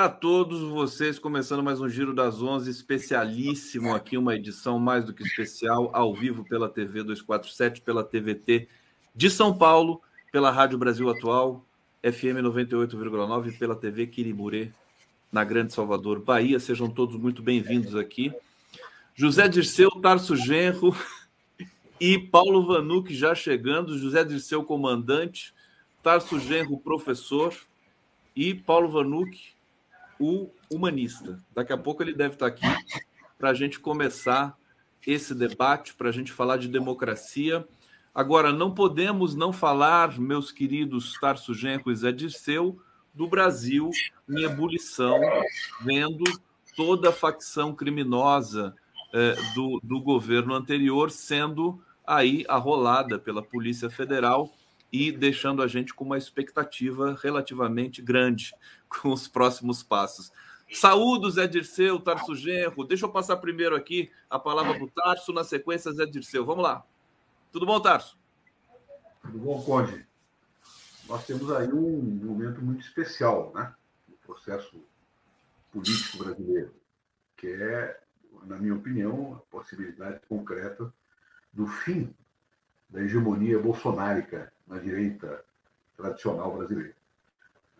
Dia a todos vocês, começando mais um Giro das Onze, especialíssimo aqui, uma edição mais do que especial, ao vivo pela TV 247, pela TVT de São Paulo, pela Rádio Brasil Atual, FM 98,9, pela TV Quirimurê, na Grande Salvador, Bahia. Sejam todos muito bem-vindos aqui. José Dirceu, Tarso Genro e Paulo Vanuc já chegando. José Dirceu, comandante, Tarso Genro, professor e Paulo Vanuc, o humanista. Daqui a pouco ele deve estar aqui para a gente começar esse debate, para a gente falar de democracia. Agora, não podemos não falar, meus queridos Tarso Genro e Zé Dirceu, do Brasil em ebulição, vendo toda a facção criminosa eh, do, do governo anterior sendo aí arrolada pela Polícia Federal e deixando a gente com uma expectativa relativamente grande com os próximos passos. Saúdos, Zé Dirceu, Tarso Genro. Deixa eu passar primeiro aqui a palavra para o Tarso, na sequência, Zé Dirceu. Vamos lá. Tudo bom, Tarso? Tudo bom, Conde? Nós temos aí um momento muito especial né, no processo político brasileiro, que é, na minha opinião, a possibilidade concreta do fim da hegemonia bolsonárica na direita tradicional brasileira.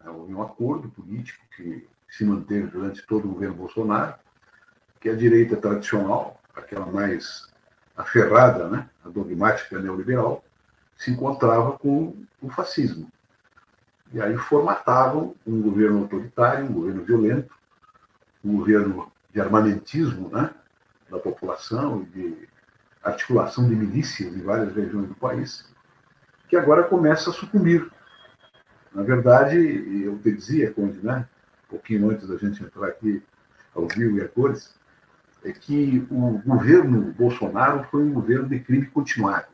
É, houve um acordo político que se manteve durante todo o governo Bolsonaro, que a direita tradicional, aquela mais aferrada, né, a dogmática neoliberal, se encontrava com o fascismo. E aí formatavam um governo autoritário, um governo violento, um governo de armamentismo né, da população e de articulação de milícias em várias regiões do país, que agora começa a sucumbir. Na verdade, eu te dizia, Conde, né, um pouquinho antes da gente entrar aqui ao vivo e a cores, é que o governo Bolsonaro foi um governo de crime continuado.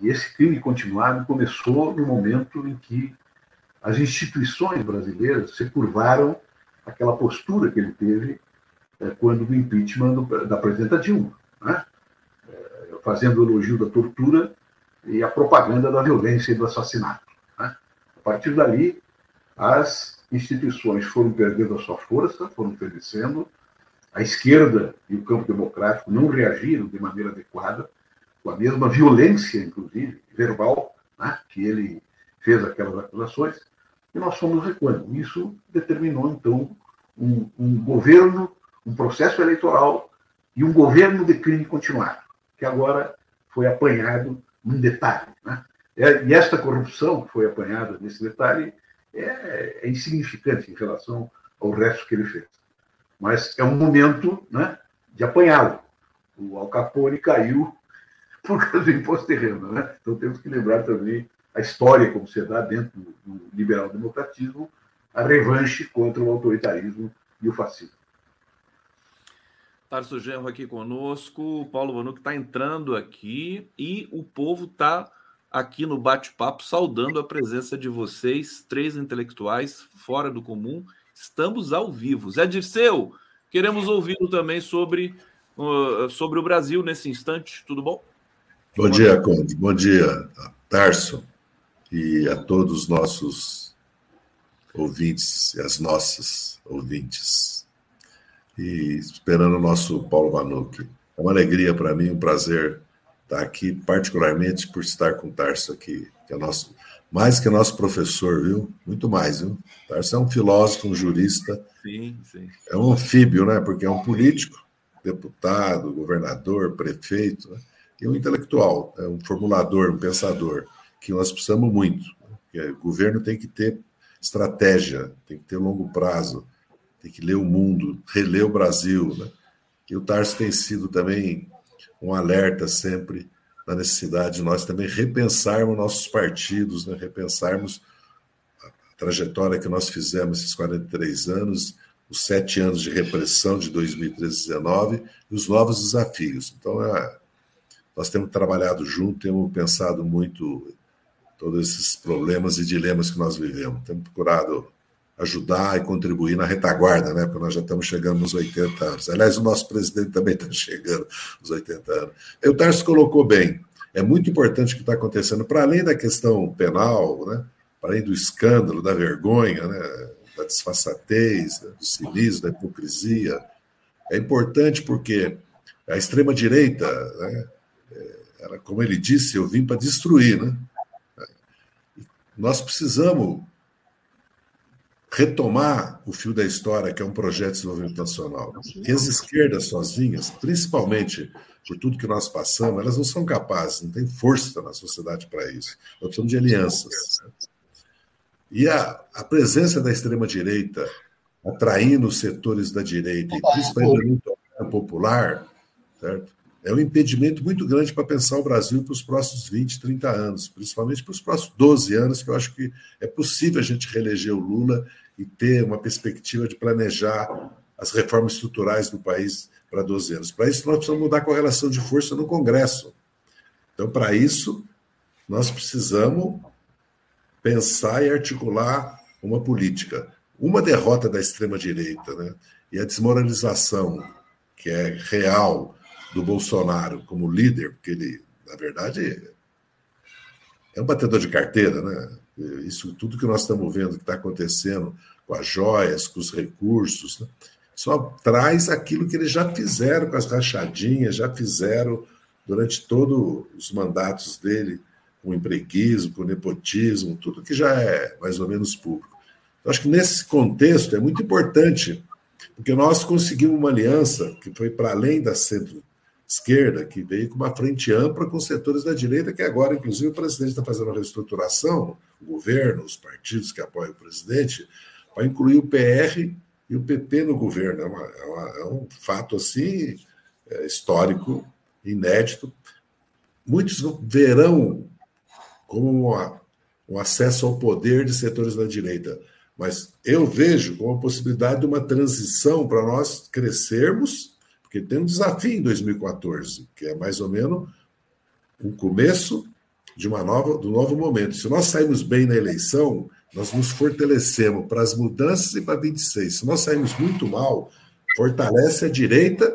E esse crime continuado começou no momento em que as instituições brasileiras se curvaram àquela postura que ele teve é, quando do impeachment da presidenta Dilma, né? é, fazendo elogio da tortura e a propaganda da violência e do assassinato. Né? A partir dali, as instituições foram perdendo a sua força, foram envelhecendo, a esquerda e o campo democrático não reagiram de maneira adequada, com a mesma violência, inclusive, verbal, né, que ele fez aquelas acusações, e nós fomos recuando. Isso determinou, então, um, um governo, um processo eleitoral e um governo de crime continuado, que agora foi apanhado num detalhe. Né? É, e esta corrupção que foi apanhada nesse detalhe é, é, insignificante em relação ao resto que ele fez. Mas é um momento né, de apanhá-lo. O Al Capone caiu por causa do imposto renda. Né? Então temos que lembrar também a história como se dá dentro do liberal-democratismo, a revanche contra o autoritarismo e o fascismo. Tarso Genro aqui conosco, o Paulo Vanuc está entrando aqui e o povo está aqui no bate-papo saudando a presença de vocês, três intelectuais fora do comum. Estamos ao vivo. Zé Dirceu, queremos ouvi-lo também sobre, uh, sobre o Brasil nesse instante. Tudo bom? Bom dia, Conde. Bom dia, Tarso, e a todos os nossos ouvintes e as nossas ouvintes e esperando o nosso Paulo Vanuc. É uma alegria para mim, um prazer estar aqui, particularmente por estar com o Tarso aqui, que é nosso, mais que nosso professor, viu? Muito mais, viu? Tarso é um filósofo, um jurista. Sim, sim. É um anfíbio, né? Porque é um político, deputado, governador, prefeito, né? e um intelectual, é um formulador, um pensador, que nós precisamos muito. Né? O governo tem que ter estratégia, tem que ter longo prazo, tem que ler o mundo, reler o Brasil. Né? E o Tarso tem sido também um alerta sempre da necessidade de nós também repensarmos nossos partidos, né? repensarmos a trajetória que nós fizemos esses 43 anos, os sete anos de repressão de 2013 2019 e os novos desafios. Então, é, nós temos trabalhado junto, temos pensado muito todos esses problemas e dilemas que nós vivemos. Temos procurado ajudar e contribuir na retaguarda, né? Porque nós já estamos chegando nos 80 anos. Aliás, o nosso presidente também está chegando nos 80 anos. E o Tarso colocou bem. É muito importante o que está acontecendo, para além da questão penal, né? para além do escândalo, da vergonha, né, da disfarçatez, né, do cinismo, da hipocrisia. É importante porque a extrema-direita, né, ela, como ele disse, eu vim para destruir. Né? Nós precisamos retomar o fio da história, que é um projeto de desenvolvimento nacional. E as esquerdas sozinhas, principalmente por tudo que nós passamos, elas não são capazes, não tem força na sociedade para isso. Nós precisamos de alianças. E a, a presença da extrema-direita atraindo os setores da direita, e principalmente a popular, certo? é um impedimento muito grande para pensar o Brasil para os próximos 20, 30 anos, principalmente para os próximos 12 anos, que eu acho que é possível a gente reeleger o Lula e ter uma perspectiva de planejar as reformas estruturais do país para 12 anos. Para isso, nós precisamos mudar a correlação de força no Congresso. Então, para isso, nós precisamos pensar e articular uma política. Uma derrota da extrema-direita né, e a desmoralização, que é real, do Bolsonaro como líder, porque ele, na verdade, é um batedor de carteira, né? Isso tudo que nós estamos vendo que está acontecendo com as joias, com os recursos, né? só traz aquilo que eles já fizeram com as rachadinhas, já fizeram durante todos os mandatos dele, com o empreguismo, com o nepotismo, tudo que já é mais ou menos público. Eu acho que nesse contexto é muito importante, porque nós conseguimos uma aliança que foi para além da centro esquerda, que veio com uma frente ampla com setores da direita, que agora, inclusive, o presidente está fazendo uma reestruturação, o governo, os partidos que apoiam o presidente, para incluir o PR e o PP no governo. É, uma, é, uma, é um fato assim é, histórico, inédito. Muitos verão como uma, um acesso ao poder de setores da direita, mas eu vejo como a possibilidade de uma transição para nós crescermos porque tem um desafio em 2014, que é mais ou menos o começo de uma nova, do novo momento. Se nós sairmos bem na eleição, nós nos fortalecemos para as mudanças e para 26. Se nós sairmos muito mal, fortalece a direita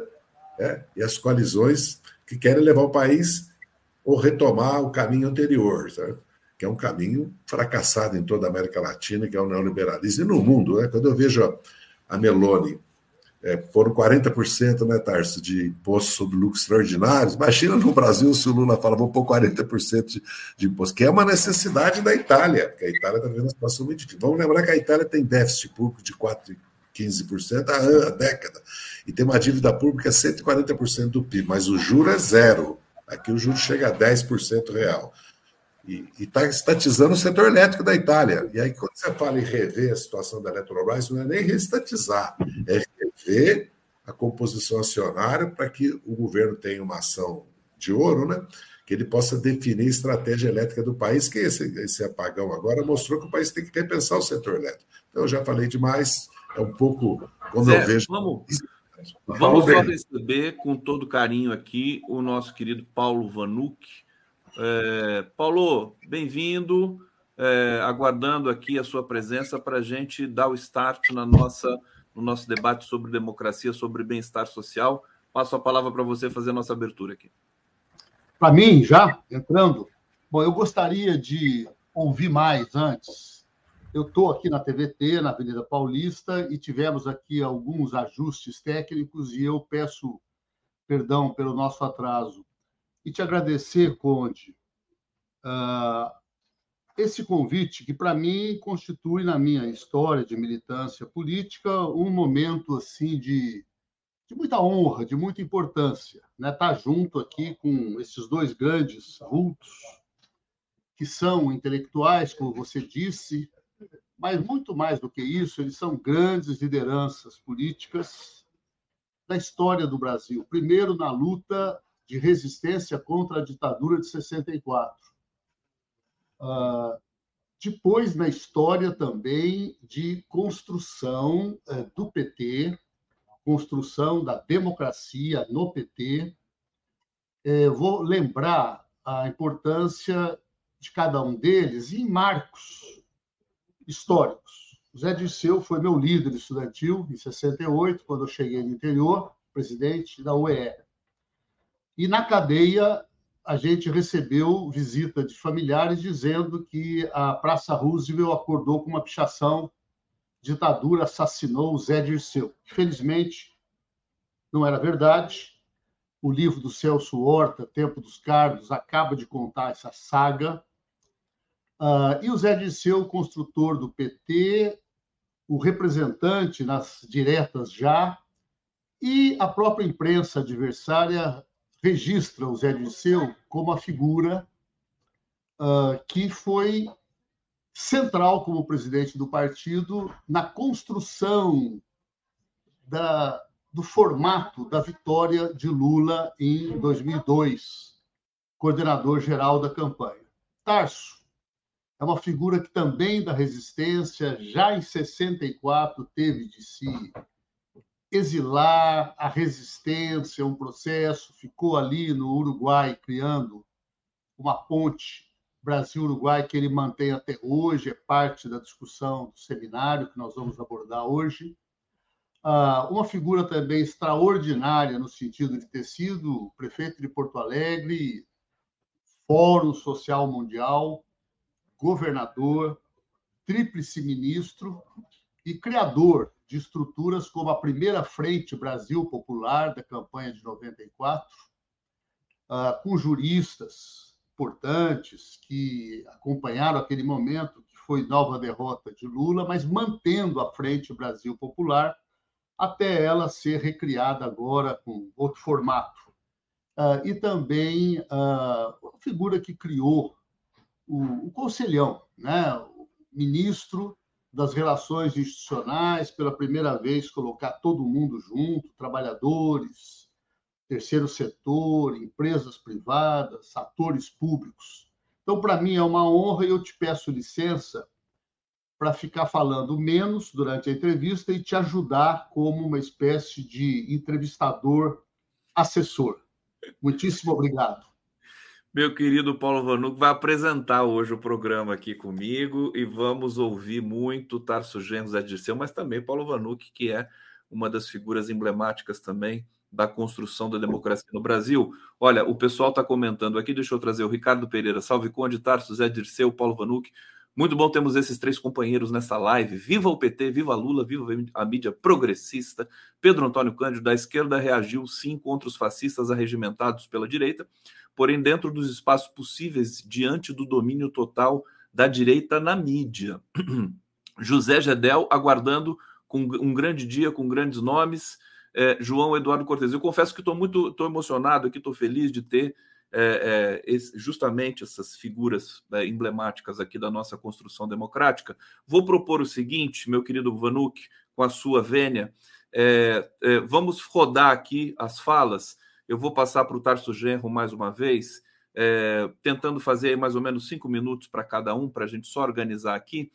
é, e as coalizões que querem levar o país ou retomar o caminho anterior, certo? que é um caminho fracassado em toda a América Latina, que é o neoliberalismo, e no mundo. Né? Quando eu vejo a Meloni é, foram 40%, né, Tarso, de imposto sobre lucros extraordinários. Imagina no Brasil se o Lula fala, vou pôr 40% de, de imposto, que é uma necessidade da Itália, porque a Itália está vivendo uma situação muito difícil. Vamos lembrar que a Itália tem déficit público de 4,15% há, há década, e tem uma dívida pública 140% do PIB, mas o juro é zero. Aqui o juro chega a 10% real e está estatizando o setor elétrico da Itália. E aí, quando você fala em rever a situação da Eletrobras, não é nem reestatizar, é rever a composição acionária para que o governo tenha uma ação de ouro, né? que ele possa definir a estratégia elétrica do país, que esse, esse apagão agora mostrou que o país tem que repensar o setor elétrico. Então, eu já falei demais, é um pouco como Zé, eu vejo. Vamos, vamos só receber com todo carinho aqui o nosso querido Paulo Vanuc, é, Paulo, bem-vindo. É, aguardando aqui a sua presença para a gente dar o start na nossa, no nosso debate sobre democracia, sobre bem-estar social. Passo a palavra para você fazer a nossa abertura aqui. Para mim, já entrando, bom, eu gostaria de ouvir mais antes. Eu estou aqui na TVT, na Avenida Paulista, e tivemos aqui alguns ajustes técnicos, e eu peço perdão pelo nosso atraso e te agradecer, Conde, uh, esse convite que, para mim, constitui, na minha história de militância política, um momento assim de, de muita honra, de muita importância. Né? Estar tá junto aqui com esses dois grandes vultos, que são intelectuais, como você disse, mas muito mais do que isso, eles são grandes lideranças políticas da história do Brasil. Primeiro, na luta de resistência contra a ditadura de 64. Uh, depois, na história também de construção uh, do PT, construção da democracia no PT. Uh, vou lembrar a importância de cada um deles em marcos históricos. José Disseu foi meu líder estudantil em 68, quando eu cheguei no interior, presidente da UER. E na cadeia, a gente recebeu visita de familiares dizendo que a Praça Roosevelt acordou com uma pichação, ditadura assassinou o Zé Dirceu. Infelizmente, não era verdade. O livro do Celso Horta, Tempo dos Cardos, acaba de contar essa saga. Uh, e o Zé Dirceu, construtor do PT, o representante nas diretas já, e a própria imprensa adversária registra o Zé Dirceu como a figura uh, que foi central como presidente do partido na construção da, do formato da vitória de Lula em 2002, coordenador geral da campanha. Tarso é uma figura que também da resistência, já em 64 teve de si exilar a resistência, um processo, ficou ali no Uruguai criando uma ponte Brasil-Uruguai que ele mantém até hoje, é parte da discussão do seminário que nós vamos abordar hoje. Ah, uma figura também extraordinária no sentido de ter sido prefeito de Porto Alegre, Fórum Social Mundial, governador, tríplice ministro e criador de estruturas como a primeira Frente Brasil Popular da campanha de 94, ah, com juristas importantes que acompanharam aquele momento que foi nova derrota de Lula, mas mantendo a Frente Brasil Popular até ela ser recriada agora com outro formato. Ah, e também a ah, figura que criou o, Conselhão, né? o ministro das relações institucionais, pela primeira vez colocar todo mundo junto, trabalhadores, terceiro setor, empresas privadas, atores públicos. Então, para mim é uma honra e eu te peço licença para ficar falando menos durante a entrevista e te ajudar como uma espécie de entrevistador assessor. Muitíssimo obrigado meu querido Paulo Vanuc vai apresentar hoje o programa aqui comigo e vamos ouvir muito Tarso Genros Dirceu, mas também Paulo Vanuc, que é uma das figuras emblemáticas também da construção da democracia no Brasil. Olha, o pessoal está comentando aqui, deixa eu trazer o Ricardo Pereira, Salve Conde, Tarso, Zé Dirceu, Paulo Vanuc. Muito bom termos esses três companheiros nessa live. Viva o PT, viva Lula, viva a mídia progressista. Pedro Antônio Cândido, da esquerda, reagiu sim contra os fascistas arregimentados pela direita porém dentro dos espaços possíveis diante do domínio total da direita na mídia. José Gedel aguardando com um grande dia, com grandes nomes. É, João Eduardo Cortes. Eu confesso que estou muito tô emocionado aqui, estou feliz de ter é, é, esse, justamente essas figuras é, emblemáticas aqui da nossa construção democrática. Vou propor o seguinte, meu querido Vanuc, com a sua vênia, é, é, vamos rodar aqui as falas eu vou passar para o Tarso Genro mais uma vez, é, tentando fazer mais ou menos cinco minutos para cada um, para a gente só organizar aqui.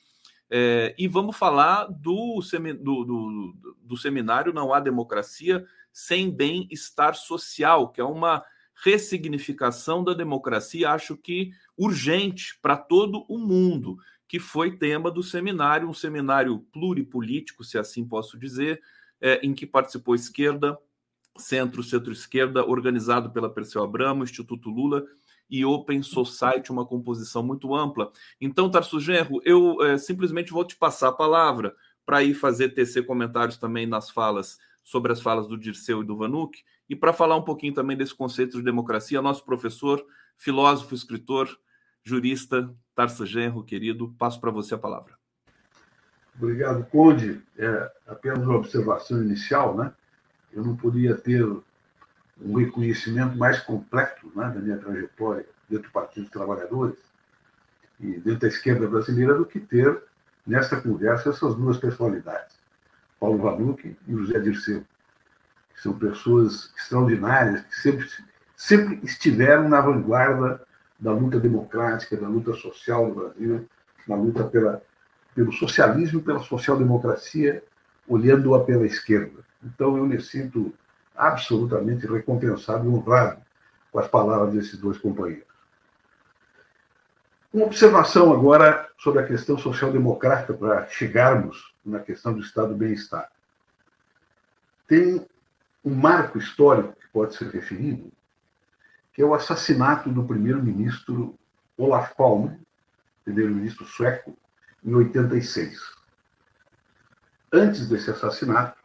É, e vamos falar do, do, do, do seminário Não Há Democracia Sem Bem-Estar Social, que é uma ressignificação da democracia, acho que urgente para todo o mundo, que foi tema do seminário, um seminário pluripolítico, se assim posso dizer, é, em que participou esquerda, centro, centro-esquerda, organizado pela Perseu Abramo, Instituto Lula e Open Society, uma composição muito ampla. Então, Tarso Genro, eu é, simplesmente vou te passar a palavra para ir fazer tecer comentários também nas falas, sobre as falas do Dirceu e do Vanuc, e para falar um pouquinho também desse conceito de democracia, nosso professor, filósofo, escritor, jurista, Tarso Genro, querido, passo para você a palavra. Obrigado, Conde. É apenas uma observação inicial, né? Eu não podia ter um reconhecimento mais completo né, da minha trajetória dentro do Partido dos Trabalhadores e dentro da esquerda brasileira do que ter nesta conversa essas duas personalidades, Paulo Vanuc e José Dirceu, que são pessoas extraordinárias, que sempre, sempre estiveram na vanguarda da luta democrática, da luta social no Brasil, na luta pela, pelo socialismo e pela social-democracia, olhando-a pela esquerda. Então, eu me sinto absolutamente recompensado e honrado com as palavras desses dois companheiros. Uma observação agora sobre a questão social-democrática, para chegarmos na questão do estado do bem-estar. Tem um marco histórico que pode ser referido, que é o assassinato do primeiro-ministro Olaf Palme, primeiro-ministro sueco, em 86. Antes desse assassinato,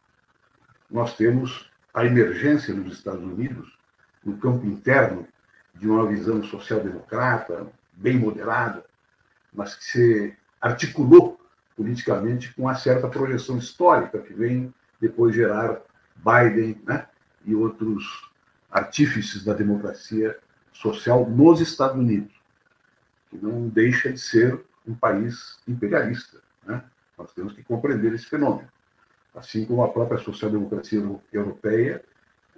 nós temos a emergência nos Estados Unidos, no campo interno, de uma visão social-democrata, bem moderada, mas que se articulou politicamente com uma certa projeção histórica que vem depois gerar Biden né, e outros artífices da democracia social nos Estados Unidos, que não deixa de ser um país imperialista. Né? Nós temos que compreender esse fenômeno. Assim como a própria social-democracia europeia,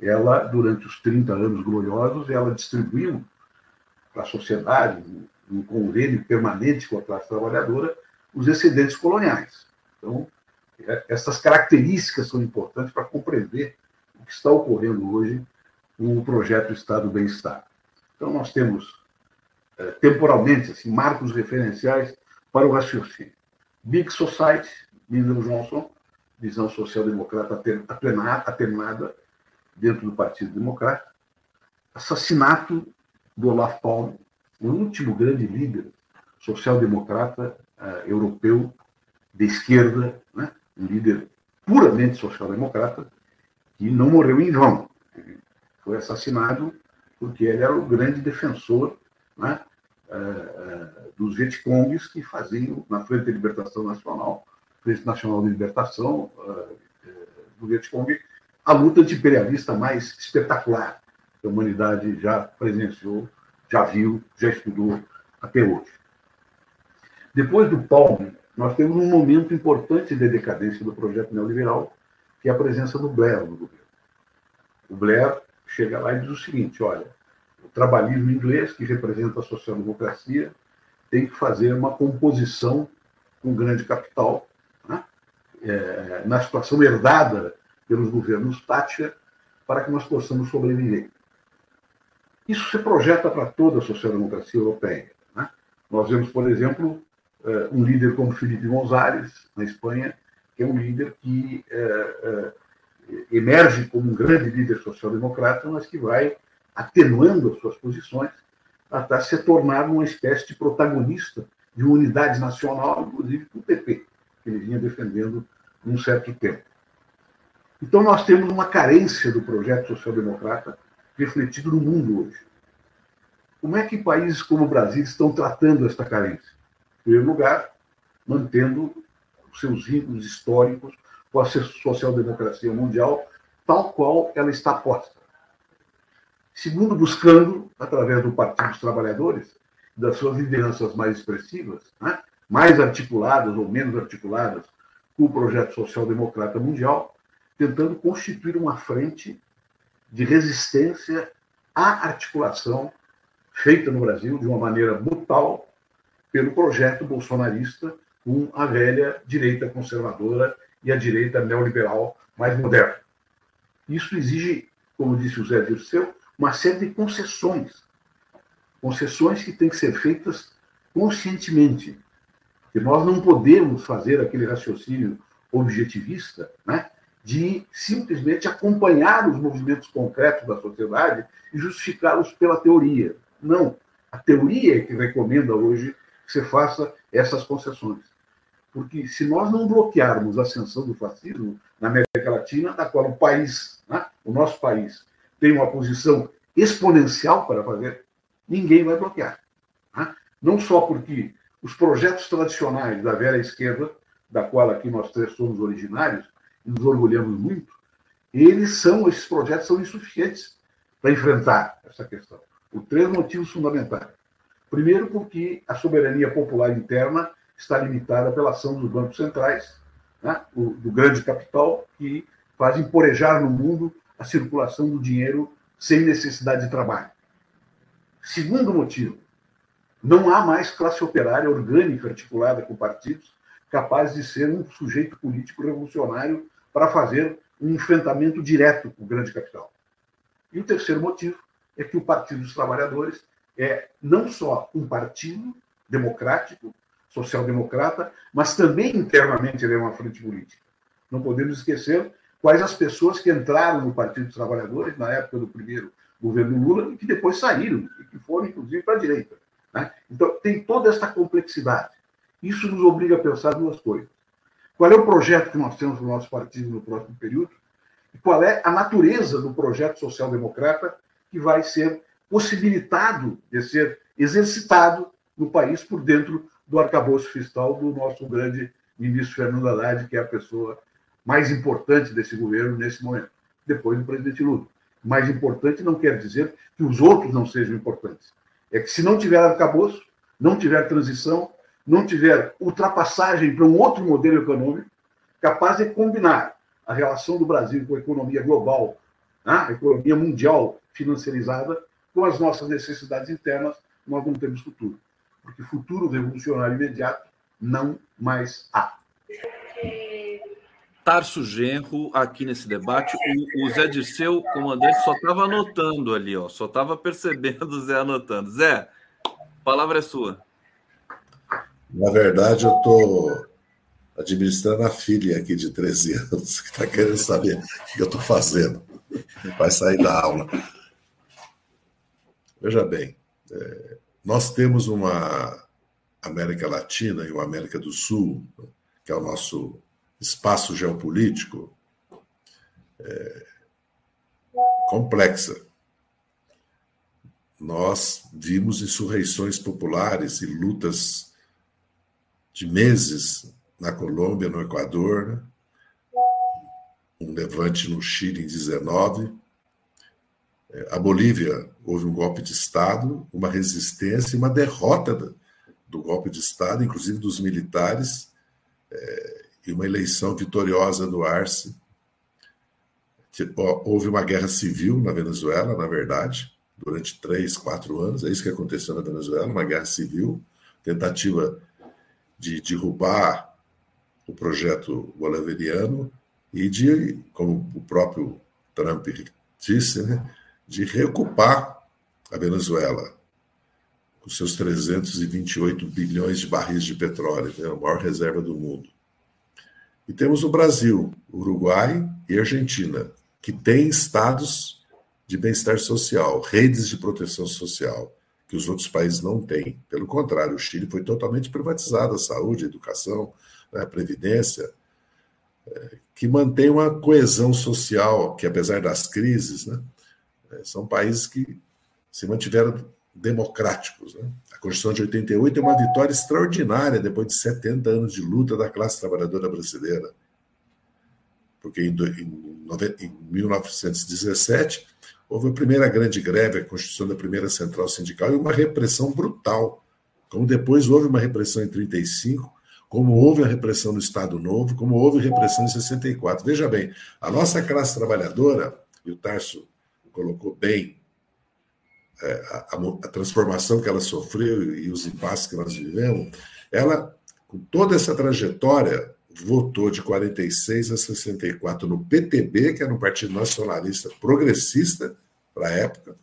ela, durante os 30 anos gloriosos, ela distribuiu para a sociedade, um convênio permanente com a classe trabalhadora, os excedentes coloniais. Então, é, essas características são importantes para compreender o que está ocorrendo hoje com o projeto Estado do Bem-Estar. Então, nós temos, é, temporalmente, assim, marcos referenciais para o raciocínio. Big Society, Lyndon Johnson, visão social-democrata atenuada dentro do Partido Democrata. Assassinato do Olaf Palme, o último grande líder social-democrata uh, europeu de esquerda, né? um líder puramente social-democrata, que não morreu em vão. Ele foi assassinado porque ele era o grande defensor né? uh, uh, dos Vietcongues que faziam, na Frente de Libertação Nacional, Frente Nacional de Libertação do Vietcong, a luta anti-imperialista mais espetacular que a humanidade já presenciou, já viu, já estudou até hoje. Depois do Palme, nós temos um momento importante de decadência do projeto neoliberal, que é a presença do Blair no governo. O Blair chega lá e diz o seguinte: olha, o trabalhismo inglês, que representa a social-democracia, tem que fazer uma composição com o grande capital? É, na situação herdada pelos governos Thatcher, para que nós possamos sobreviver. Isso se projeta para toda a social-democracia europeia. Né? Nós vemos, por exemplo, eh, um líder como Felipe González, na Espanha, que é um líder que eh, eh, emerge como um grande líder social-democrata, mas que vai atenuando as suas posições até se tornar uma espécie de protagonista de unidade nacional, inclusive do PP, que ele vinha defendendo num certo tempo. Então, nós temos uma carência do projeto social-democrata refletido no mundo hoje. Como é que países como o Brasil estão tratando esta carência? Em primeiro lugar, mantendo os seus vínculos históricos com a social-democracia mundial, tal qual ela está posta. Segundo, buscando, através do Partido dos Trabalhadores, das suas lideranças mais expressivas, né, mais articuladas ou menos articuladas com o projeto social-democrata mundial, tentando constituir uma frente de resistência à articulação feita no Brasil de uma maneira brutal pelo projeto bolsonarista com a velha direita conservadora e a direita neoliberal mais moderna. Isso exige, como disse o Zé Dirceu, uma série de concessões. Concessões que têm que ser feitas conscientemente. Que nós não podemos fazer aquele raciocínio objetivista, né? de simplesmente acompanhar os movimentos concretos da sociedade e justificá-los pela teoria. Não. A teoria é que recomenda hoje que você faça essas concessões. Porque se nós não bloquearmos a ascensão do fascismo na América Latina, da qual o país, né, o nosso país, tem uma posição exponencial para fazer, ninguém vai bloquear. Né? Não só porque os projetos tradicionais da velha esquerda, da qual aqui nós três somos originários, e nos orgulhamos muito, eles são, esses projetos são insuficientes para enfrentar essa questão. Por três motivos fundamentais. Primeiro, porque a soberania popular interna está limitada pela ação dos bancos centrais, né, do grande capital, que fazem porejar no mundo a circulação do dinheiro sem necessidade de trabalho. Segundo motivo, não há mais classe operária orgânica articulada com partidos capaz de ser um sujeito político revolucionário para fazer um enfrentamento direto com o grande capital. E o terceiro motivo é que o Partido dos Trabalhadores é não só um partido democrático, social-democrata, mas também internamente ele é uma frente política. Não podemos esquecer quais as pessoas que entraram no Partido dos Trabalhadores na época do primeiro governo Lula e que depois saíram, e que foram, inclusive, para a direita. Né? Então, tem toda essa complexidade. Isso nos obriga a pensar duas coisas. Qual é o projeto que nós temos no nosso partido no próximo período? E qual é a natureza do projeto social-democrata que vai ser possibilitado de ser exercitado no país por dentro do arcabouço fiscal do nosso grande ministro Fernando Haddad, que é a pessoa mais importante desse governo nesse momento, depois do presidente Lula. Mais importante não quer dizer que os outros não sejam importantes. É que se não tiver arcabouço, não tiver transição, não tiver ultrapassagem para um outro modelo econômico capaz de combinar a relação do Brasil com a economia global, né, a economia mundial financiarizada, com as nossas necessidades internas, nós não temos futuro. Porque futuro revolucionário imediato não mais há. Tarso Genro aqui nesse debate. O, o Zé Dirceu, comandante, só estava anotando ali, ó, só estava percebendo o Zé anotando. Zé, a palavra é sua. Na verdade, eu estou administrando a filha aqui de 13 anos, que está querendo saber o que eu estou fazendo. Vai sair da aula. Veja bem, é, nós temos uma América Latina e uma América do Sul, que é o nosso espaço geopolítico é, complexa. Nós vimos insurreições populares e lutas de meses na Colômbia, no Equador, né? um levante no Chile em 19. É, a Bolívia houve um golpe de Estado, uma resistência e uma derrota do golpe de Estado, inclusive dos militares, é, e uma eleição vitoriosa do Arce. Houve uma guerra civil na Venezuela, na verdade, durante três, quatro anos. É isso que aconteceu na Venezuela, uma guerra civil, tentativa de derrubar o projeto bolivariano e de, como o próprio Trump disse, né, de reocupar a Venezuela com seus 328 bilhões de barris de petróleo, né, a maior reserva do mundo. E temos o Brasil, Uruguai e Argentina, que têm estados de bem-estar social, redes de proteção social, que os outros países não têm. Pelo contrário, o Chile foi totalmente privatizado, a saúde, a educação, né, a previdência, é, que mantém uma coesão social, que apesar das crises, né, é, são países que se mantiveram democráticos. Né? A Constituição de 88 é uma vitória extraordinária depois de 70 anos de luta da classe trabalhadora brasileira. Porque em, em, em 1917 houve a primeira grande greve, a constituição da primeira central sindical, e uma repressão brutal. Como depois houve uma repressão em 35, como houve a repressão no Estado Novo, como houve repressão em 64. Veja bem, a nossa classe trabalhadora, e o Tarso colocou bem a, a, transformação que ela sofreu e os impasses que nós vivemos, ela, com toda essa trajetória, votou de 46 a 64 no PTB, que era um partido nacionalista progressista para a época,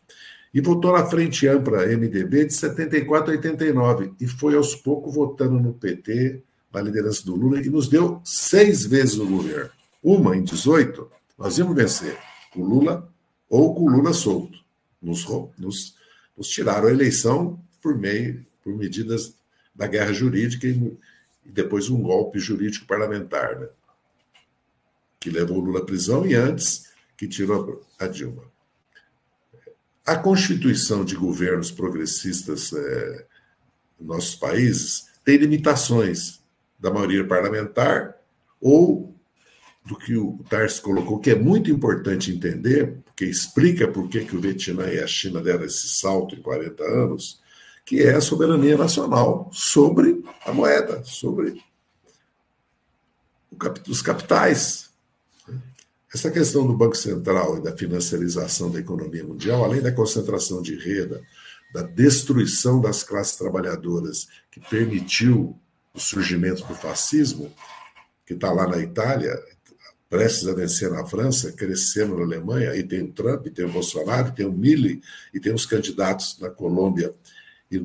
e votou na Frente Ampla MDB de 74 a 89, e foi aos poucos votando no PT, na liderança do Lula, e nos deu seis vezes o governo. Uma em 18, nós íamos vencer com Lula ou com Lula solto nos, nos, nos tiraram a eleição por meio, por medidas da guerra jurídica e, e depois um golpe jurídico parlamentar, né? que levou Lula à prisão e antes que tirou a Dilma. A constituição de governos progressistas é, nos nossos países tem limitações da maioria parlamentar ou do que o Tarso colocou, que é muito importante entender, porque explica por que, que o Vietnã e a China deram esse salto em 40 anos, que é a soberania nacional sobre a moeda, sobre os capitais. Essa questão do Banco Central e da financiarização da economia mundial, além da concentração de renda, da destruição das classes trabalhadoras, que permitiu o surgimento do fascismo, que está lá na Itália, prestes a vencer na França, crescendo na Alemanha, aí tem o Trump, tem o Bolsonaro, tem o Milley, e tem os candidatos na Colômbia e,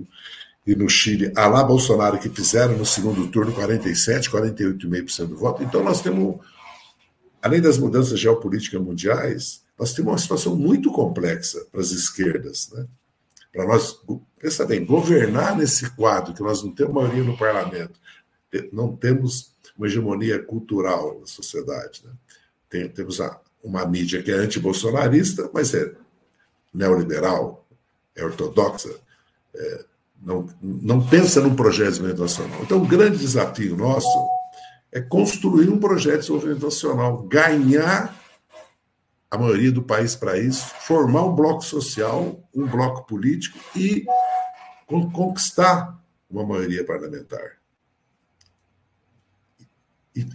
e no Chile, a lá Bolsonaro, que fizeram no segundo turno 47, 48,5% do voto. Então nós temos, além das mudanças geopolíticas mundiais, nós temos uma situação muito complexa para as esquerdas. Né? Para nós, pensa bem, governar nesse quadro, que nós não temos maioria no parlamento, não temos uma hegemonia cultural na sociedade. Né? Tem, temos a, uma mídia que é anti-bolsonarista, mas é neoliberal, é ortodoxa, é, não, não pensa num projeto de desenvolvimento nacional. Então, o grande desafio nosso é construir um projeto de desenvolvimento nacional, ganhar a maioria do país para isso, formar um bloco social, um bloco político e conquistar uma maioria parlamentar. E,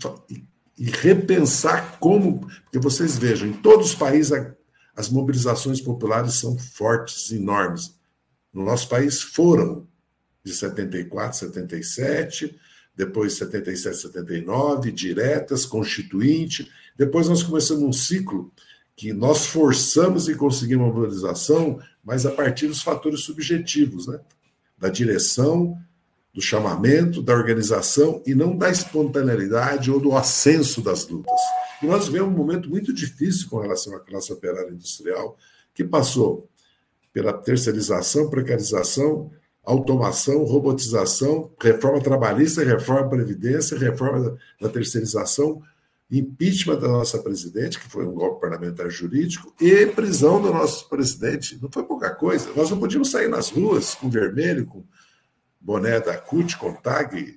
e, repensar como. Porque vocês vejam, em todos os países as mobilizações populares são fortes, enormes. No nosso país foram de 74, 77, depois 77, 79, diretas, constituinte. Depois nós começamos um ciclo que nós forçamos e conseguimos uma mobilização, mas a partir dos fatores subjetivos, né? da direção, do chamamento, da organização e não da espontaneidade ou do ascenso das lutas. E nós vivemos um momento muito difícil com relação à classe operária industrial, que passou pela terceirização, precarização, automação, robotização, reforma trabalhista, reforma da previdência, reforma da terceirização, impeachment da nossa presidente, que foi um golpe parlamentar jurídico, e prisão do nosso presidente. Não foi pouca coisa. Nós não podíamos sair nas ruas com vermelho, com boné da CUT, CONTAG,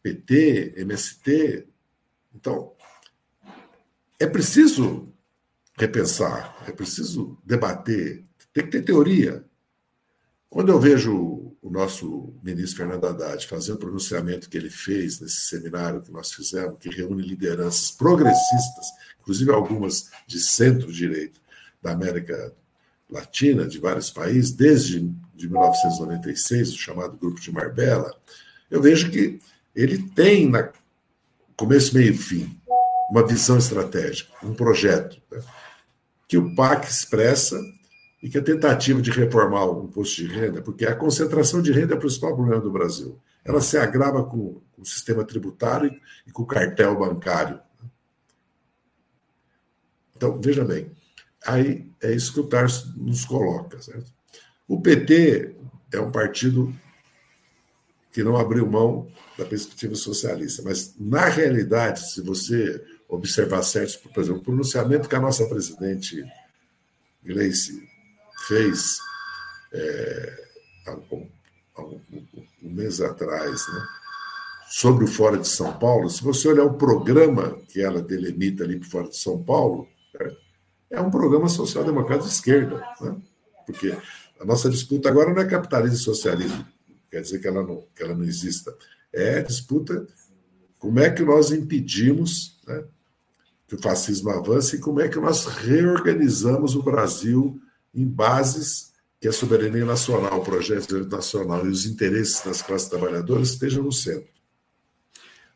PT, MST. Então, é preciso repensar, é preciso debater, tem que ter teoria. Quando eu vejo o nosso ministro Fernando Haddad fazer o pronunciamento que ele fez nesse seminário que nós fizemos, que reúne lideranças progressistas, inclusive algumas de centro-direito da América Latina, de vários países, desde de 1996, o chamado Grupo de Marbella, eu vejo que ele tem, na começo, meio e fim, uma visão estratégica, um projeto, né, que o PAC expressa e que a tentativa de reformar o imposto de renda, porque a concentração de renda é o principal problema do Brasil, ela se agrava com, com o sistema tributário e com o cartel bancário. Então, veja bem, aí é isso que o Tarso nos coloca. Certo? O PT é um partido que não abriu mão da perspectiva socialista, mas, na realidade, se você observar certos, por exemplo, o pronunciamento que a nossa presidente Gleice fez é, um, mês atrás, né, sobre o Fora de São Paulo, se você olhar o programa que ela delimita ali para Fora de São Paulo, é, é um programa social-democrata de esquerda, né, porque a nossa disputa agora não é capitalismo e socialismo, quer dizer que ela não, que ela não exista, é disputa como é que nós impedimos né, que o fascismo avance e como é que nós reorganizamos o Brasil em bases que a soberania nacional, o projeto nacional e os interesses das classes trabalhadoras estejam no centro.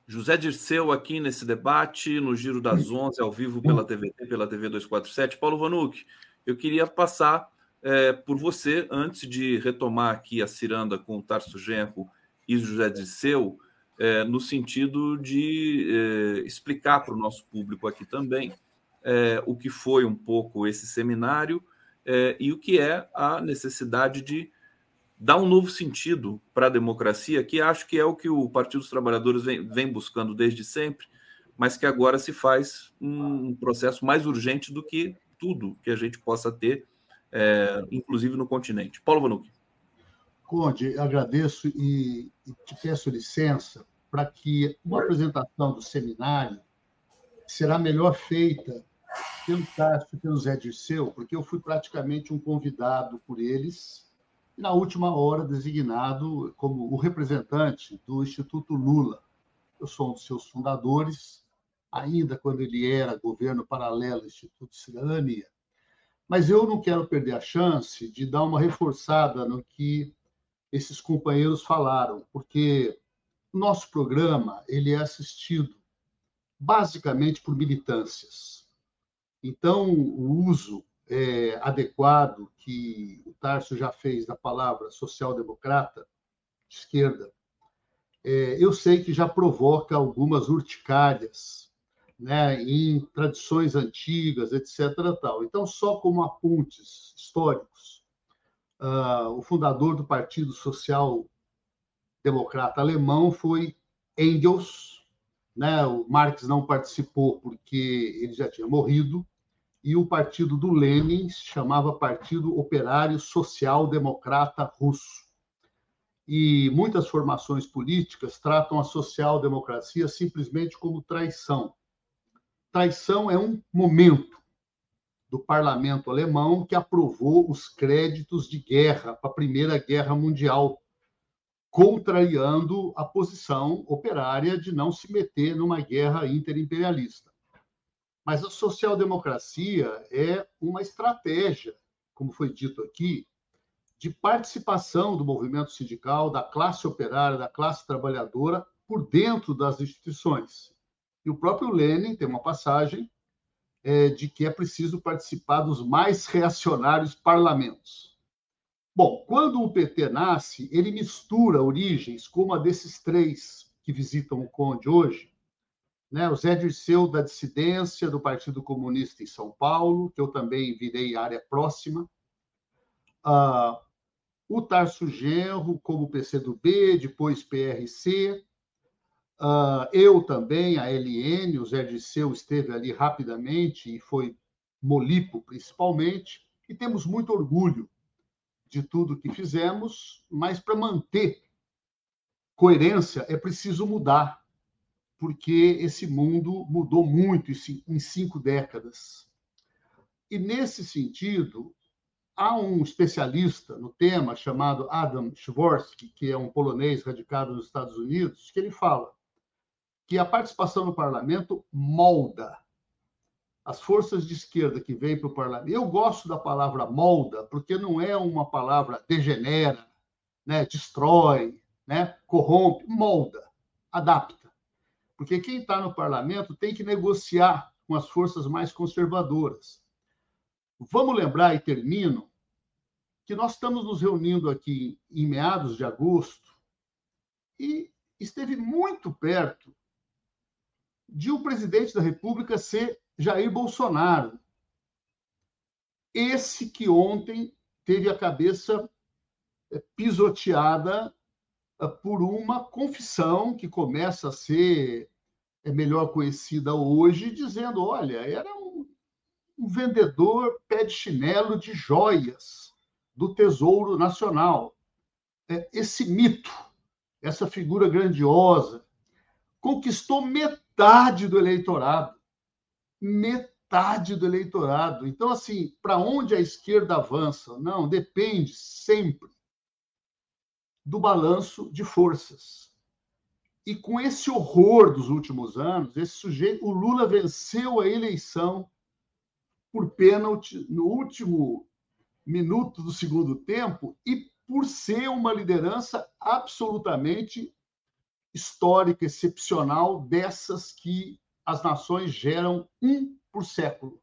José Dirceu aqui nesse debate, no Giro das Onze, ao vivo pela TVT, pela TV 247. Paulo Vanuc, eu queria passar é, por você, antes de retomar aqui a ciranda com o Tarso Genro e José Dirceu, é, no sentido de é, explicar para o nosso público aqui também é, o que foi um pouco esse seminário é, e o que é a necessidade de dar um novo sentido para a democracia, que acho que é o que o Partido dos Trabalhadores vem, vem buscando desde sempre, mas que agora se faz um processo mais urgente do que tudo que a gente possa ter, é, inclusive no continente. Paulo Vanucci. Conde, agradeço e, e te peço licença para que uma apresentação do seminário será melhor feita pelo Cássio e pelo Zé Dirceu, porque eu fui praticamente um convidado por eles, e na última hora designado como o representante do Instituto Lula. Eu sou um dos seus fundadores, ainda quando ele era governo paralelo Instituto Cidadania. Mas eu não quero perder a chance de dar uma reforçada no que esses companheiros falaram, porque o nosso programa ele é assistido basicamente por militâncias. Então, o uso é, adequado que o Tarso já fez da palavra social-democrata, de esquerda, é, eu sei que já provoca algumas urticárias né, em tradições antigas, etc. Tal. Então, só como apontes históricos, uh, o fundador do Partido Social Democrata Alemão foi Engels, né? O Marx não participou porque ele já tinha morrido, e o partido do Lenin se chamava Partido Operário Social Democrata Russo. E muitas formações políticas tratam a social-democracia simplesmente como traição. Traição é um momento do parlamento alemão que aprovou os créditos de guerra para a Primeira Guerra Mundial contrariando a posição operária de não se meter numa guerra interimperialista. Mas a social-democracia é uma estratégia, como foi dito aqui, de participação do movimento sindical, da classe operária, da classe trabalhadora por dentro das instituições. E o próprio Lenin tem uma passagem é, de que é preciso participar dos mais reacionários parlamentos. Bom, quando o PT nasce, ele mistura origens como a desses três que visitam o Conde hoje, né? o Zé Dirceu da dissidência do Partido Comunista em São Paulo, que eu também virei área próxima, uh, o Tarso Genro como PCdoB, depois PRC, uh, eu também, a LN, o Zé Dirceu esteve ali rapidamente e foi Molipo principalmente, e temos muito orgulho de tudo que fizemos, mas para manter coerência é preciso mudar, porque esse mundo mudou muito em cinco décadas. E, nesse sentido, há um especialista no tema chamado Adam Szworski, que é um polonês radicado nos Estados Unidos, que ele fala que a participação no parlamento molda as forças de esquerda que vêm para o parlamento. Eu gosto da palavra molda, porque não é uma palavra degenera, né, destrói, né, corrompe, molda, adapta. Porque quem está no parlamento tem que negociar com as forças mais conservadoras. Vamos lembrar, e termino, que nós estamos nos reunindo aqui em meados de agosto e esteve muito perto de o presidente da República ser Jair Bolsonaro. Esse que ontem teve a cabeça é, pisoteada é, por uma confissão que começa a ser é melhor conhecida hoje, dizendo: olha, era um, um vendedor pé de chinelo de joias do Tesouro Nacional. Esse mito, essa figura grandiosa, conquistou metade do eleitorado metade do eleitorado. Então, assim, para onde a esquerda avança? Não, depende sempre do balanço de forças. E com esse horror dos últimos anos, esse sujeito, o Lula venceu a eleição por pênalti no último minuto do segundo tempo e por ser uma liderança absolutamente histórica, excepcional, dessas que as nações geram um por século.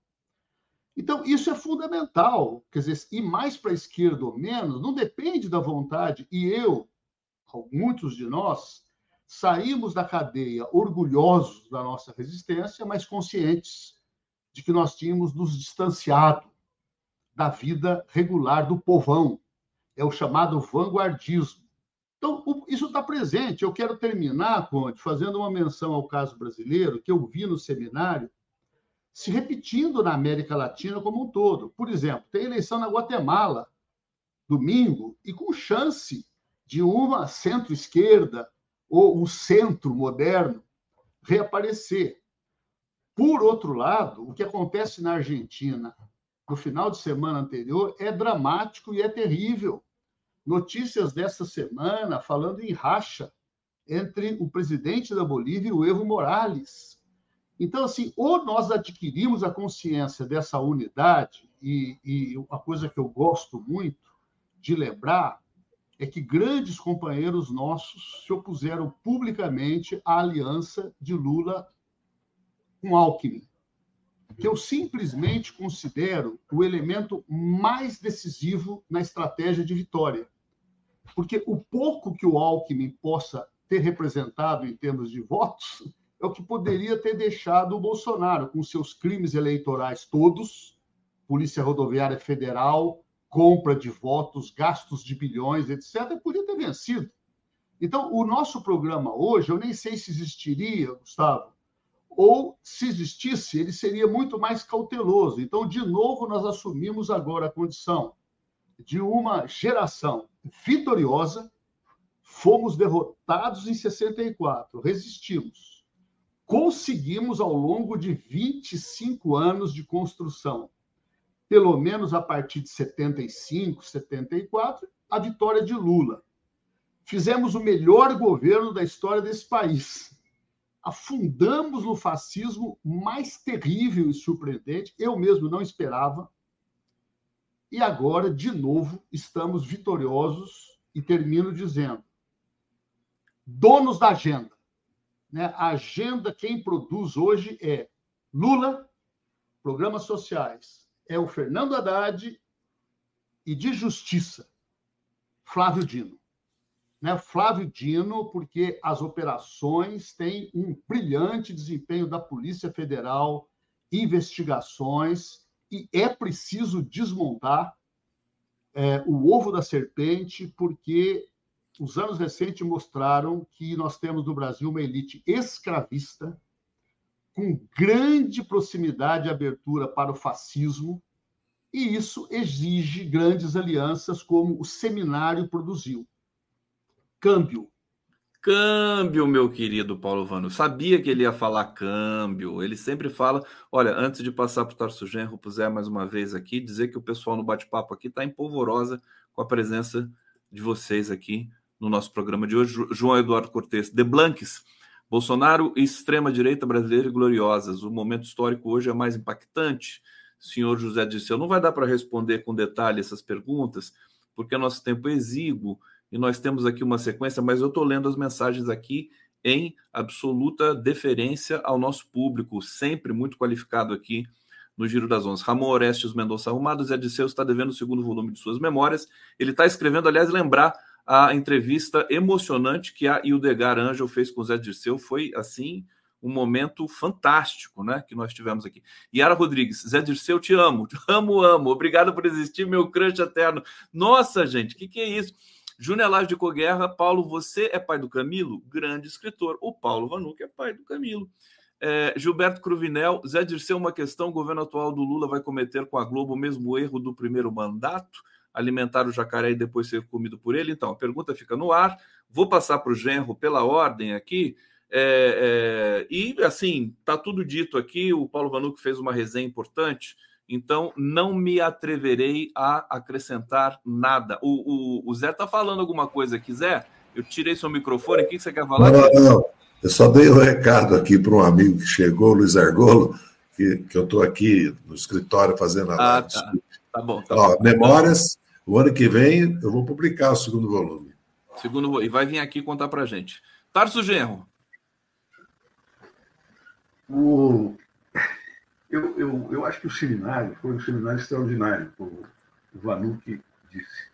Então, isso é fundamental. Quer dizer, e mais para a esquerda ou menos, não depende da vontade. E eu, muitos de nós, saímos da cadeia orgulhosos da nossa resistência, mas conscientes de que nós tínhamos nos distanciado da vida regular do povão. É o chamado vanguardismo. Então, isso está presente. Eu quero terminar, Conde, fazendo uma menção ao caso brasileiro, que eu vi no seminário, se repetindo na América Latina como um todo. Por exemplo, tem eleição na Guatemala, domingo, e com chance de uma centro-esquerda ou um centro moderno reaparecer. Por outro lado, o que acontece na Argentina no final de semana anterior é dramático e é terrível notícias dessa semana falando em racha entre o presidente da Bolívia e o Evo Morales. Então, assim, ou nós adquirimos a consciência dessa unidade, e, e uma coisa que eu gosto muito de lembrar é que grandes companheiros nossos se opuseram publicamente à aliança de Lula com Alckmin, que eu simplesmente considero o elemento mais decisivo na estratégia de vitória. Porque o pouco que o Alckmin possa ter representado em termos de votos é o que poderia ter deixado o Bolsonaro com seus crimes eleitorais todos, Polícia Rodoviária Federal, compra de votos, gastos de bilhões, etc., podia ter vencido. Então, o nosso programa hoje, eu nem sei se existiria, Gustavo, ou se existisse, ele seria muito mais cauteloso. Então, de novo, nós assumimos agora a condição de uma geração vitoriosa, fomos derrotados em 64, resistimos. Conseguimos, ao longo de 25 anos de construção, pelo menos a partir de 75, 74, a vitória de Lula. Fizemos o melhor governo da história desse país afundamos no fascismo mais terrível e surpreendente. Eu mesmo não esperava. E agora, de novo, estamos vitoriosos e termino dizendo: donos da agenda. Né? A agenda, quem produz hoje é Lula, programas sociais, é o Fernando Haddad e de justiça, Flávio Dino né, Flávio Dino, porque as operações têm um brilhante desempenho da Polícia Federal, investigações, e é preciso desmontar é, o ovo da serpente, porque os anos recentes mostraram que nós temos no Brasil uma elite escravista, com grande proximidade e abertura para o fascismo, e isso exige grandes alianças, como o seminário produziu câmbio. Câmbio, meu querido Paulo Vano. Sabia que ele ia falar câmbio. Ele sempre fala. Olha, antes de passar para o Tarso Genro, Zé mais uma vez aqui, dizer que o pessoal no bate-papo aqui está empolvorosa com a presença de vocês aqui no nosso programa de hoje. João Eduardo Cortes, de Blanques. Bolsonaro e extrema-direita brasileira e gloriosas. O momento histórico hoje é mais impactante. Senhor José Disseu, não vai dar para responder com detalhe essas perguntas, porque nosso tempo é exíguo e nós temos aqui uma sequência, mas eu estou lendo as mensagens aqui em absoluta deferência ao nosso público, sempre muito qualificado aqui no Giro das Onze. Ramon Orestes Mendonça Arrumado, Zé Disseu está devendo o segundo volume de suas memórias. Ele está escrevendo, aliás, lembrar a entrevista emocionante que a Ildegar Angel fez com o Zé Disseu. Foi, assim, um momento fantástico, né, que nós tivemos aqui. Yara Rodrigues, Zé Dirceu, te amo, te amo, amo. Obrigado por existir, meu crush eterno. Nossa, gente, o que, que é isso? Júnior de Coguerra, Paulo, você é pai do Camilo? Grande escritor. O Paulo Vanuc é pai do Camilo. É, Gilberto Cruvinel, Zé Dirceu, uma questão: o governo atual do Lula vai cometer com a Globo o mesmo erro do primeiro mandato? Alimentar o jacaré e depois ser comido por ele? Então, a pergunta fica no ar. Vou passar para o Genro pela ordem aqui. É, é, e assim, tá tudo dito aqui. O Paulo Vanuc fez uma resenha importante. Então, não me atreverei a acrescentar nada. O, o, o Zé está falando alguma coisa aqui, Zé? Eu tirei seu microfone. O que você quer falar? Não, não, não. Eu só dei um recado aqui para um amigo que chegou, Luiz Argolo, que, que eu estou aqui no escritório fazendo a ah, Tá. tá bom. Tá Ó, bom. Memórias, o ano que vem eu vou publicar o segundo volume. Segundo E vai vir aqui contar para gente. Tarso Genro. O eu, eu, eu acho que o seminário foi um seminário extraordinário, como o Vanuc disse.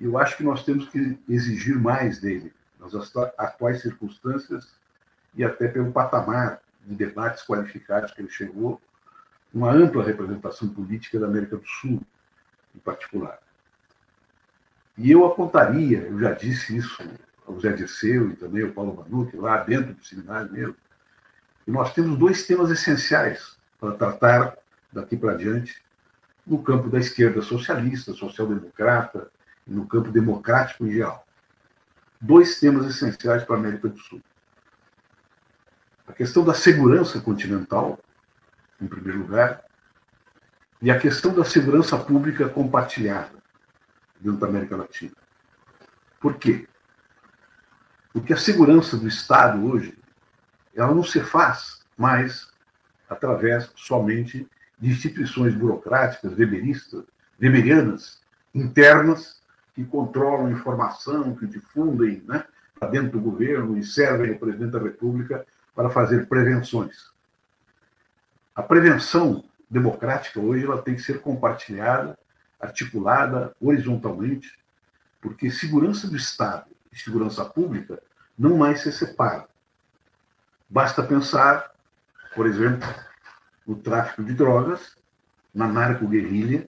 Eu acho que nós temos que exigir mais dele, nas atuais circunstâncias e até pelo patamar de debates qualificados que ele chegou, uma ampla representação política da América do Sul, em particular. E eu apontaria, eu já disse isso ao Zé Dirceu e também ao Paulo Vanuc, lá dentro do seminário mesmo, e nós temos dois temas essenciais para tratar daqui para diante no campo da esquerda socialista, social-democrata no campo democrático em geral. Dois temas essenciais para a América do Sul. A questão da segurança continental, em primeiro lugar, e a questão da segurança pública compartilhada dentro da América Latina. Por quê? Porque a segurança do Estado hoje ela não se faz mais através somente de instituições burocráticas, weberistas, weberianas, internas, que controlam informação, que difundem né, para dentro do governo e servem ao presidente da República para fazer prevenções. A prevenção democrática hoje ela tem que ser compartilhada, articulada horizontalmente, porque segurança do Estado e segurança pública não mais se separam. Basta pensar, por exemplo, no tráfico de drogas, na narco-guerrilha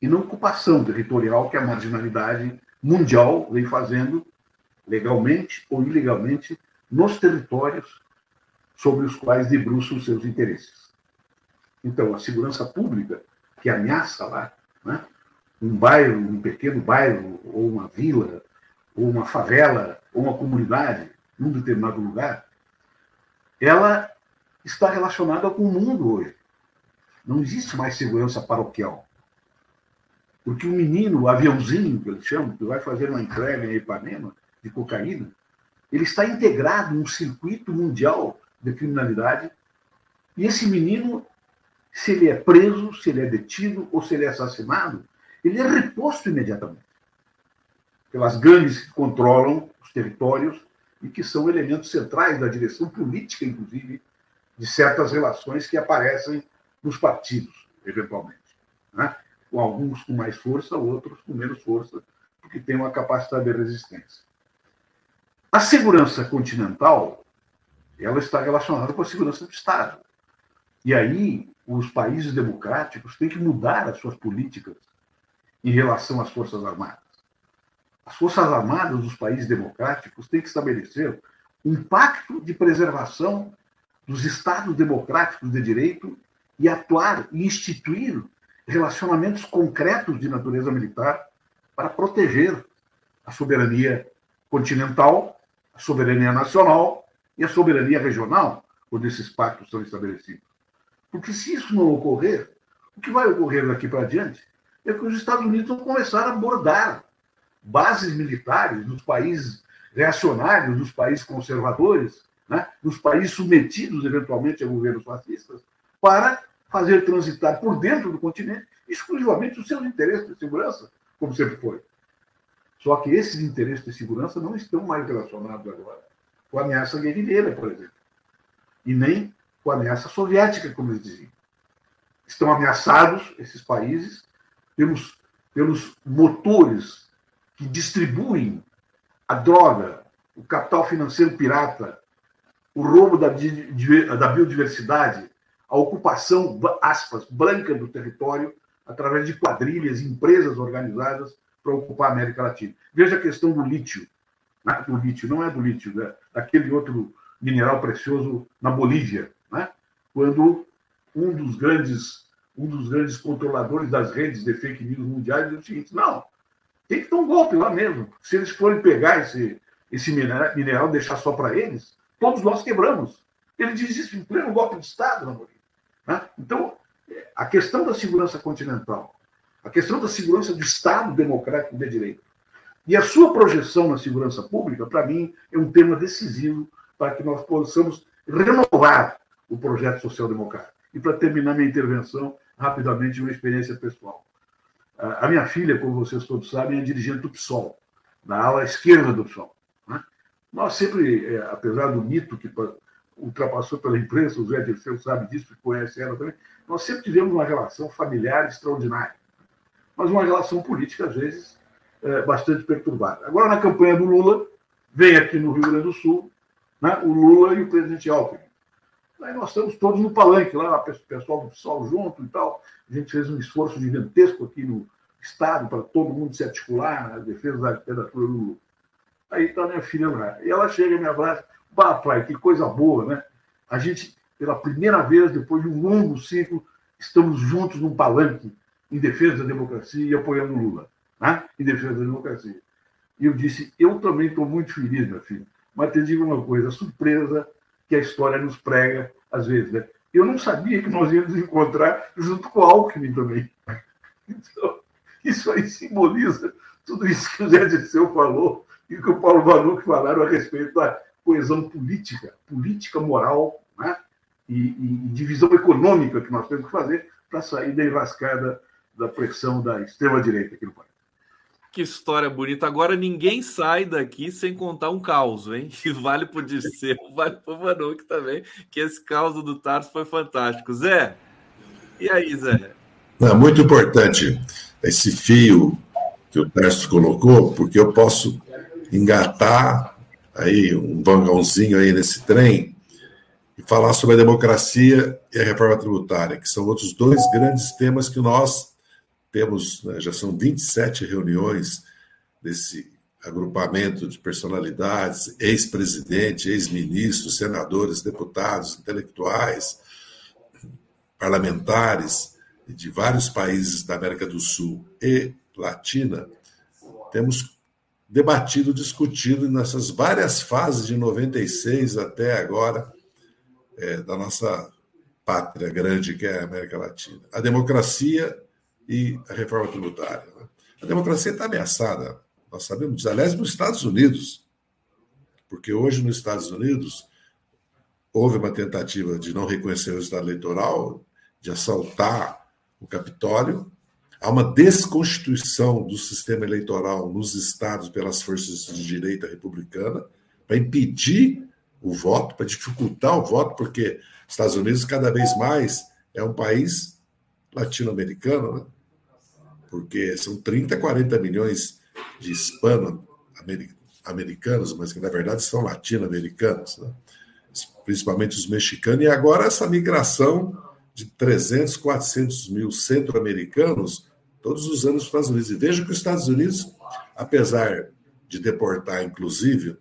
e na ocupação territorial que a marginalidade mundial vem fazendo, legalmente ou ilegalmente, nos territórios sobre os quais debruçam os seus interesses. Então, a segurança pública, que ameaça lá, né, um bairro, um pequeno bairro, ou uma vila, ou uma favela, ou uma comunidade, num determinado lugar, ela está relacionada com o mundo hoje. Não existe mais segurança paroquial. Porque o menino, o aviãozinho, que eles chamam, que vai fazer uma entrega em Ipanema de cocaína, ele está integrado num circuito mundial de criminalidade. E esse menino, se ele é preso, se ele é detido ou se ele é assassinado, ele é reposto imediatamente pelas gangues que controlam os territórios e que são elementos centrais da direção política, inclusive, de certas relações que aparecem nos partidos, eventualmente. Né? Com alguns com mais força, outros com menos força, porque têm uma capacidade de resistência. A segurança continental ela está relacionada com a segurança do Estado. E aí, os países democráticos têm que mudar as suas políticas em relação às Forças Armadas. As Forças Armadas dos países democráticos têm que estabelecer um pacto de preservação dos Estados democráticos de direito e atuar e instituir relacionamentos concretos de natureza militar para proteger a soberania continental, a soberania nacional e a soberania regional, quando esses pactos são estabelecidos. Porque se isso não ocorrer, o que vai ocorrer daqui para diante é que os Estados Unidos vão começar a abordar bases militares dos países reacionários, dos países conservadores, né, dos países submetidos eventualmente a governos fascistas, para fazer transitar por dentro do continente exclusivamente os seus interesses de segurança, como sempre foi. Só que esses interesses de segurança não estão mais relacionados agora com a ameaça guerrilheira, por exemplo, e nem com a ameaça soviética, como eles diziam. Estão ameaçados, esses países, pelos, pelos motores que distribuem a droga, o capital financeiro pirata, o roubo da, da biodiversidade, a ocupação, aspas, branca do território, através de quadrilhas, empresas organizadas para ocupar a América Latina. Veja a questão do lítio. Né? Do lítio, não é do lítio, né? daquele outro mineral precioso na Bolívia, né? quando um dos grandes um dos grandes controladores das redes de fake news mundiais diz o seguinte: não, tem que dar um golpe lá mesmo. Se eles forem pegar esse, esse mineral, e deixar só para eles, todos nós quebramos. Ele diz isso em pleno golpe de Estado Bolívia. Né? Então, a questão da segurança continental, a questão da segurança do Estado democrático de direito e a sua projeção na segurança pública, para mim, é um tema decisivo para que nós possamos renovar o projeto social-democrático. E para terminar minha intervenção, rapidamente, uma experiência pessoal. A minha filha, como vocês todos sabem, é dirigente do PSOL, na ala esquerda do PSOL. Né? Nós sempre, é, apesar do mito que ultrapassou pela imprensa, o Zé Dirceu sabe disso, que conhece ela também, nós sempre tivemos uma relação familiar extraordinária, mas uma relação política, às vezes, é, bastante perturbada. Agora, na campanha do Lula, vem aqui no Rio Grande do Sul né, o Lula e o presidente Alckmin. Aí nós estamos todos no palanque, lá, pessoal do PSOL junto e tal. A gente fez um esforço gigantesco aqui no Estado para todo mundo se articular na defesa da literatura do Lula. Aí está minha filha lá. E ela chega e me abraça. Bah, pai, que coisa boa, né? A gente, pela primeira vez, depois de um longo ciclo, estamos juntos num palanque em defesa da democracia e apoiando Lula, né? em defesa da democracia. E eu disse, eu também estou muito feliz, minha filha, mas te digo uma coisa, a surpresa que a história nos prega, às vezes. Né? Eu não sabia que nós íamos encontrar junto com o Alckmin também. Então, isso aí simboliza tudo isso que o Zé Dirceu falou e que o Paulo Vanuc falaram a respeito da coesão política, política moral né? e, e divisão econômica que nós temos que fazer para sair da enrascada da pressão da extrema-direita aqui no país. Que história bonita. Agora ninguém sai daqui sem contar um caos, hein? Que vale para o Disseu, vale para o Vanuc também, que esse caos do Tarso foi fantástico. Zé, e aí, Zé? É muito importante esse fio que o Tarso colocou, porque eu posso engatar aí um vagãozinho aí nesse trem falar sobre a democracia e a reforma tributária, que são outros dois grandes temas que nós temos, né, já são 27 reuniões desse agrupamento de personalidades, ex-presidente, ex-ministros, senadores, deputados, intelectuais, parlamentares de vários países da América do Sul e Latina, temos debatido, discutido nessas várias fases de 96 até agora é, da nossa pátria grande, que é a América Latina. A democracia e a reforma tributária. Né? A democracia está ameaçada, nós sabemos. Aliás, nos Estados Unidos, porque hoje nos Estados Unidos houve uma tentativa de não reconhecer o Estado eleitoral, de assaltar o Capitólio. Há uma desconstituição do sistema eleitoral nos estados pelas forças de direita republicana para impedir o voto, para dificultar o voto, porque Estados Unidos cada vez mais é um país latino-americano, né? porque são 30, 40 milhões de hispano-americanos, mas que na verdade são latino-americanos, né? principalmente os mexicanos, e agora essa migração de 300, 400 mil centro-americanos todos os anos para os Estados Unidos. E veja que os Estados Unidos, apesar de deportar, inclusive,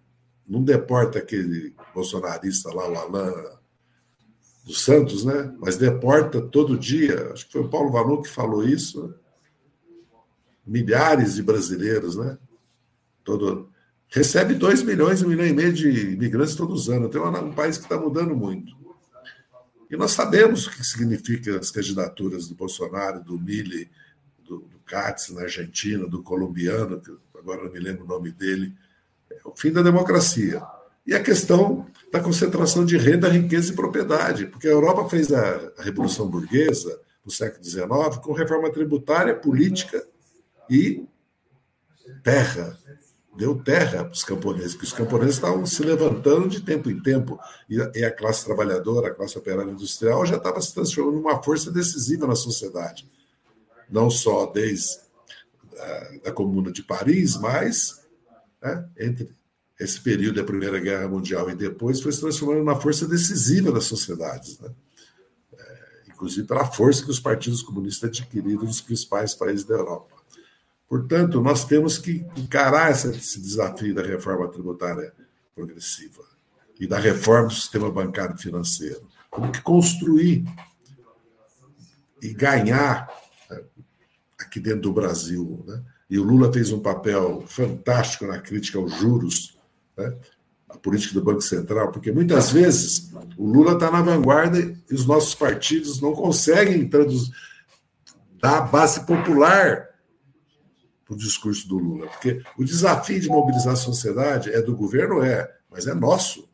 não deporta aquele bolsonarista lá, o Alain dos Santos, né? Mas deporta todo dia. Acho que foi o Paulo Valu que falou isso. Milhares de brasileiros, né? Todo recebe 2 milhões, 1 milhão e meio de imigrantes todos os anos. Tem um país que está mudando muito. E nós sabemos o que significa as candidaturas do Bolsonaro, do Mille, do, do Katz na Argentina, do colombiano, que agora não me lembro o nome dele, o fim da democracia. E a questão da concentração de renda, riqueza e propriedade, porque a Europa fez a, a Revolução Burguesa no século XIX com reforma tributária, política e terra. Deu terra para os camponeses, porque os camponeses estavam se levantando de tempo em tempo, e a, e a classe trabalhadora, a classe operária industrial, já estava se transformando numa força decisiva na sociedade. Não só desde a, a Comuna de Paris, mas né, entre esse período da Primeira Guerra Mundial e depois, foi se transformando na força decisiva das sociedades, né? é, inclusive pela força que os partidos comunistas adquiriram nos principais países da Europa. Portanto, nós temos que encarar esse desafio da reforma tributária progressiva e da reforma do sistema bancário financeiro. Temos que construir e ganhar né, aqui dentro do Brasil, né? e o Lula fez um papel fantástico na crítica aos juros, né? a política do Banco Central, porque muitas vezes o Lula está na vanguarda e os nossos partidos não conseguem traduzir, dar base popular para o discurso do Lula. Porque o desafio de mobilizar a sociedade é do governo, é, mas é nosso.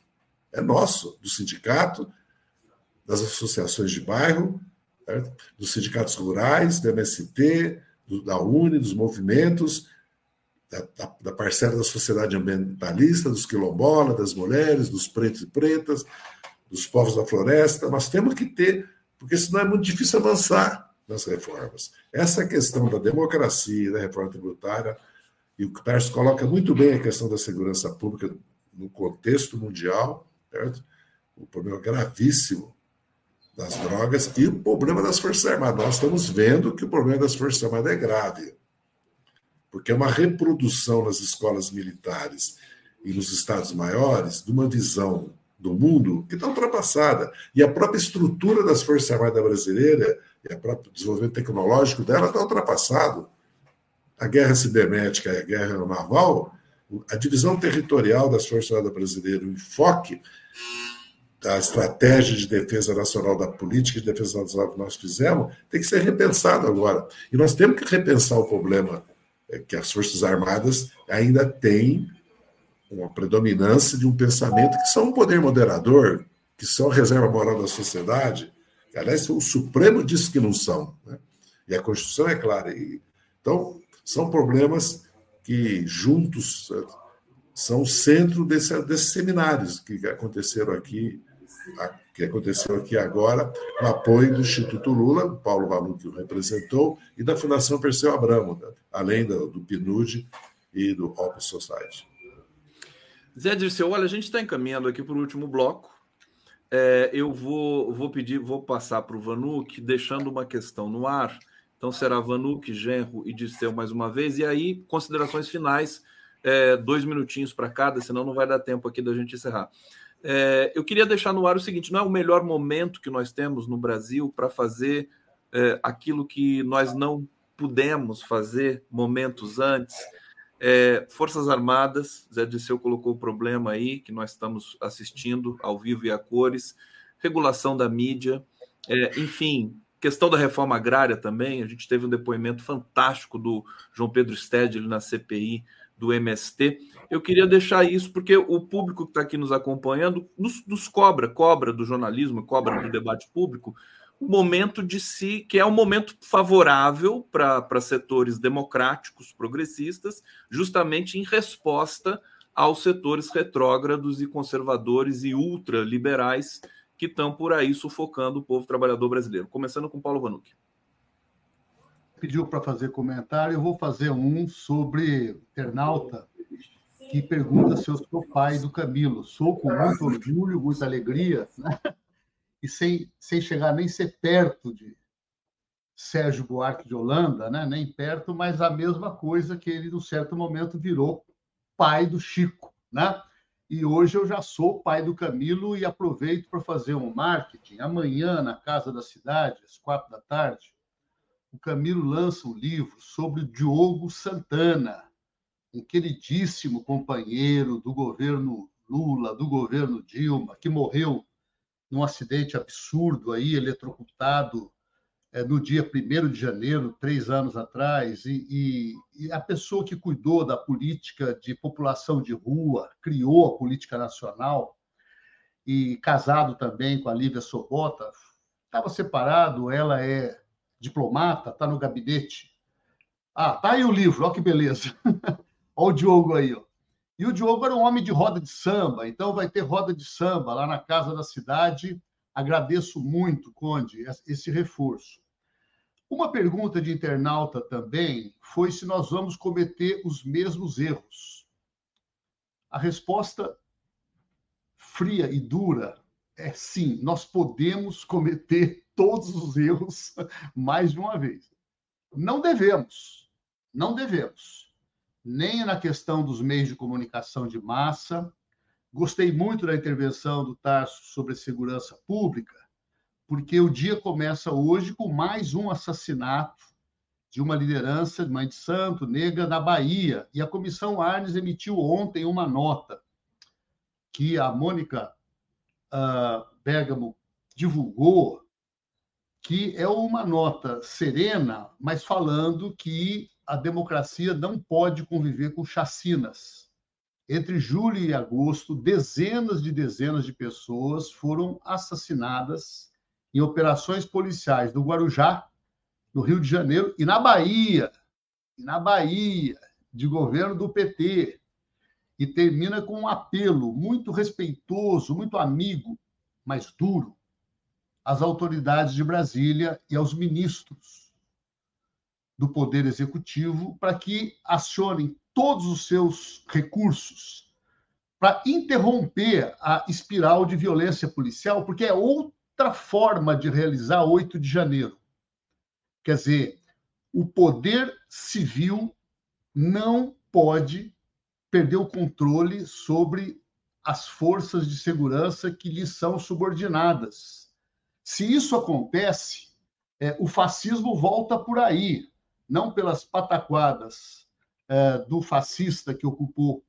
É nosso, do sindicato, das associações de bairro, certo? dos sindicatos rurais, do MST, do, da UNE, dos movimentos, da, da, da, parcela da sociedade ambientalista, dos quilombolas, das mulheres, dos pretos e pretas, dos povos da floresta. Nós temos que ter, porque senão é muito difícil avançar nas reformas. Essa questão da democracia, da reforma tributária, e o Tarso coloca muito bem a questão da segurança pública no contexto mundial, certo? o problema gravíssimo das drogas e o problema das Forças Armadas. Nós estamos vendo que o problema das Forças Armadas é grave, porque é uma reprodução nas escolas militares e nos estados maiores de uma visão do mundo que está ultrapassada. E a própria estrutura das Forças Armadas brasileiras e o próprio desenvolvimento tecnológico dela está ultrapassado. A guerra cibernética e a guerra naval, a divisão territorial das Forças Armadas brasileiras, o enfoque da estratégia de defesa nacional, da política de defesa nacional que nós fizemos, tem que ser repensado agora. E nós temos que repensar o problema que as Forças Armadas ainda têm uma predominância de um pensamento que são um poder moderador, que são a reserva moral da sociedade. Aliás, o Supremo disse que não são. Né? E a Constituição é clara. Então, são problemas que juntos são o centro desse, desses seminários que aconteceram aqui que aconteceu aqui agora, com apoio do Instituto Lula, Paulo Valu que o representou, e da Fundação Perseu Abramo, né? além do, do PNUD e do Open Society. Zé Dirceu, olha, a gente está encaminhando aqui para o último bloco. é, eu vou, vou pedir, vou passar para o Vanuc, deixando uma questão no ar. Então será Vanuc, Genro e Disseu mais uma vez. E aí, considerações finais, é, dois minutinhos para cada, senão não vai dar tempo aqui da gente encerrar. É, eu queria deixar no ar o seguinte: não é o melhor momento que nós temos no Brasil para fazer é, aquilo que nós não pudemos fazer momentos antes. É, Forças Armadas, Zé Disseu colocou o problema aí, que nós estamos assistindo ao vivo e a cores, regulação da mídia, é, enfim, questão da reforma agrária também. A gente teve um depoimento fantástico do João Pedro Stedley na CPI do MST. Eu queria deixar isso porque o público que está aqui nos acompanhando nos, nos, cobra, cobra do jornalismo, cobra do debate público, o momento de si, que é um momento favorável para setores democráticos, progressistas, justamente em resposta aos setores retrógrados e conservadores e ultraliberais que estão por aí sufocando o povo trabalhador brasileiro. Começando com Paulo Vanucci. Pediu para fazer comentário, eu vou fazer um sobre internauta que pergunta se eu sou pai do Camilo. Sou com muito orgulho, muita alegria. Né? e sem, sem chegar nem ser perto de Sérgio Buarque de Holanda, né? nem perto, mas a mesma coisa que ele, num certo momento, virou pai do Chico. Né? E hoje eu já sou pai do Camilo e aproveito para fazer um marketing. Amanhã, na Casa da Cidade, às quatro da tarde, o Camilo lança um livro sobre Diogo Santana, um queridíssimo companheiro do governo Lula, do governo Dilma, que morreu num acidente absurdo aí, eletrocutado é, no dia 1 de janeiro, três anos atrás, e, e, e, a pessoa que cuidou da política de população de rua, criou a política nacional, e casado também com a Lívia Sobota, estava separado, ela é diplomata, está no gabinete. Ah, tá aí o livro, olha que beleza. olha o Diogo aí, ó. E o Diogo era um homem de roda de samba, então vai ter roda de samba lá na Casa da Cidade. Agradeço muito, Conde, esse reforço. Uma pergunta de internauta também foi se nós vamos cometer os mesmos erros. A resposta fria e dura é sim, nós podemos cometer todos os erros mais de uma vez. Não devemos, não devemos nem na questão dos meios de comunicação de massa. Gostei muito da intervenção do Tarso sobre segurança pública, porque o dia começa hoje com mais um assassinato de uma liderança de mãe de santo negra na Bahia. E a Comissão Arnes emitiu ontem uma nota que a Mônica uh, Bergamo divulgou, que é uma nota serena, mas falando que a democracia não pode conviver com chacinas. Entre julho e agosto, dezenas de dezenas de pessoas foram assassinadas em operações policiais no Guarujá, no Rio de Janeiro e na Bahia, e na Bahia, de governo do PT. E termina com um apelo muito respeitoso, muito amigo, mas duro, às autoridades de Brasília e aos ministros do Poder Executivo para que acionem todos os seus recursos para interromper a espiral de violência policial, porque é outra forma de realizar 8 de janeiro. Quer dizer, o poder civil não pode perder o controle sobre as forças de segurança que lhe são subordinadas. Se isso acontece, é, o fascismo volta por aí não pelas pataquadas é, do fascista que ocupou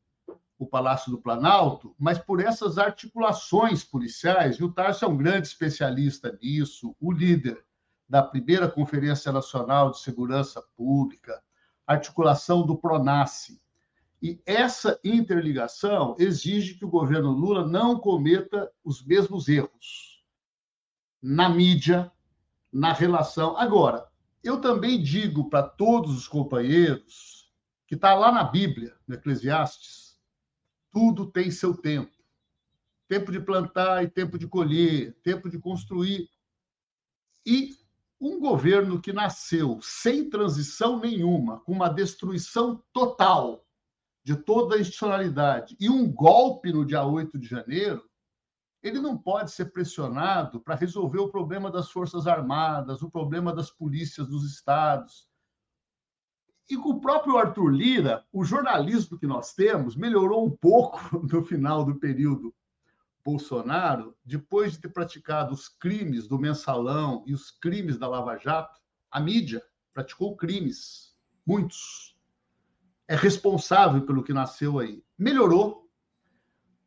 o Palácio do Planalto, mas por essas articulações policiais. E o Tarso é um grande especialista nisso, o líder da primeira Conferência Nacional de Segurança Pública, articulação do PRONASSE. E essa interligação exige que o governo Lula não cometa os mesmos erros na mídia, na relação. Agora, eu também digo para todos os companheiros que está lá na Bíblia, no Eclesiastes, tudo tem seu tempo. Tempo de plantar e tempo de colher, tempo de construir. E um governo que nasceu sem transição nenhuma, com uma destruição total de toda a institucionalidade e um golpe no dia 8 de janeiro, ele não pode ser pressionado para resolver o problema das Forças Armadas, o problema das polícias dos estados. E com o próprio Arthur Lira, o jornalismo que nós temos melhorou um pouco no final do período Bolsonaro, depois de ter praticado os crimes do mensalão e os crimes da Lava Jato, a mídia praticou crimes, muitos. É responsável pelo que nasceu aí. Melhorou,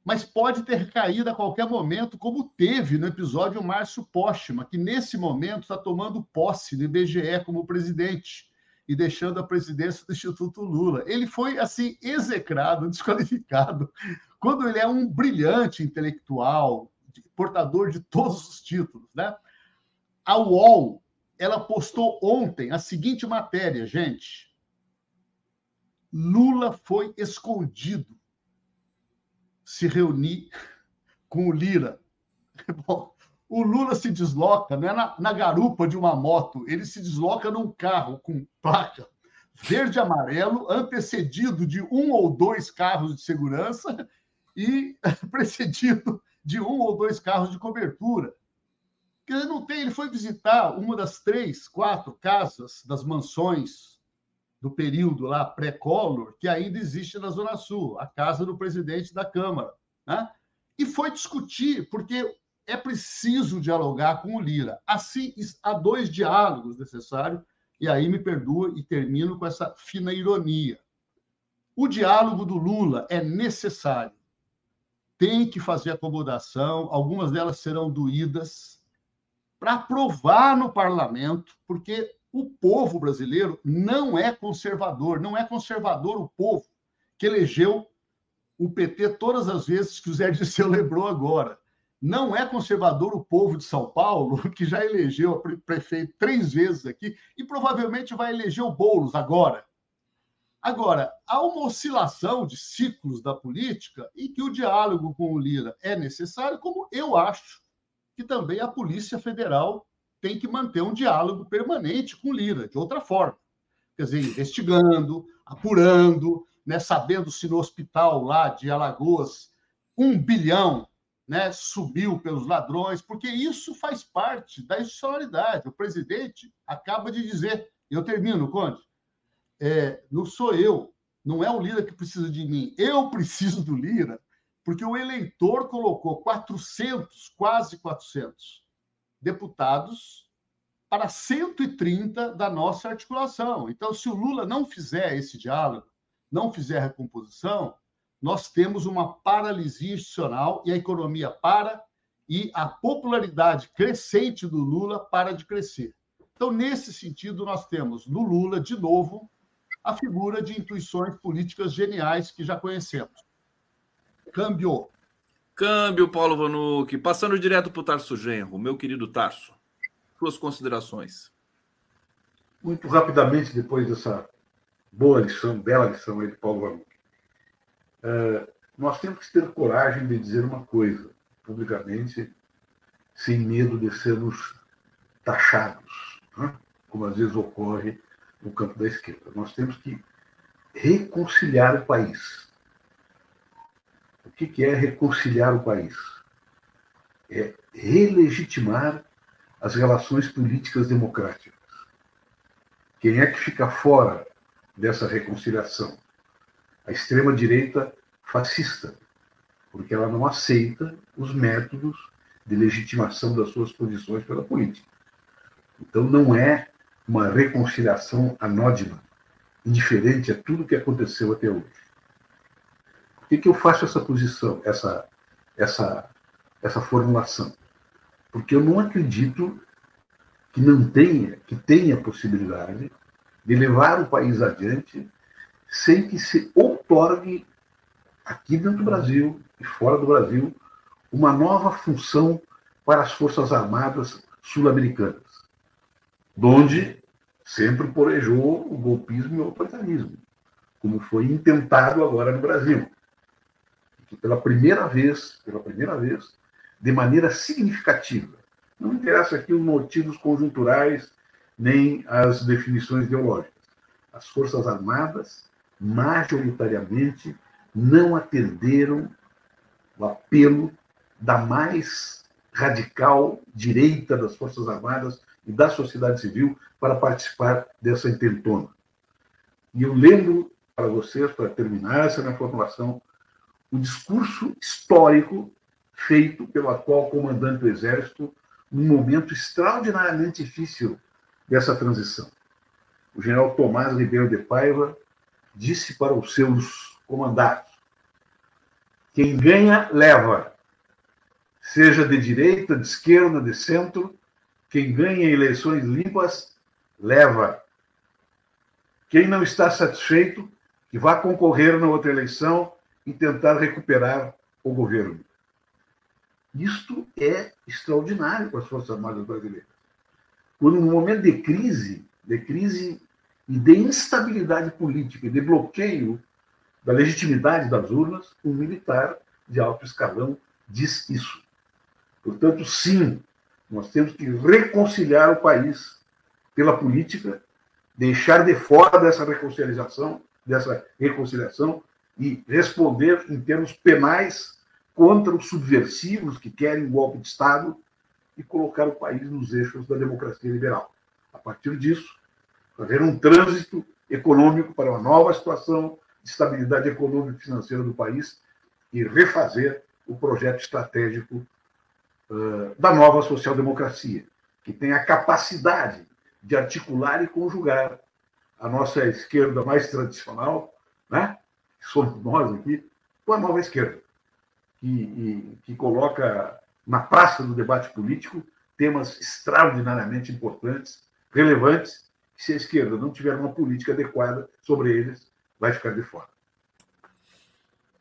mas pode ter caído a qualquer momento, como teve no episódio Márcio Póstima, que nesse momento está tomando posse do IBGE como presidente e deixando a presidência do Instituto Lula. Ele foi assim execrado, desqualificado, quando ele é um brilhante intelectual, portador de todos os títulos, né? A UOL, ela postou ontem a seguinte matéria, gente. Lula foi escondido se reunir com o Lira. Bom, o Lula se desloca não é na, na, garupa de uma moto, ele se desloca num carro com placa verde amarelo, antecedido de um ou dois carros de segurança e precedido de um ou dois carros de cobertura. Ele não tem, ele foi visitar uma das três, quatro casas das mansões do período lá pré-Collor, que ainda existe na Zona Sul, a casa do presidente da Câmara. Né? E foi discutir, porque é preciso dialogar com o Lira. Assim, há dois diálogos necessários, e aí me perdoa e termino com essa fina ironia. O diálogo do Lula é necessário. Tem que fazer acomodação, algumas delas serão doídas, para aprovar no parlamento, porque o povo brasileiro não é conservador, não é conservador o povo que elegeu o PT todas as vezes que o Zé Dirceu lembrou agora. Não é conservador o povo de São Paulo, que já elegeu o prefeito três vezes aqui e provavelmente vai eleger o Boulos agora. Agora, há uma oscilação de ciclos da política e que o diálogo com o Lira é necessário, como eu acho que também a Polícia Federal tem que manter um diálogo permanente com Lira, de outra forma. Quer dizer, investigando, apurando, né, sabendo se no hospital lá de Alagoas um bilhão né, subiu pelos ladrões, porque isso faz parte da institucionalidade. O presidente acaba de dizer, eu termino, Conde, é, não sou eu, não é o Lira que precisa de mim, eu preciso do Lira, porque o eleitor colocou 400, quase 400 deputados para 130 da nossa articulação. Então, se o Lula não fizer esse diálogo, não fizer a recomposição, nós temos uma paralisia institucional e a economia para e a popularidade crescente do Lula para de crescer. Então, nesse sentido, nós temos no Lula, de novo, a figura de intuições políticas geniais que já conhecemos. Câmbio. Câmbio, Paulo Vanucci. Passando direto para o Tarso Genro, meu querido Tarso. Suas considerações. Muito rapidamente, depois dessa boa lição, bela lição aí de Paulo Vanucci. Uh, nós temos que ter coragem de dizer uma coisa publicamente, sem medo de sermos taxados, né? como às vezes ocorre no campo da esquerda. Nós temos que reconciliar o país. O que é reconciliar o país? É relegitimar as relações políticas democráticas. Quem é que fica fora dessa reconciliação? A extrema-direita fascista, porque ela não aceita os métodos de legitimação das suas posições pela política. Então, não é uma reconciliação anódima, indiferente a tudo que aconteceu até hoje. Que, que eu faço essa posição, essa, essa, essa formulação? Porque eu não acredito que não tenha, que tenha possibilidade de levar o país adiante sem que se outorgue aqui dentro do Brasil e fora do Brasil uma nova função para as Forças Armadas sul-americanas, onde sempre porejou o golpismo e o autoritarismo, como foi intentado agora no Brasil pela primeira vez, pela primeira vez, de maneira significativa, não interessa aqui os motivos conjunturais nem as definições ideológicas. As Forças Armadas, majoritariamente, não atenderam o apelo da mais radical direita das Forças Armadas e da sociedade civil para participar dessa intentona. E eu lembro para vocês, para terminar essa minha formulação, o discurso histórico feito pelo atual comandante do Exército num momento extraordinariamente difícil dessa transição. O general Tomás Ribeiro de Paiva disse para os seus comandados: quem ganha, leva. Seja de direita, de esquerda, de centro, quem ganha eleições limpas, leva. Quem não está satisfeito, que vá concorrer na outra eleição e tentar recuperar o governo. Isto é extraordinário para as Forças Armadas brasileiras. Quando, no momento de crise, de crise e de instabilidade política de bloqueio da legitimidade das urnas, um militar de alto escalão diz isso. Portanto, sim, nós temos que reconciliar o país pela política, deixar de fora dessa reconciliação, dessa reconciliação e responder em termos penais contra os subversivos que querem o golpe de Estado e colocar o país nos eixos da democracia liberal. A partir disso, fazer um trânsito econômico para uma nova situação de estabilidade econômica e financeira do país e refazer o projeto estratégico uh, da nova social-democracia, que tem a capacidade de articular e conjugar a nossa esquerda mais tradicional, né? Somos nós aqui, com a nova esquerda, que, e, que coloca na praça do debate político temas extraordinariamente importantes, relevantes, que se a esquerda não tiver uma política adequada sobre eles, vai ficar de fora.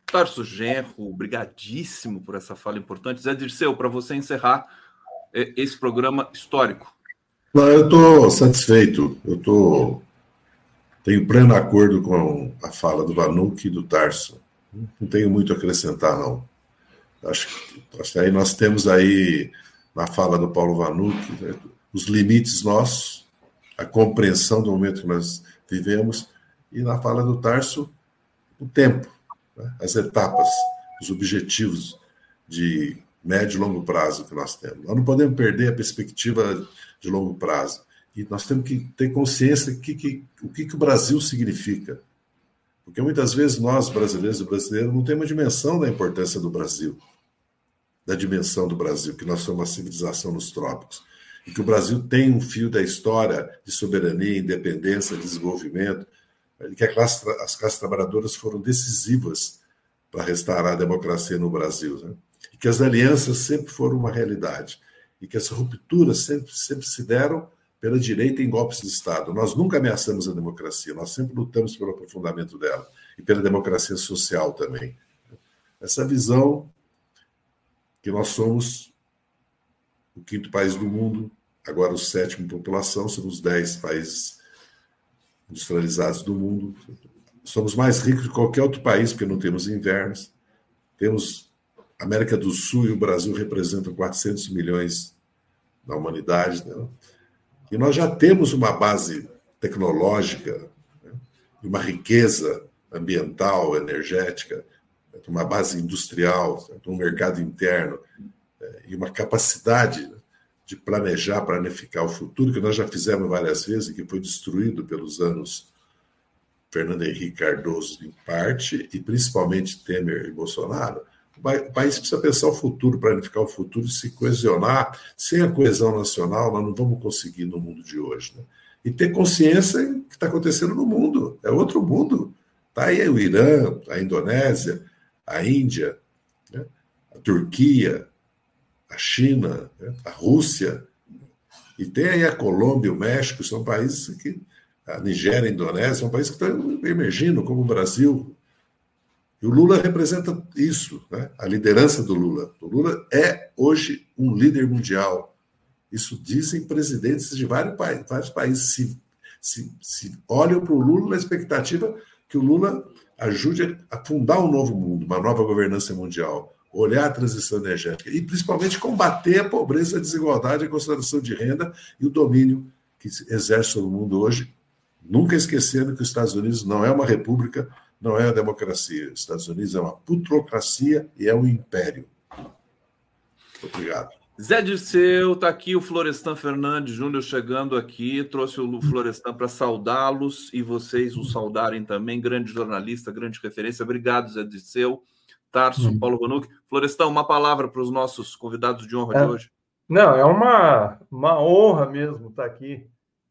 Tarso Genro, obrigadíssimo por essa fala importante. Zé Dirceu, para você encerrar é, esse programa histórico. Não, eu estou satisfeito. Eu tô, tenho pleno acordo com a fala do Vanuc e do Tarso. Não tenho muito a acrescentar, não. Acho que aí nós temos aí, na fala do Paulo Vanuc, né, os limites nossos, a compreensão do momento que nós vivemos, e na fala do Tarso, o tempo, né, as etapas, os objetivos de médio e longo prazo que nós temos. Nós não podemos perder a perspectiva de longo prazo. E nós temos que ter consciência que, que, o que, que o Brasil significa. Porque muitas vezes nós, brasileiros e brasileiros, não temos dimensão da importância do Brasil da dimensão do Brasil, que nós somos uma civilização nos trópicos, e que o Brasil tem um fio da história de soberania, independência, desenvolvimento, que classe, as classes trabalhadoras foram decisivas para restaurar a democracia no Brasil, né? e que as alianças sempre foram uma realidade, e que essas rupturas sempre, sempre se deram pela direita em golpes de Estado. Nós nunca ameaçamos a democracia, nós sempre lutamos pelo aprofundamento dela e pela democracia social também. Essa visão que nós somos o quinto país do mundo, agora o sétimo população, somos dez países industrializados do mundo. Somos mais ricos que qualquer outro país, porque não temos invernos. Temos a América do Sul e o Brasil representam 400 milhões da humanidade. Né? E nós já temos uma base tecnológica, né? uma riqueza ambiental, energética, uma base industrial, um mercado interno é, e uma capacidade de planejar, planificar o futuro, que nós já fizemos várias vezes e que foi destruído pelos anos Fernando Henrique Cardoso, em parte, e principalmente Temer e Bolsonaro. O país precisa pensar o futuro, planificar o futuro, se coesionar. Sem a coesão nacional, nós não vamos conseguir no mundo de hoje. Né? E ter consciência do que está acontecendo no mundo. É outro mundo. Está aí o Irã, a Indonésia, a Índia, né? a Turquia, a China, né? a Rússia, e tem aí a Colômbia, o México, são países que. A Nigéria, a Indonésia, são países que estão emergindo, como o Brasil. E o Lula representa isso, né? a liderança do Lula. O Lula é hoje um líder mundial. Isso dizem presidentes de vários, vários países. Se, se, se olham para o Lula na expectativa que o Lula ajude a fundar um novo mundo, uma nova governança mundial, olhar a transição energética e principalmente combater a pobreza, a desigualdade, a concentração de renda e o domínio que exerce sobre o mundo hoje, nunca esquecendo que os Estados Unidos não é uma república, não é uma democracia. Os Estados Unidos é uma putrocracia e é um império. Obrigado. Zé Disseu, está aqui o Florestan Fernandes Júnior chegando aqui, trouxe o Florestan para saudá-los e vocês o saudarem também. Grande jornalista, grande referência. Obrigado, Zé Disseu. Tarso, hum. Paulo Vanuc. Florestan, uma palavra para os nossos convidados de honra é, de hoje. Não, é uma, uma honra mesmo estar aqui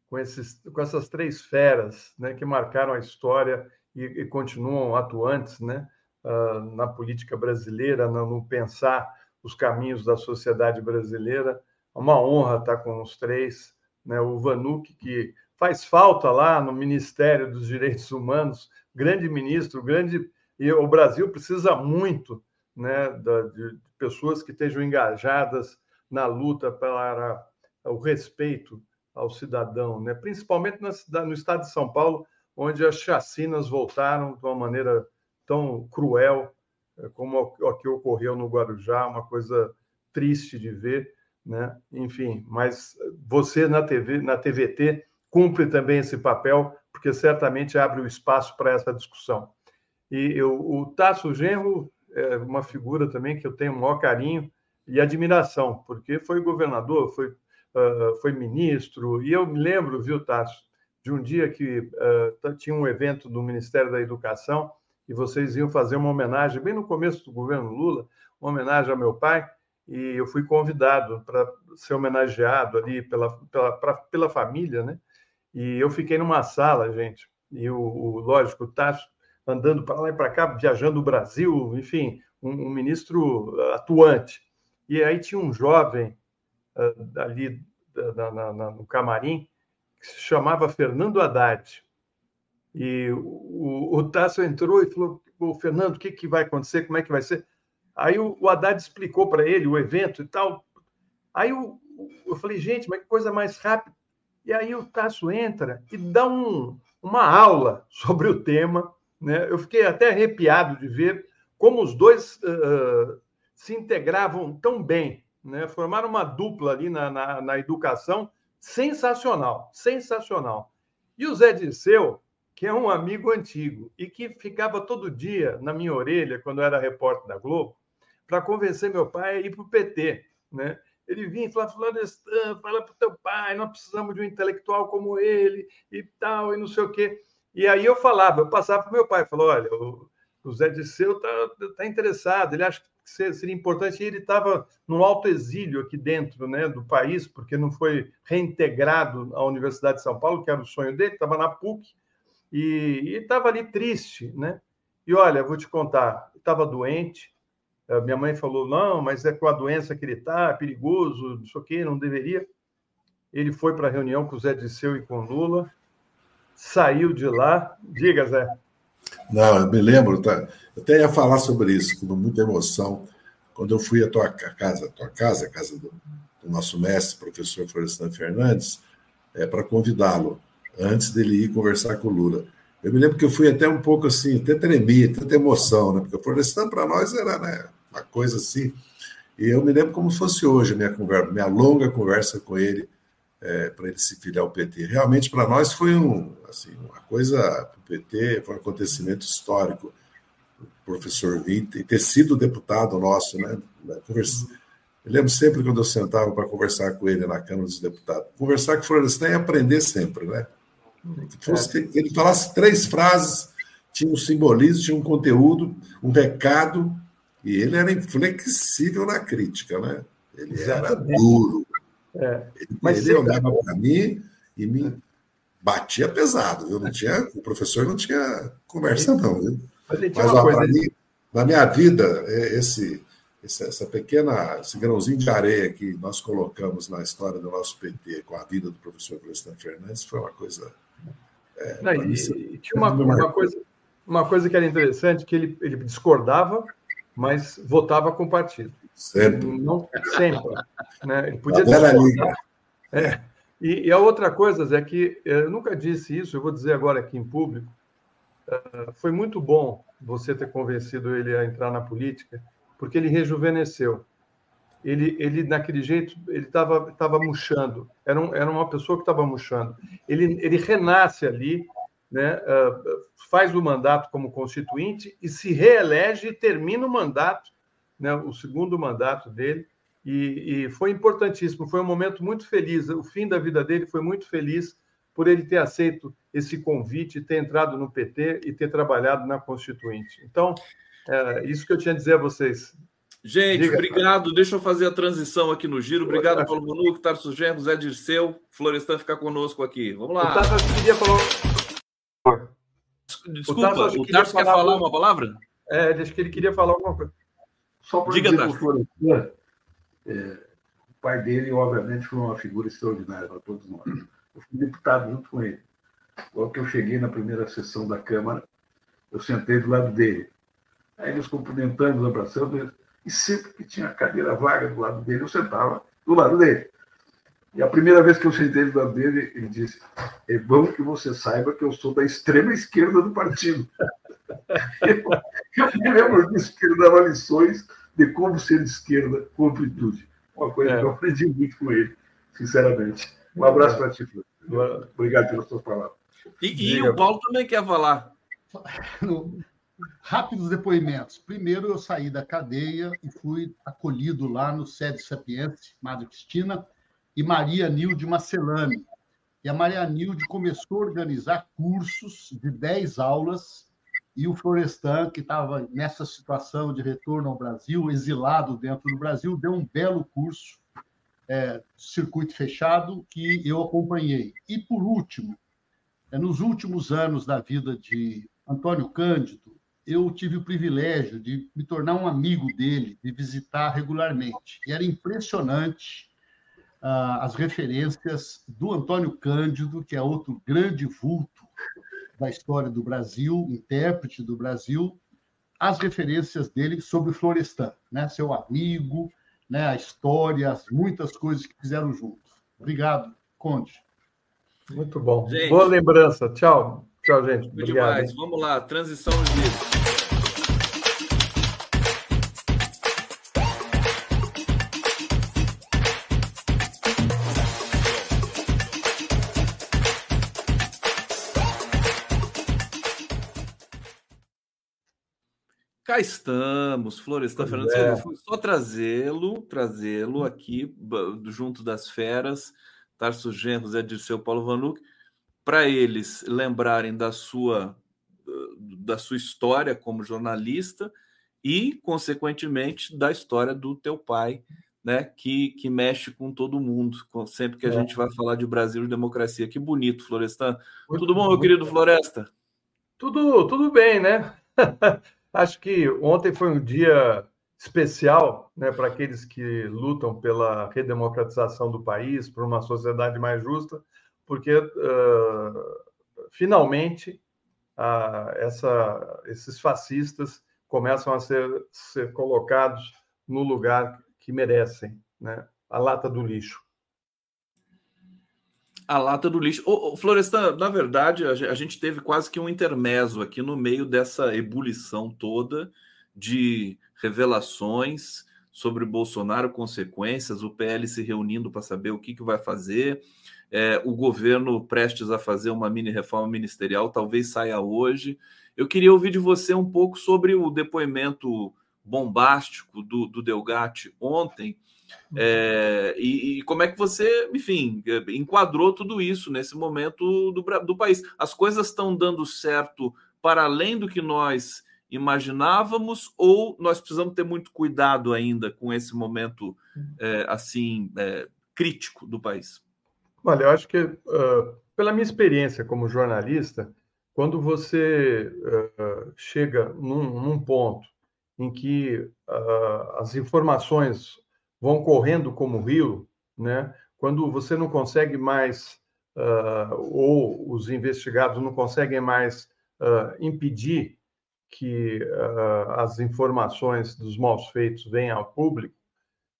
com, esses, com essas três feras né, que marcaram a história e, e continuam atuantes né, uh, na política brasileira, no, no, pensar os caminhos da sociedade brasileira. É uma honra estar com os três. Né, o Vanuc, que faz falta lá no Ministério dos Direitos Humanos, grande ministro, grande. E o Brasil precisa muito né, de pessoas que estejam engajadas na luta para o respeito ao cidadão, né? principalmente no estado de São Paulo, onde as chacinas voltaram de uma maneira tão cruel eh, como o que ocorreu no Guarujá, uma coisa triste de ver, né? Enfim, mas você na TV, na TVT cumpre também esse papel, porque certamente abre o espaço para essa discussão. E eu, o Tasso Genro é uma figura também que eu tenho o maior carinho e admiração, porque foi governador, foi uh, foi ministro, e eu me lembro, viu, Tasso, de um dia que uh, tinha um evento do Ministério da Educação e vocês iam fazer uma homenagem, bem no começo do governo Lula, uma homenagem ao meu pai, e eu fui convidado para ser homenageado ali pela, pela, pra, pela família, né? E eu fiquei numa sala, gente, e o, o lógico, o Tasso andando para lá e para cá, viajando o Brasil, enfim, um, um ministro atuante. E aí tinha um jovem uh, ali na, na, na, no camarim, que se chamava Fernando Haddad. E o, o Tasso entrou e falou: Fernando, o que, que vai acontecer? Como é que vai ser? Aí o, o Haddad explicou para ele o evento e tal. Aí o, eu falei, gente, mas que coisa mais rápida. E aí o Tasso entra e dá um, uma aula sobre o tema. Né? Eu fiquei até arrepiado de ver como os dois uh, se integravam tão bem né? formaram uma dupla ali na, na, na, educação sensacional, sensacional. E o Zé Disseu, que é um amigo antigo e que ficava todo dia na minha orelha, quando eu era repórter da Globo, para convencer meu pai a ir para o PT. Né? Ele vinha e falava, Florestan, fala para o teu pai, nós precisamos de um intelectual como ele e tal, e não sei o quê. E aí eu falava, eu passava para meu pai, falou, olha, o, o Zé Disseu está tá interessado, ele acha que seria importante. Ele estava no alto exílio aqui dentro né, do país, porque não foi reintegrado à Universidade de São Paulo, que era o sonho dele, estava na PUC, e estava ali triste. Né? E olha, vou te contar, estava doente. Minha mãe falou: não, mas é com a doença que ele está, é perigoso, não sei o quê, não deveria. Ele foi para a reunião com o Zé Disseu e com Lula, saiu de lá. Diga, Zé. Não, eu me lembro, tá? eu até ia falar sobre isso com muita emoção, quando eu fui à tua casa, tua casa, a casa do, do nosso mestre, professor Florestan Fernandes, é, para convidá-lo, antes dele ir conversar com o Lula. Eu me lembro que eu fui até um pouco assim, até tremi, tanta emoção, né? porque o Florestan para nós era né, uma coisa assim. E eu me lembro como se fosse hoje a minha, conversa, minha longa conversa com ele, é, para ele se filiar ao PT. Realmente, para nós, foi um, assim, uma coisa, para o PT, foi um acontecimento histórico. O professor Vinte ter sido deputado nosso, né? Conversa, eu lembro sempre quando eu sentava para conversar com ele na Câmara dos Deputados. Conversar com o Florestan é aprender sempre, né? Fosse, ele falasse três frases, tinha um simbolismo, tinha um conteúdo, um recado, e ele era inflexível na crítica, né? Ele era duro, é. Ele, Mas ele olhava para mim e me batia pesado, viu? Não tinha, o professor não tinha conversa, não, viu? Mas, Mas ó, coisa... mim, na minha vida, é, esse, essa pequena, esse grãozinho de areia que nós colocamos na história do nosso PT com a vida do professor Preston Fernandes foi uma coisa. É, não, e, e, tinha uma, uma, coisa, uma coisa que era interessante, que ele, ele discordava, mas votava com o partido. Sempre. Não, sempre. Né? Ele podia discordar. É. E, e, a outra coisa é que eu nunca disse isso, eu vou dizer agora aqui em público. Uh, foi muito bom você ter convencido ele a entrar na política, porque ele rejuvenesceu. Ele, ele naquele jeito, ele estava tava murchando. Era, um, era uma pessoa que estava murchando. Ele, ele renasce ali, né, uh, faz o mandato como constituinte e se reelege e termina o mandato, né, o segundo mandato dele e, e, foi importantíssimo. Foi um momento muito feliz. O fim da vida dele foi muito feliz por ele ter aceito esse convite, ter entrado no PT e ter trabalhado na Constituinte. Então, é isso que eu tinha a dizer a vocês. Gente, Diga, obrigado. Deixa eu fazer a transição aqui no giro. Obrigado, Paulo Bonuco, Tarso Genro, Zé Dirceu, Florestan ficar conosco aqui. Vamos lá. O Tarso queria falar. Desculpa, o Tarso, o Tarso quer falar uma palavra? É, acho que ele queria falar alguma coisa. Só para dizer Florestan, é, o pai dele, obviamente, foi uma figura extraordinária para todos nós. Eu fui deputado junto com ele. Logo que eu cheguei na primeira sessão da Câmara, eu sentei do lado dele. Aí nos cumprimentamos, abraçamos, e sempre que tinha cadeira vaga do lado dele, eu sentava do lado dele. E a primeira vez que eu sentei do lado dele, ele disse: É bom que você saiba que eu sou da extrema esquerda do partido. eu, eu me lembro disso, que ele dava lições de como ser de esquerda com amplitude. Uma coisa é. que eu aprendi muito com ele, sinceramente. Um abraço para ti, Flávio. Obrigado pelas suas palavras. E, e o Paulo também quer falar. Rápidos depoimentos. Primeiro, eu saí da cadeia e fui acolhido lá no Sede Sapiense, Madre Cristina, e Maria Nilde Marcelani. E a Maria Nilde começou a organizar cursos de 10 aulas, e o Florestan, que estava nessa situação de retorno ao Brasil, exilado dentro do Brasil, deu um belo curso, é, circuito fechado, que eu acompanhei. E, por último, é, nos últimos anos da vida de Antônio Cândido, eu tive o privilégio de me tornar um amigo dele, de visitar regularmente. E era impressionante as referências do Antônio Cândido, que é outro grande vulto da história do Brasil, intérprete do Brasil, as referências dele sobre Florestan, né? seu amigo, né? a história, as muitas coisas que fizeram juntos. Obrigado, Conde. Muito bom. Gente, Boa lembrança. Tchau. Tchau, gente. Obrigado. Demais. Vamos lá, transição no estamos, Florestan Fernando é. Silva. só trazê-lo, trazê-lo aqui junto das feras, Tarso Genro, Zé Dirceu, Paulo Vanuc, para eles lembrarem da sua da sua história como jornalista e, consequentemente, da história do teu pai, né, que, que mexe com todo mundo, sempre que a é. gente vai falar de Brasil e democracia. Que bonito, Florestan. Muito tudo bom, meu querido Floresta? Tudo, tudo bem, né? Acho que ontem foi um dia especial né, para aqueles que lutam pela redemocratização do país, por uma sociedade mais justa, porque uh, finalmente uh, essa, esses fascistas começam a ser, ser colocados no lugar que merecem, né? a lata do lixo. A lata do lixo. Ô, ô, Florestan, na verdade, a gente teve quase que um intermezzo aqui no meio dessa ebulição toda de revelações sobre Bolsonaro, consequências, o PL se reunindo para saber o que, que vai fazer, é, o governo prestes a fazer uma mini reforma ministerial, talvez saia hoje. Eu queria ouvir de você um pouco sobre o depoimento bombástico do, do Delgatti ontem. É, e, e, como é que você, enfim, enquadrou tudo isso nesse momento do, do país? As coisas estão dando certo para além do que nós imaginávamos ou nós precisamos ter muito cuidado ainda com esse momento é, assim é, crítico do país? Olha, eu acho que uh, pela minha experiência como jornalista, quando você uh, chega num, num, ponto em que uh, as informações vão correndo como rio, né? Quando você não consegue mais ou os investigados não conseguem mais impedir que uh, as informações dos maus feitos venham ao público,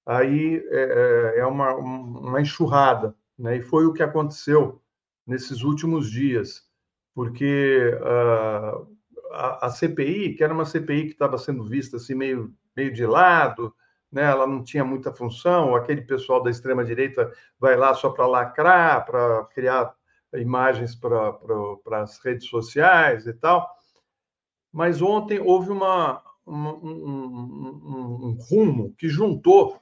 aí é, é, é uma, uma enxurrada, né? E foi o que aconteceu nesses últimos dias, porque uh, a, a, CPI, que era uma CPI que estava sendo vista assim meio, meio de lado, né? Ela não tinha muita função. Aquele pessoal da extrema direita vai lá só para lacrar, para criar imagens para as redes sociais e tal mas ontem houve uma, uma um, um, um, rumo que juntou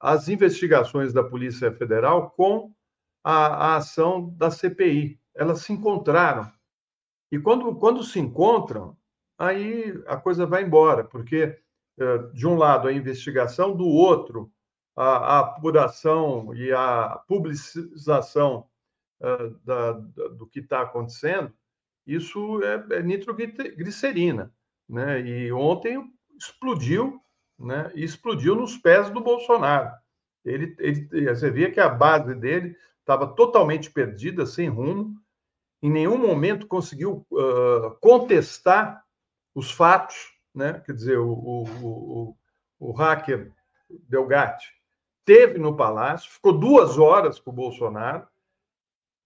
as investigações da Polícia Federal com a, a ação da CPI. Elas se encontraram. E quando, quando se encontram, aí a coisa vai embora, porque, de um lado, a investigação, do outro, a, apuração e a publicização uh, da, da, do que está acontecendo, isso é, é nitroglicerina. Né? E ontem explodiu, né? Explodiu nos pés do Bolsonaro. Ele, ele, você via que a base dele estava totalmente perdida, sem rumo, em nenhum momento conseguiu uh, contestar os fatos, né? quer dizer, o, o, o, o hacker Delgatti teve no Palácio, ficou duas horas com o Bolsonaro,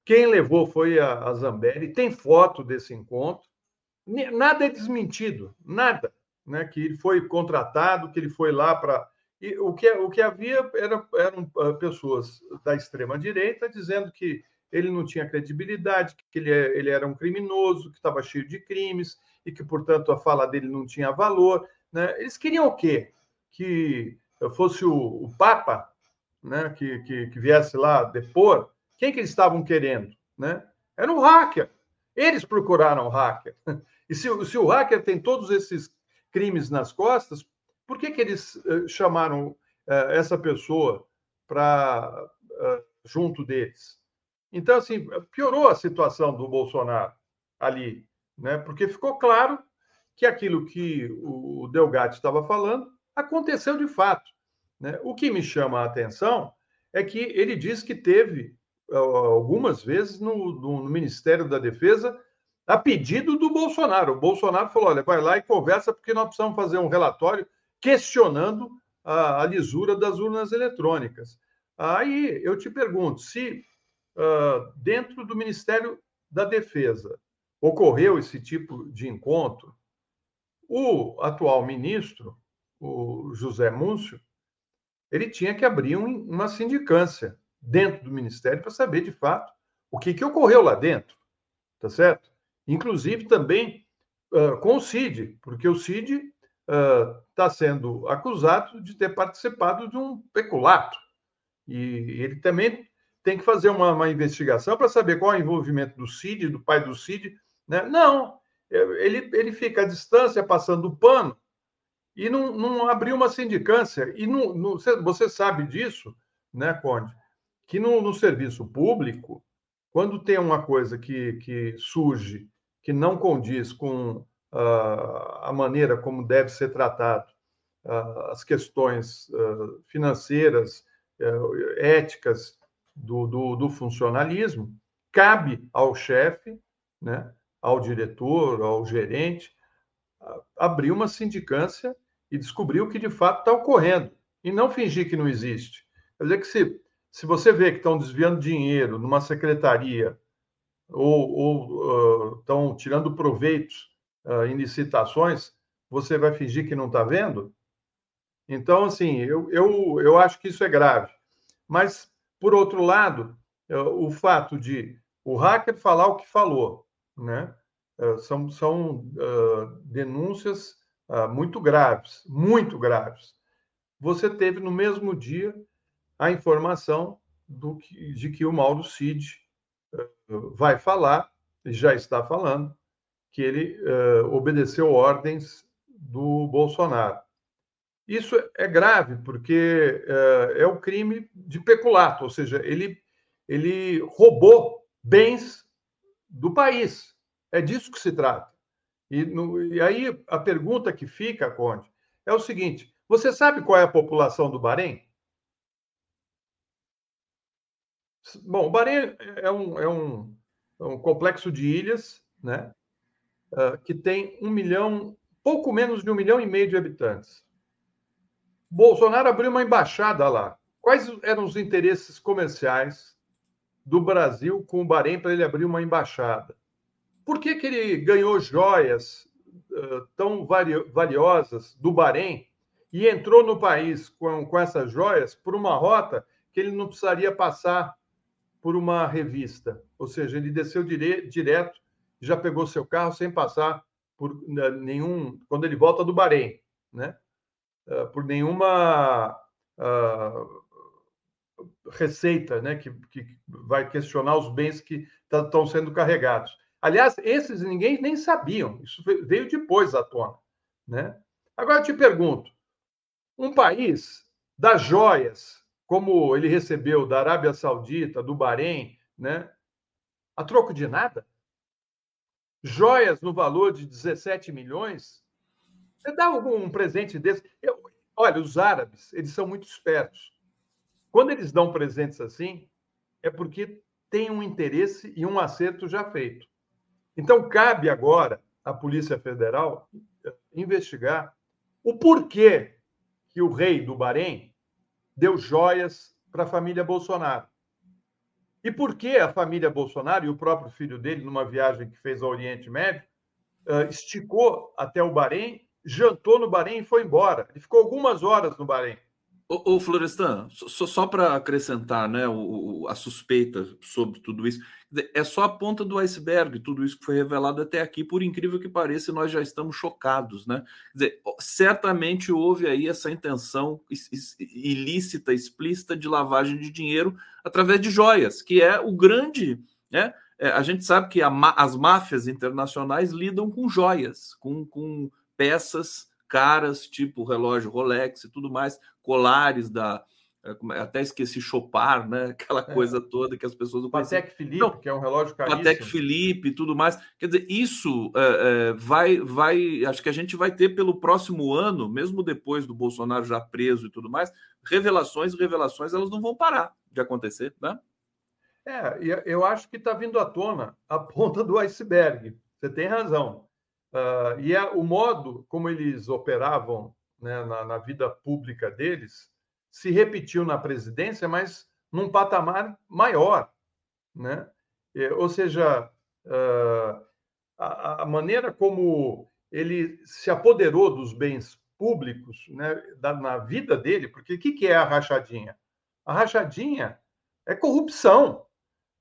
quem levou foi a, a Zambelli, tem foto desse encontro, nada é desmentido, nada, né? que ele foi contratado, que ele foi lá para o que, o que havia era, eram ah, pessoas da extrema-direita dizendo que ele não tinha credibilidade, que ele, é, ele era um criminoso, que estava cheio de crimes e que, portanto, a fala dele não tinha valor. Né? Eles queriam o quê? Que fosse o, o Papa né? que, que, que viesse lá depor. Quem que eles estavam querendo? Né? Era um hacker. Eles procuraram o hacker. E se, se o hacker tem todos esses crimes nas costas, por que, que eles uh, chamaram uh, essa pessoa para uh, junto deles? Então, assim, piorou a situação do Bolsonaro ali, né? porque ficou claro que aquilo que o Delgatti estava falando aconteceu de fato. Né? O que me chama a atenção é que ele diz que teve algumas vezes no, no, no Ministério da Defesa a pedido do Bolsonaro. O Bolsonaro falou: olha, vai lá e conversa, porque nós precisamos fazer um relatório questionando a, a lisura das urnas eletrônicas. Aí eu te pergunto: se uh, dentro do Ministério da Defesa ocorreu esse tipo de encontro, o atual ministro, o José Múncio, ele tinha que abrir um, uma sindicância dentro do Ministério para saber de fato o que, que ocorreu lá dentro, tá certo? Inclusive também uh, com o CID, porque o CID está uh, sendo acusado de ter participado de um peculato. E ele também tem que fazer uma, uma investigação para saber qual é o envolvimento do Cid, do pai do Cid. Né? Não, ele, ele fica à distância, passando o pano, e não, não abriu uma sindicância. E não, não, você sabe disso, né, Conde? Que no, no serviço público, quando tem uma coisa que, que surge que não condiz com uh, a maneira como deve ser tratado uh, as questões uh, financeiras, eh, éticas do, do, do, funcionalismo, cabe ao chefe, né, ao diretor, ao gerente, abrir uma sindicância e descobrir o que de fato está ocorrendo, e não fingir que não existe. Quer dizer que se, se você vê que estão desviando dinheiro numa secretaria ou, uh, estão tirando proveitos uh, em licitações, você vai fingir que não está vendo? Então, assim, eu, eu, eu acho que isso é grave. Mas, por outro lado, uh, o fato de o hacker falar o que falou, né? são são denúncias muito graves, muito graves. Você teve no mesmo dia a informação do que, de que o Mauro Cid vai falar, já está falando, que ele uh, obedeceu ordens do Bolsonaro. Isso é grave, porque uh, é o crime de peculato, ou seja, ele, ele roubou bens do país. É disso que se trata. E, no, e aí a pergunta que fica, Conde, é o seguinte: você sabe qual é a população do Bahrein? Bom, o Bahrein é um, é um, é um complexo de ilhas, né? Uh, que tem um milhão, pouco menos de um milhão e meio de habitantes. Bolsonaro abriu uma embaixada lá. Quais eram os interesses comerciais do Brasil com o Bahrein para ele abrir uma embaixada? Por que, que ele ganhou joias uh, tão valiosas do Bahrein e entrou no país com, com essas joias por uma rota que ele não precisaria passar por uma revista. Ou seja, ele desceu dire, direto, já pegou seu carro sem passar por né, nenhum. Quando ele volta do Bahrein, né? Uh, por nenhuma uh, Receita, né, que, que vai questionar os bens que estão sendo carregados. Aliás, esses ninguém nem sabiam, isso veio depois à tona. Né? Agora eu te pergunto: um país das joias, como ele recebeu da Arábia Saudita, do Bahrein, né, a troco de nada? Joias no valor de 17 milhões? Você dá algum presente desse? Eu, olha, os árabes, eles são muito espertos. Quando eles dão presentes assim, é porque tem um interesse e um acerto já feito. Então, cabe agora à Polícia Federal investigar o porquê que o rei do Bahrein deu joias para a família Bolsonaro. E por que a família Bolsonaro e o próprio filho dele, numa viagem que fez ao Oriente Médio, esticou até o Bahrein, jantou no Bahrein e foi embora. Ele ficou algumas horas no Bahrein. Ô, Florestan, só, só para acrescentar né, o, a suspeita sobre tudo isso, é só a ponta do iceberg, tudo isso que foi revelado até aqui, por incrível que pareça, nós já estamos chocados. Né? Dizer, certamente houve aí essa intenção ilícita, explícita de lavagem de dinheiro através de joias, que é o grande. Né? É, a gente sabe que a, as máfias internacionais lidam com joias, com, com peças caras, tipo relógio Rolex e tudo mais, colares da. É, é, até esqueci Chopar, né? Aquela é. coisa toda que as pessoas não Patek Philippe, não, que é um relógio caríssimo. Patek Philippe e tudo mais. Quer dizer, isso é, é, vai, vai. Acho que a gente vai ter pelo próximo ano, mesmo depois do Bolsonaro já preso e tudo mais, revelações, revelações, elas não vão parar de acontecer, né? É, eu acho que está vindo à tona a ponta do iceberg. Você tem razão. Uh, e é, o modo como eles operavam né, na, na, vida pública deles se repetiu na presidência, mas num patamar maior. Né? E, ou seja, uh, a, maneira como ele se apoderou dos bens públicos né, na vida dele, porque o que, é a rachadinha? A rachadinha é corrupção.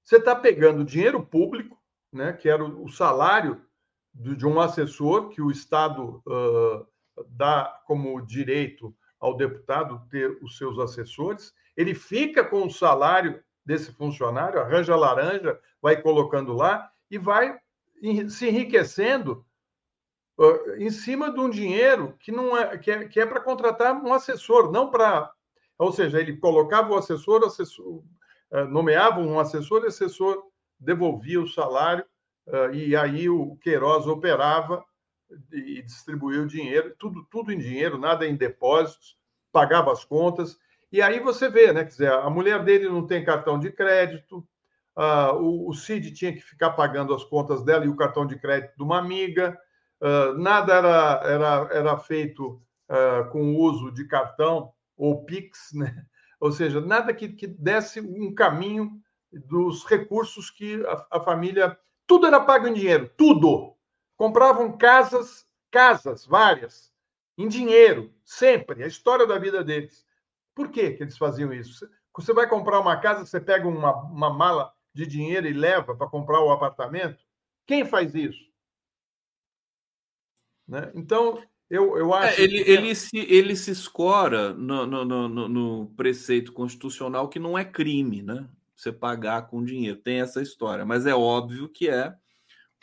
Você está pegando dinheiro público, né, que era o, o salário de um assessor que o Estado uh, dá como direito ao deputado ter os seus assessores, ele fica com o salário desse funcionário, arranja laranja, vai colocando lá e vai se enriquecendo em cima de um dinheiro que não é que é, é para contratar um assessor, não para, ou seja, ele colocava o assessor, assessor nomeava um assessor, e assessor devolvia o salário e aí o Queiroz operava e distribuía o dinheiro, tudo, tudo em dinheiro, nada em depósitos, pagava as contas. E aí você vê, né? Quer dizer, a mulher dele não tem cartão de crédito, uh, o, o Cid tinha que ficar pagando as contas dela e o cartão de crédito de uma amiga, uh, nada era, era, era feito uh, com uso de cartão ou Pix, né? Ou seja, nada que, que desse um caminho dos recursos que a, a família tudo era pago em dinheiro, tudo. Compravam casas, casas, várias, em dinheiro, sempre, a história da vida deles. Por que, que eles faziam isso? Você vai comprar uma casa, você pega uma, uma mala de dinheiro e leva para comprar o apartamento? Quem faz isso? Né? Então, eu, eu é, acho. É, ele, que... ele, se, ele se escora no, no, no, no, preceito constitucional que não é crime, né? você pagar com dinheiro. Tem essa história, mas é óbvio que é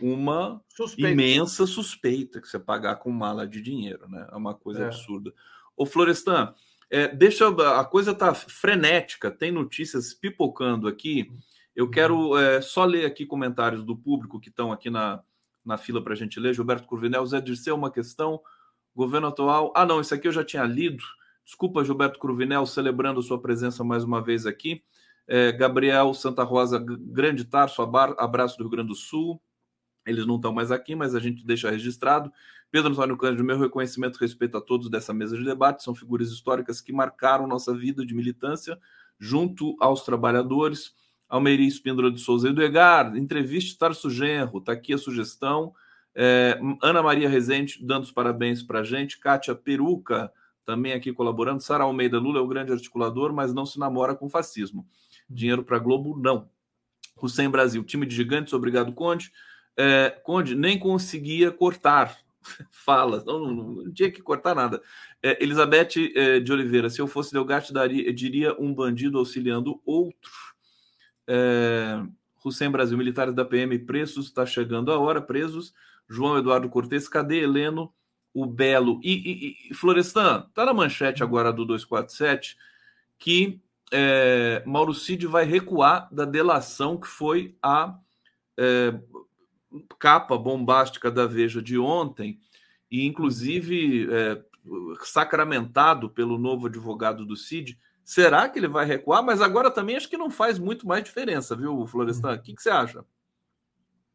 uma suspeita. imensa suspeita que você pagar com mala de dinheiro, né? É uma coisa é. absurda. Ô Florestan, é, deixa a coisa tá frenética, tem notícias pipocando aqui. Eu uhum. quero é, só ler aqui comentários do público que estão aqui na, na fila para a gente ler. Gilberto Curvinel, Zé Dirceu, uma questão. Governo atual. Ah, não, isso aqui eu já tinha lido. Desculpa, Gilberto Cruvinel, celebrando sua presença mais uma vez aqui. É, Gabriel Santa Rosa, grande Tarso, abraço do Rio Grande do Sul. Eles não estão mais aqui, mas a gente deixa registrado. Pedro Antônio Cândido, meu reconhecimento e respeito a todos dessa mesa de debate. São figuras históricas que marcaram nossa vida de militância junto aos trabalhadores. Almeiri Espíndola de Souza Edgar, entreviste Tarso Genro, está aqui a sugestão. É, Ana Maria Rezende dando os parabéns para a gente. Kátia Peruca também aqui colaborando. Sara Almeida Lula é o grande articulador, mas não se namora com fascismo. Dinheiro para Globo, não. Hussein Brasil, time de gigantes, obrigado, Conde. É, Conde, nem conseguia cortar fala, não, não, não, tinha que cortar nada. É, Elizabeth é, de Oliveira, se eu fosse Delgatti, daria, diria um bandido auxiliando outro. É, Brasil, militares da PM presos, está chegando a hora, presos. João Eduardo Cortes, cadê Heleno, o Belo? E, e, e Florestan, está na manchete agora do 247 que é, Mauro Cid vai recuar da delação que foi a é, capa bombástica da Veja de ontem, e inclusive é, sacramentado pelo novo advogado do Cid. Será que ele vai recuar? Mas agora também acho que não faz muito mais diferença, viu, Florestan? O que, que você acha?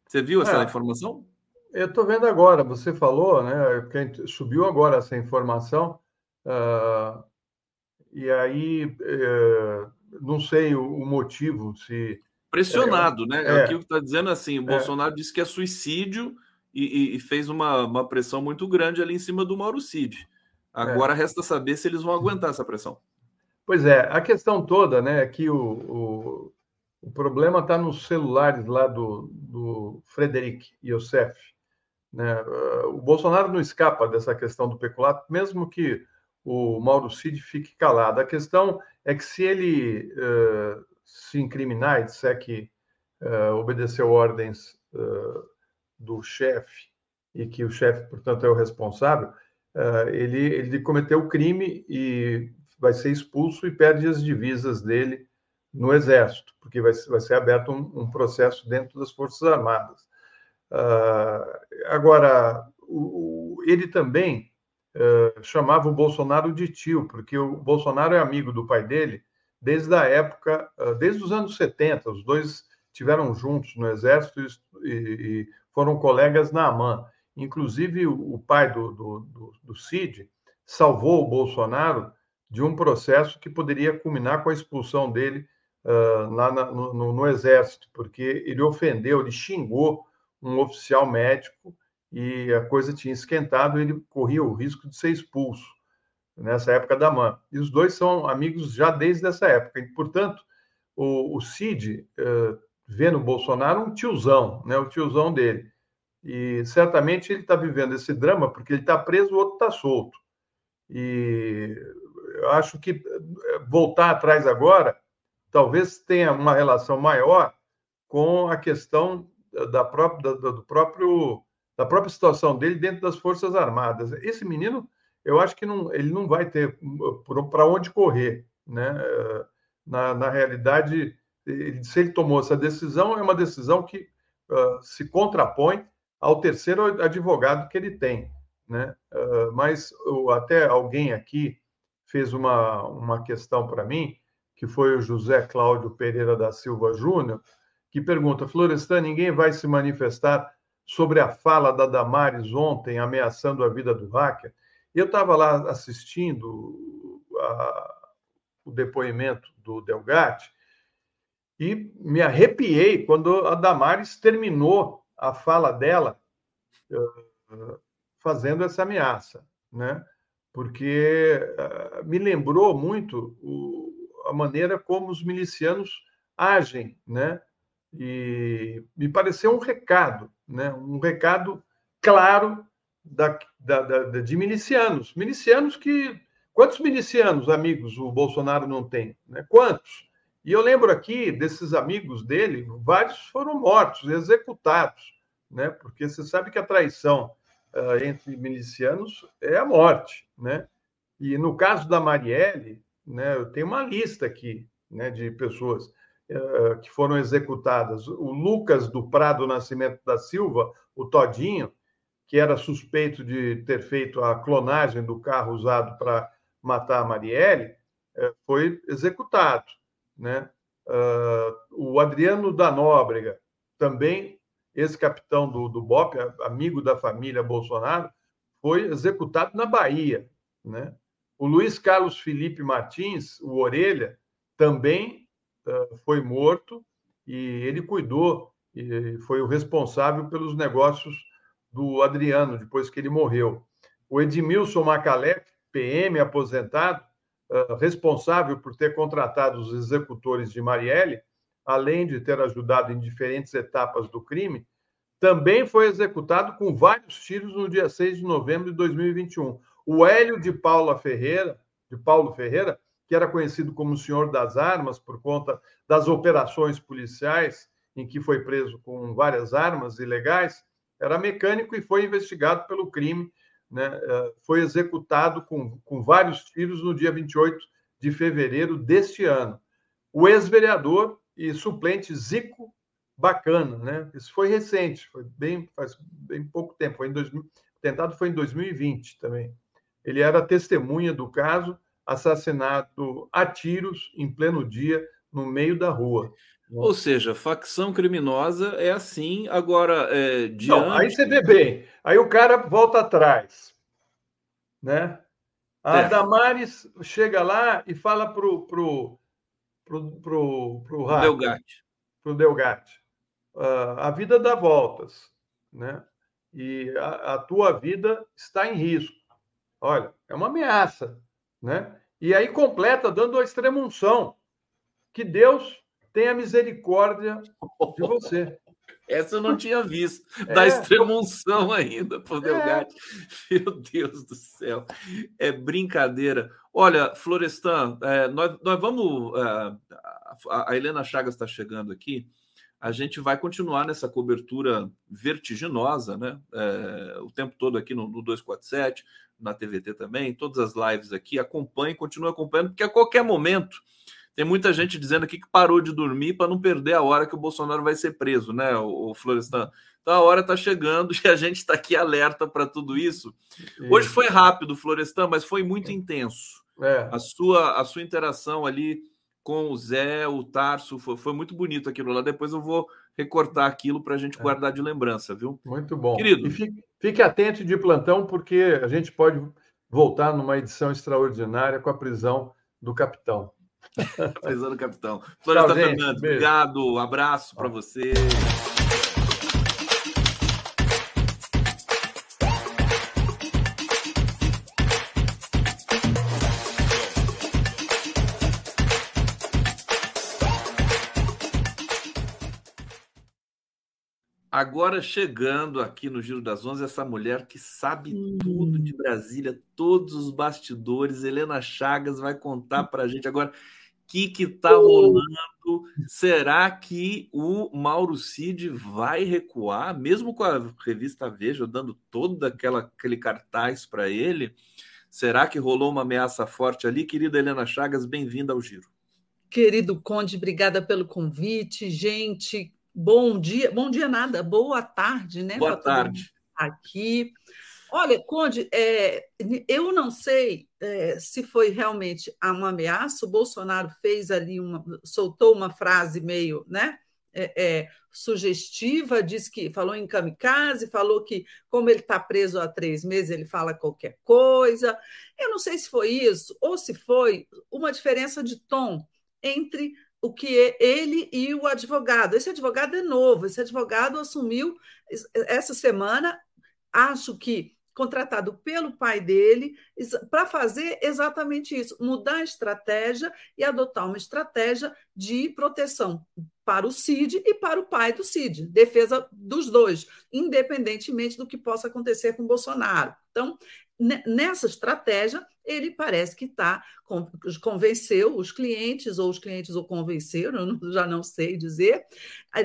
Você viu essa é, informação? Eu estou vendo agora, você falou, né? Porque subiu agora essa informação. Uh, e aí, uh, não sei o, o motivo, se pressionado, é, né? É, Aqui o que está dizendo assim: o é. Bolsonaro disse que é suicídio e, e, fez uma, uma pressão muito grande ali em cima do Mauro Cid. Agora é. resta saber se eles vão aguentar essa pressão. Pois é, a questão toda, né, é que o, o, o problema está nos celulares lá do, do Frederic Youssef. Né? O Bolsonaro não escapa dessa questão do peculato, mesmo que o Mauro Cid fique calado. A questão é que se ele uh, se incriminar e disser que uh, obedeceu ordens uh, do chefe e que o chefe, portanto, é o responsável, uh, ele, ele cometeu o crime e vai ser expulso e perde as divisas dele no Exército, porque vai, vai ser aberto um, um processo dentro das Forças Armadas. agora, o, o, ele também chamava o Bolsonaro de tio, porque o Bolsonaro é amigo do pai dele desde a época, ah, desde os anos 70, os dois tiveram juntos no Exército e, e foram colegas na AMAN. Inclusive, o, pai do, do, do, do Cid salvou o Bolsonaro de um processo que poderia culminar com a expulsão dele uh, lá na, no, no, Exército, porque ele ofendeu, ele xingou um oficial médico e a coisa tinha esquentado, ele corria o risco de ser expulso nessa época da MAN. E os dois são amigos já desde essa época. E, portanto, o, o Cid uh, vê no Bolsonaro um tiozão, né, o tiozão dele. E certamente ele está vivendo esse drama porque ele está preso, o outro está solto. E eu acho que eh, voltar atrás agora talvez tenha uma relação maior com a questão da própria, da, do próprio, da própria situação dele dentro das Forças Armadas. Esse menino eu acho que não, ele não vai ter para onde correr. Né? Na, na realidade, ele, se ele tomou essa decisão, é uma decisão que uh, se contrapõe ao terceiro advogado que ele tem. Né? Uh, mas até alguém aqui fez uma, uma questão para mim, que foi o José Cláudio Pereira da Silva Júnior, que pergunta: Florestan, ninguém vai se manifestar sobre a fala da Damares ontem ameaçando a vida do hacker? Eu estava lá assistindo a, o depoimento do Delgatti e me arrepiei quando a Damares terminou a fala dela uh, fazendo essa ameaça, né? Porque uh, me lembrou muito a maneira como os milicianos agem, né? E me pareceu um recado, né? Um recado claro da, da, da, de milicianos. Milicianos que. Quantos milicianos, amigos, o Bolsonaro não tem? Né? Quantos? E eu lembro aqui desses amigos dele, vários foram mortos, executados, né? porque você sabe que a traição uh, entre milicianos é a morte. Né? E no caso da Marielle, né, eu tenho uma lista aqui né, de pessoas uh, que foram executadas. O Lucas do Prado Nascimento da Silva, o Todinho, que era suspeito de ter feito a clonagem do carro usado para matar a Marielle, eh, foi executado. Né? Ah, o Adriano da Nóbrega, também ex-capitão do, do BOP, amigo da família Bolsonaro, foi executado na Bahia. Né? O Luiz Carlos Felipe Martins, o Orelha, também uh, foi morto e ele cuidou e foi o responsável pelos negócios do Adriano, depois que ele morreu. O Edmilson Macalé, PM aposentado, uh, responsável por ter contratado os executores de Marielle, além de ter ajudado em diferentes etapas do crime, também foi executado com vários tiros no dia 6 de novembro de 2021. O Hélio de Paula Ferreira, de Paulo Ferreira, que era conhecido como o Senhor das Armas por conta das operações policiais em que foi preso com várias armas ilegais, era mecânico e foi investigado pelo crime, né? Eh, foi executado com, com vários tiros no dia 28 de fevereiro deste ano. O ex-vereador e suplente Zico Bacana, né? Isso foi recente, foi bem faz bem pouco tempo, foi em 2000, tentado foi em 2020 também. Ele era testemunha do caso, assassinado a tiros em pleno dia no meio da rua. Ou seja, facção criminosa é assim. Agora, é, diante... Não, aí você vê bem. Aí o cara volta atrás, né? A é. Damares chega lá e fala pro pro pro pro, pro Delgatti. Pro Delgatti. Uh, a vida dá voltas, né? E a, a tua vida está em risco. Olha, é uma ameaça, né? E aí completa dando a extremunção. Que Deus tenha misericórdia de você. Essa eu não tinha visto, é. da extremunção ainda, por Delgatti. É. Meu Deus do céu, é brincadeira. Olha, Florestan, é, nós, nós vamos. É, a Helena Chagas está chegando aqui. A gente vai continuar nessa cobertura vertiginosa, né? É, o tempo todo aqui no, no 247, na TVT também, todas as lives aqui. Acompanhe, continue acompanhando, porque a qualquer momento tem muita gente dizendo aqui que parou de dormir para não perder a hora que o Bolsonaro vai ser preso, né, o, Florestan? Então a hora está chegando e a gente está aqui alerta para tudo isso. Hoje foi rápido, Florestan, mas foi muito intenso. É. A, sua, a sua interação ali com o Zé, o Tarso, foi, foi muito bonito aquilo lá. Depois eu vou recortar aquilo para a gente é. guardar de lembrança, viu? Muito bom. Querido. E fique, fique atento de plantão, porque a gente pode voltar numa edição extraordinária com a prisão do capitão. Prisão do capitão. Floresta Fernandes, beijo. obrigado. Abraço para você. Agora chegando aqui no Giro das Onze, essa mulher que sabe uhum. tudo de Brasília, todos os bastidores, Helena Chagas vai contar para a gente agora o que está rolando. Será que o Mauro Cid vai recuar, mesmo com a revista Veja dando todo aquela, aquele cartaz para ele? Será que rolou uma ameaça forte ali? Querida Helena Chagas, bem-vinda ao Giro. Querido Conde, obrigada pelo convite. Gente, Bom dia, bom dia nada, boa tarde, né? Boa tarde. Aqui. Olha, Conde, é, eu não sei é, se foi realmente uma ameaça. O Bolsonaro fez ali uma, soltou uma frase meio, né? É, é, sugestiva, disse que falou em kamikaze, falou que, como ele está preso há três meses, ele fala qualquer coisa. Eu não sei se foi isso, ou se foi uma diferença de tom entre o que é ele e o advogado. Esse advogado é novo, esse advogado assumiu essa semana, acho que contratado pelo pai dele para fazer exatamente isso, mudar a estratégia e adotar uma estratégia de proteção para o Cid e para o pai do Cid, defesa dos dois, independentemente do que possa acontecer com Bolsonaro. Então, nessa estratégia, ele parece que está convenceu os clientes, ou os clientes o convenceram, já não sei dizer,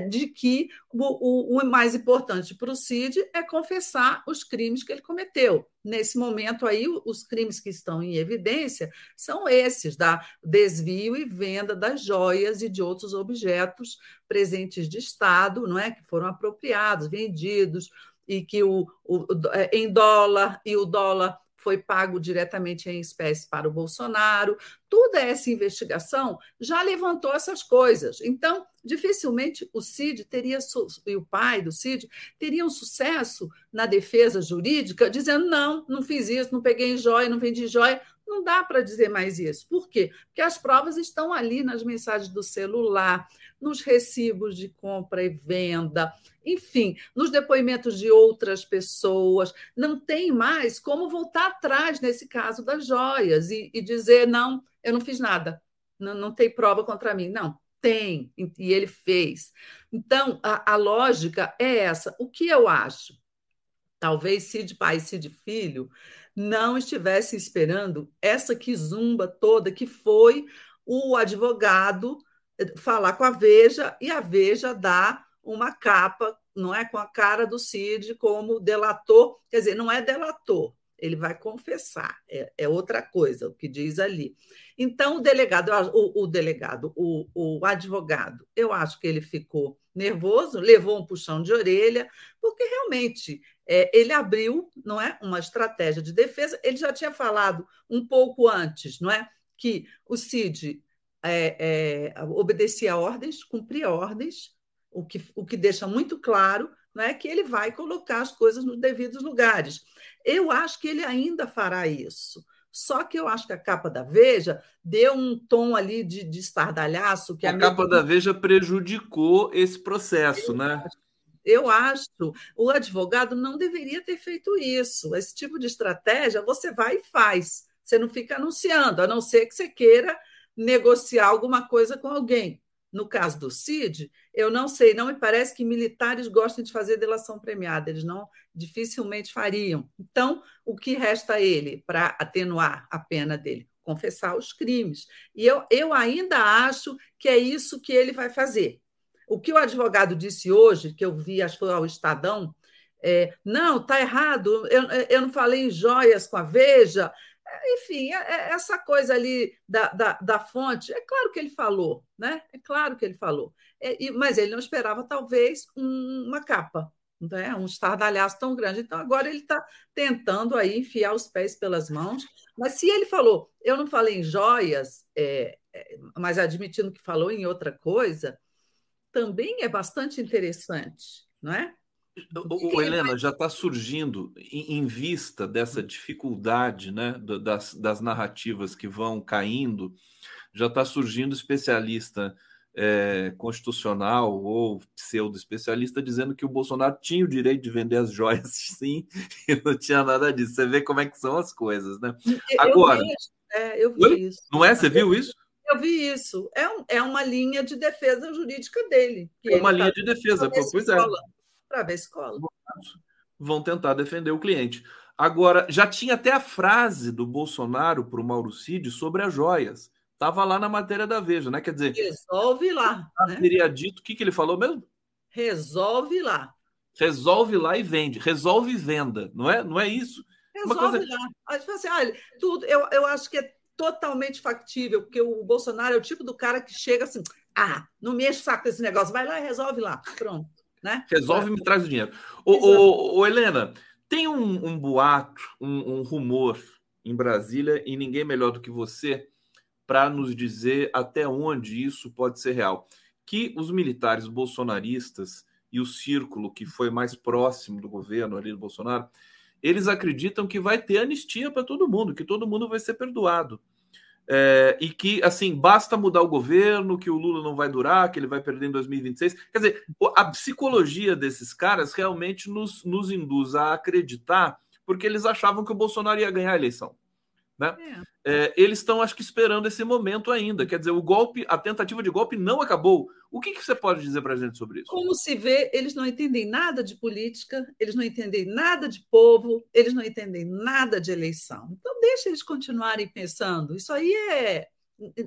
de que o, o, o mais importante para o Cid é confessar os crimes que ele cometeu. Nesse momento aí, os crimes que estão em evidência são esses, da desvio e venda das joias e de outros objetos presentes de Estado, não é, que foram apropriados, vendidos, e que o, o, é, em dólar e o dólar foi pago diretamente em espécie para o Bolsonaro. Toda essa investigação já levantou essas coisas. Então, dificilmente o Cid teria e o pai do Cid teriam sucesso na defesa jurídica, dizendo não, não fiz isso, não peguei joia, não vendi joia. Não dá para dizer mais isso. Por quê? Porque as provas estão ali nas mensagens do celular, nos recibos de compra e venda, enfim, nos depoimentos de outras pessoas. Não tem mais como voltar atrás nesse caso das joias e, e dizer: não, eu não fiz nada, não, não tem prova contra mim. Não, Tem, e ele fez. Então, a, a lógica é essa. O que eu acho? Talvez Cid pai e Cid filho não estivesse esperando essa quizumba toda que foi o advogado falar com a Veja e a Veja dar uma capa, não é com a cara do Cid como delator, quer dizer, não é delator, ele vai confessar, é, é outra coisa o que diz ali. Então, o delegado, o, o delegado, o, o advogado, eu acho que ele ficou nervoso, levou um puxão de orelha, porque realmente é, ele abriu, não é, uma estratégia de defesa. Ele já tinha falado um pouco antes, não é, que o Cid é, é, obedecia ordens, cumpria ordens, o que, o que deixa muito claro não é que ele vai colocar as coisas nos devidos lugares. Eu acho que ele ainda fará isso. Só que eu acho que a capa da Veja deu um tom ali de, de estardalhaço. Que a, a capa da Veja prejudicou esse processo, eu né? Acho, eu acho o advogado não deveria ter feito isso. Esse tipo de estratégia você vai e faz. Você não fica anunciando, a não ser que você queira negociar alguma coisa com alguém. No caso do CID, eu não sei, não me parece que militares gostem de fazer delação premiada, eles não dificilmente fariam. Então, o que resta a ele para atenuar a pena dele? Confessar os crimes. E eu, eu ainda acho que é isso que ele vai fazer. O que o advogado disse hoje, que eu vi, acho que foi ao Estadão, é, não, está errado, eu, eu não falei em joias com a Veja, enfim, é, é essa coisa ali da, da, da, fonte, é claro que ele falou, né? É claro que ele falou. É, mas ele não esperava, talvez, um, uma capa, né? um estardalhaço tão grande. Então, agora ele está tentando aí enfiar os pés pelas mãos. Mas se ele falou, eu não falei em joias, é, é mas admitindo que falou em outra coisa, também é bastante interessante, não é? O, Helena, já está surgindo, em, em, vista dessa dificuldade né, das, das narrativas que vão caindo, já está surgindo especialista é, constitucional ou pseudo-especialista dizendo que o Bolsonaro tinha o direito de vender as joias, sim, e não tinha nada disso. Você vê como é que são as coisas, né? Agora. Eu vi, é, eu vi isso. Não é? Você viu isso? Eu vi isso. É, um, é uma linha de defesa jurídica dele. é uma linha tá de defesa, pois é para ver escola. Vão tentar defender o cliente. Agora, já tinha até a frase do Bolsonaro para o Mauro Cid sobre as joias. Estava lá na matéria da Veja, né? Quer dizer. Resolve lá. Né? Teria dito o que, que ele falou mesmo? Resolve lá. Resolve lá e vende. Resolve e venda. Não é, não é isso? Resolve coisa... lá. Assim, olha, tudo, eu, eu acho que é totalmente factível, porque o Bolsonaro é o tipo do cara que chega assim: ah, não me enche o saco desse negócio, vai lá e resolve lá. Pronto. Né? Resolve e me traz o dinheiro. Ô, ô, ô Helena, tem um, um boato, um, um, rumor em Brasília, e ninguém melhor do que você para nos dizer até onde isso pode ser real. Que os militares bolsonaristas e o círculo que foi mais próximo do governo ali do Bolsonaro, eles acreditam que vai ter anistia para todo mundo, que todo mundo vai ser perdoado. É, e que, assim, basta mudar o governo, que o Lula não vai durar, que ele vai perder em 2026. Quer dizer, a psicologia desses caras realmente nos, nos induz a acreditar, porque eles achavam que o Bolsonaro ia ganhar a eleição. Né? É. É, eles estão, acho que, esperando esse momento ainda. Quer dizer, o golpe, a tentativa de golpe não acabou. O que, que você pode dizer para a gente sobre isso? Como se vê, eles não entendem nada de política, eles não entendem nada de povo, eles não entendem nada de eleição. Então, deixa eles continuarem pensando. Isso aí é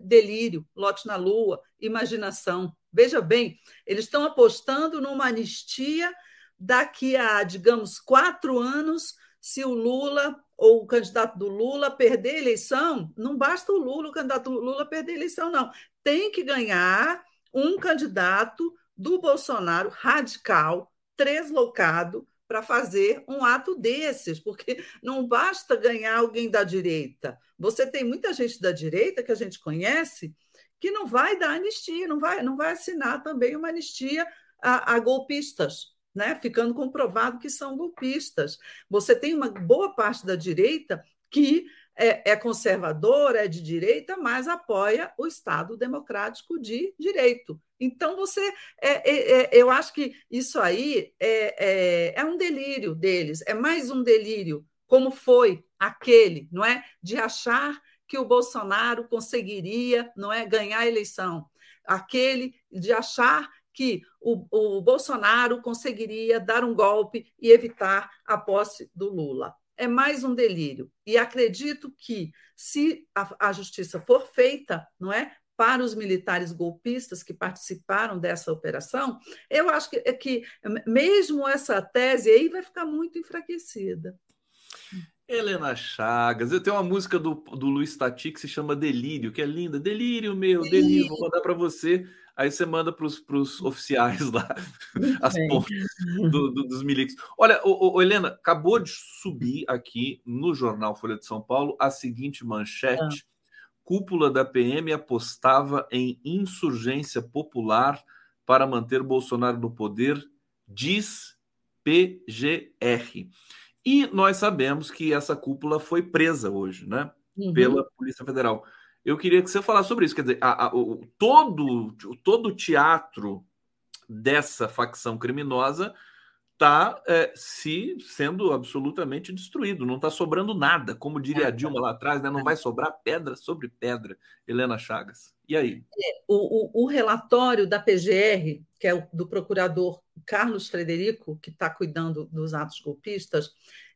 delírio, lote na lua, imaginação. Veja bem, eles estão apostando numa anistia daqui a, digamos, quatro anos, se o Lula ou o candidato do Lula perder a eleição, não basta o Lula, o candidato do Lula perder a eleição, não. Tem que ganhar um candidato do Bolsonaro radical, treslocado, para fazer um ato desses, porque não basta ganhar alguém da direita. Você tem muita gente da direita que a gente conhece que não vai dar anistia, não vai, não vai assinar também uma anistia a, a golpistas né? ficando comprovado que são golpistas. Você tem uma boa parte da direita que é, é conservadora, é de direita, mas apoia o Estado democrático de direito. Então, você. É, é, é eu acho que isso aí é, é, é um delírio deles, é mais um delírio, como foi aquele, não é? De achar que o Bolsonaro conseguiria não é ganhar a eleição. aquele de achar que o, o Bolsonaro conseguiria dar um golpe e evitar a posse do Lula. É mais um delírio. E acredito que, se a, a justiça for feita, não é? para os militares golpistas que participaram dessa operação, eu acho que, que mesmo essa tese aí vai ficar muito enfraquecida. Helena Chagas, eu tenho uma música do, do Luiz Tati que se chama Delírio, que é linda. Delírio, meu, delírio, delírio. vou mandar para você. Aí você manda para os oficiais lá as pontas do, do, dos milicos. Olha, Helena, acabou de subir aqui no jornal Folha de São Paulo a seguinte manchete Cúpula da PM apostava em insurgência popular para manter Bolsonaro no poder, diz PGR. E nós sabemos que essa cúpula foi presa hoje, né? Uhum. Pela Polícia Federal. Eu queria que você falasse sobre isso. Quer dizer, a, a, o, todo, todo o teatro dessa facção criminosa está é, se sendo absolutamente destruído, não está sobrando nada, como diria a Dilma lá atrás, né? não vai sobrar pedra sobre pedra, Helena Chagas. E aí? É, o, o, o relatório da PGR, que é o do procurador Carlos Frederico, que está cuidando dos atos golpistas,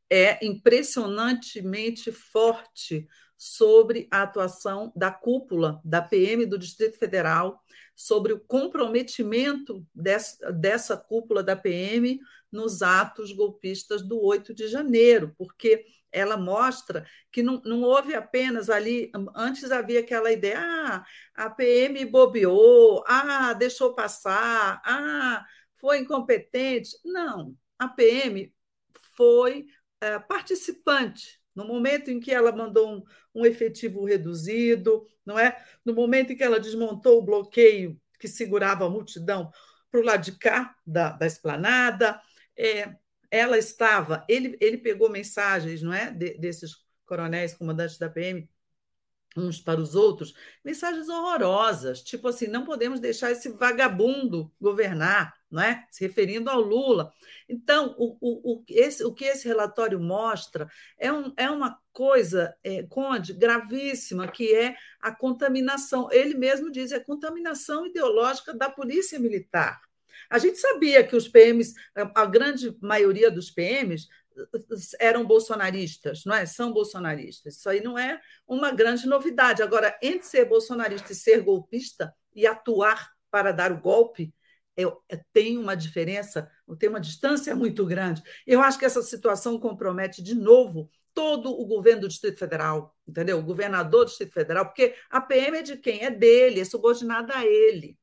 é impressionantemente forte sobre a atuação da cúpula da PM do Distrito Federal, sobre o comprometimento dessa, dessa cúpula da PM nos atos golpistas do 8 de janeiro, porque ela mostra que não, não houve apenas ali. Antes havia aquela ideia: ah, a PM bobeou, ah, deixou passar, ah, foi incompetente. Não, a PM foi é, participante. No momento em que ela mandou um, um efetivo reduzido, não é? No momento em que ela desmontou o bloqueio que segurava a multidão para o lado de cá da, da esplanada, é, ela estava, ele, ele pegou mensagens, não é, de, desses coronéis comandantes da PM uns para os outros, mensagens horrorosas, tipo assim, não podemos deixar esse vagabundo governar, não é? Se referindo ao Lula. Então, o, o, o, esse, o que esse relatório mostra é, um, é uma coisa, é, Conde, gravíssima, que é a contaminação. Ele mesmo diz, é a contaminação ideológica da polícia militar. A gente sabia que os PMs, a grande maioria dos PMs, eram bolsonaristas, não é? São bolsonaristas. Isso aí não é uma grande novidade. Agora, entre ser bolsonarista e ser golpista e atuar para dar o golpe, eu, eu, tem uma diferença, tem uma distância muito grande. Eu acho que essa situação compromete de novo todo o governo do Distrito Federal, entendeu? O governador do Distrito Federal, porque a PM é de quem? É dele, é subordinada a ele.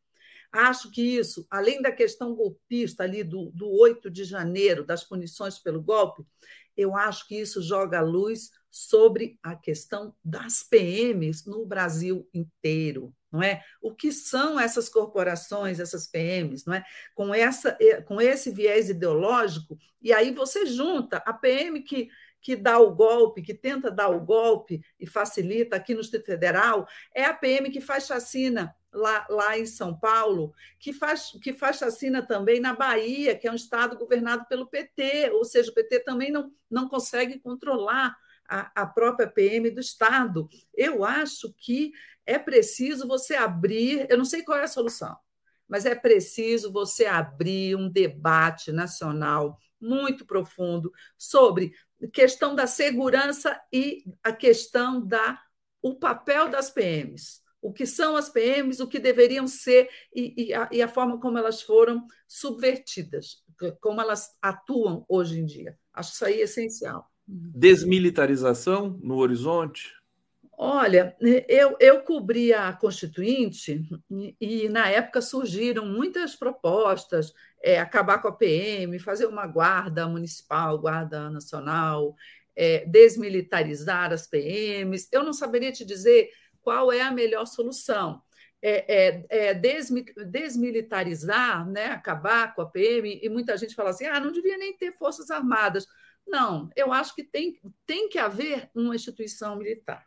Acho que isso, além da questão golpista ali do, do 8 de janeiro, das punições pelo golpe, eu acho que isso joga a luz sobre a questão das PMs no Brasil inteiro, não é? O que são essas corporações, essas PMs, não é? Com essa com esse viés ideológico, e aí você junta a PM que que dá o golpe, que tenta dar o golpe e facilita aqui no Distrito Federal, é a PM que faz chacina lá, lá em São Paulo, que faz, que faz chacina também na Bahia, que é um estado governado pelo PT, ou seja, o PT também não, não consegue controlar a, a própria PM do estado. Eu acho que é preciso você abrir, eu não sei qual é a solução, mas é preciso você abrir um debate nacional muito profundo sobre questão da segurança e a questão da o papel das PMs. O que são as PMs, o que deveriam ser e, e, a, e a forma como elas foram subvertidas, como elas atuam hoje em dia. Acho isso aí essencial. Desmilitarização no horizonte? Olha, eu, eu cobri a Constituinte e, e, na época surgiram muitas propostas, é, acabar com a PM, fazer uma guarda municipal, guarda nacional, é, desmilitarizar as PMs. Eu não saberia te dizer qual é a melhor solução. É, é, é desmilitarizar, né, acabar com a PM, e muita gente fala assim: ah, não devia nem ter forças armadas. Não, eu acho que tem, tem que haver uma instituição militar.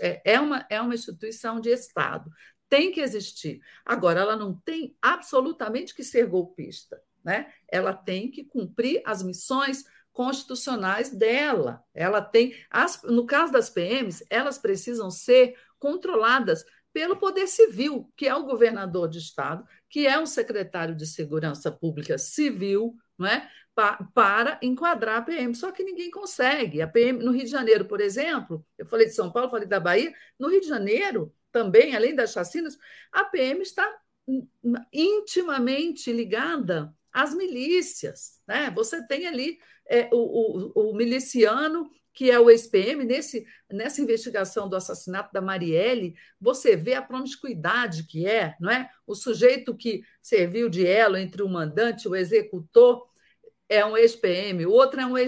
É, é uma, é uma instituição de Estado. Tem que existir. Agora, ela não tem absolutamente que ser golpista. Né? Ela tem que cumprir as missões constitucionais dela. Ela tem, as, no caso das PMs, elas precisam ser controladas pelo Poder Civil, que é o governador de Estado, que é um secretário de Segurança Pública Civil, não é? para enquadrar a PM. Só que ninguém consegue. A PM no Rio de Janeiro, por exemplo, eu falei de São Paulo, falei da Bahia, no Rio de Janeiro também, além das chacinas, a PM está intimamente ligada às milícias. Né? Você tem ali é, o, o, o miliciano que é o ex-PM, nesse, nessa investigação do assassinato da Marielle, você vê a promiscuidade que é, não é? O sujeito que serviu de elo entre o mandante e o executor é um ex-PM, o outro é um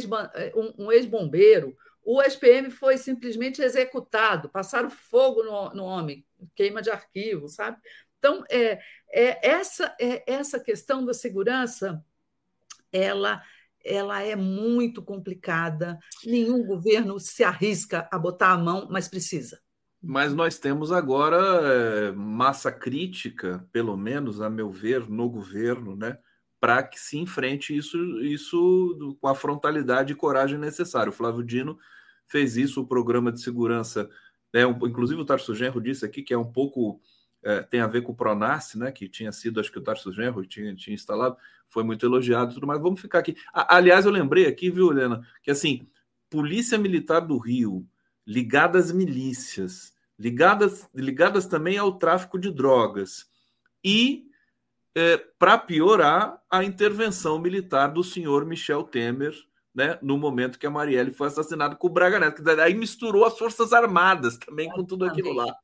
ex-bombeiro. O ex-PM foi simplesmente executado, passaram fogo no, no homem, queima de arquivo, sabe? Então, é, é, essa, é, essa questão da segurança, ela ela é muito complicada. Nenhum governo se arrisca a botar a mão, mas precisa. Mas nós temos agora é, massa crítica, pelo menos, a meu ver, no governo, né, para que se enfrente isso, isso com a frontalidade e coragem necessária. O Flávio Dino fez isso, o programa de segurança, né, um, inclusive o Tarso Genro disse aqui que é um pouco é, tem a ver com o Pronas, né, que tinha sido, acho que o Tarso Genro tinha, tinha instalado, foi muito elogiado e tudo mais. Vamos ficar aqui. aliás, eu lembrei aqui, viu, Helena, que assim, Polícia Militar do Rio, ligada às milícias, ligadas, ligadas também ao tráfico de drogas, e, é, para piorar, a intervenção militar do senhor Michel Temer, né, no momento que a Marielle foi assassinada com o Braga Neto. Aí misturou as Forças Armadas também com tudo aquilo lá.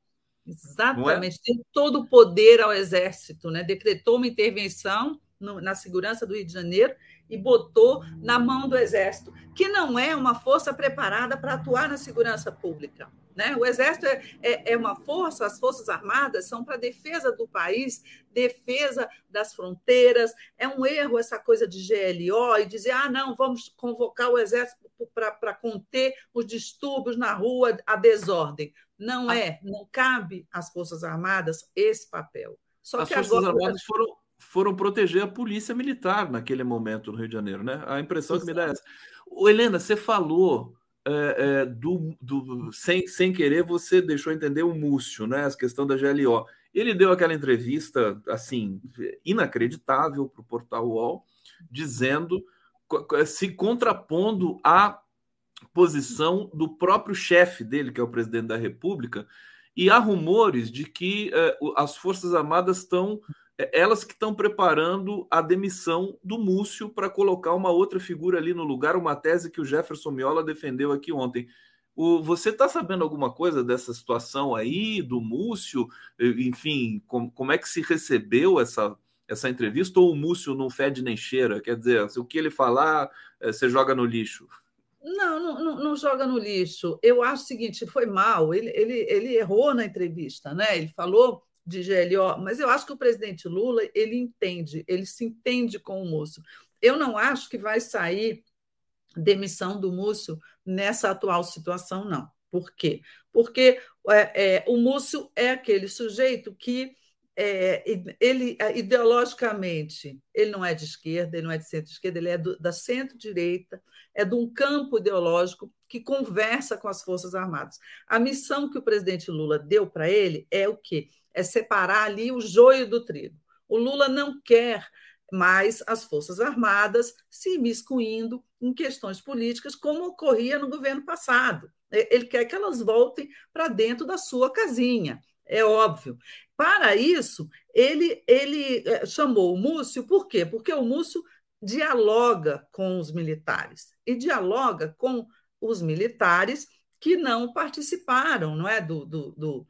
Exatamente, é? tem todo o poder ao Exército, né? decretou uma intervenção no, na segurança do Rio de Janeiro e botou na mão do Exército, que não é uma força preparada para atuar na segurança pública. Né? O Exército é, é, é uma força, as Forças Armadas são para defesa do país, defesa das fronteiras. É um erro essa coisa de GLO e dizer, ah, não, vamos convocar o Exército para conter os distúrbios na rua, a desordem. Não ah. é, não cabe às Forças Armadas esse papel. Só As que Forças agora... Armadas foram, foram proteger a polícia militar naquele momento no Rio de Janeiro, né? A impressão Exato. que me dá é essa. Helena, você falou é, é, do, do, sem, sem querer, você deixou entender o Múcio, né? As questão da GLO. Ele deu aquela entrevista, assim, inacreditável para o portal UOL, dizendo, se contrapondo à posição do próprio chefe dele, que é o presidente da República, e há rumores de que eh, as Forças Armadas estão, elas que estão preparando a demissão do Múcio para colocar uma outra figura ali no lugar, uma tese que o Jefferson Miola defendeu aqui ontem. O, você está sabendo alguma coisa dessa situação aí, do Múcio? Enfim, com, como é que se recebeu essa, essa entrevista? Ou o Múcio não fede nem cheira? Quer dizer, o que ele falar, eh, você joga no lixo? Não, não, não, joga no lixo. Eu acho o seguinte, foi mal. Ele, ele, ele errou na entrevista, né? Ele falou de GLO, mas eu acho que o presidente Lula ele entende, ele se entende com o Múcio. Eu não acho que vai sair demissão do Múcio nessa atual situação, não. Por quê? Porque é, é, o Múcio é aquele sujeito que é, ele é, ideologicamente ele não é de esquerda, ele não é de centro-esquerda, ele é do, da centro-direita, é de um campo ideológico que conversa com as Forças Armadas. A missão que o presidente Lula deu para ele é o quê? É separar ali o joio do trigo. O Lula não quer mais as Forças Armadas se imiscuindo em questões políticas, como ocorria no governo passado. Ele quer que elas voltem para dentro da sua casinha é óbvio. Para isso, ele, ele eh, chamou o Múcio, por quê? Porque o Múcio dialoga com os militares e dialoga com os militares que não participaram não é, do, do, do,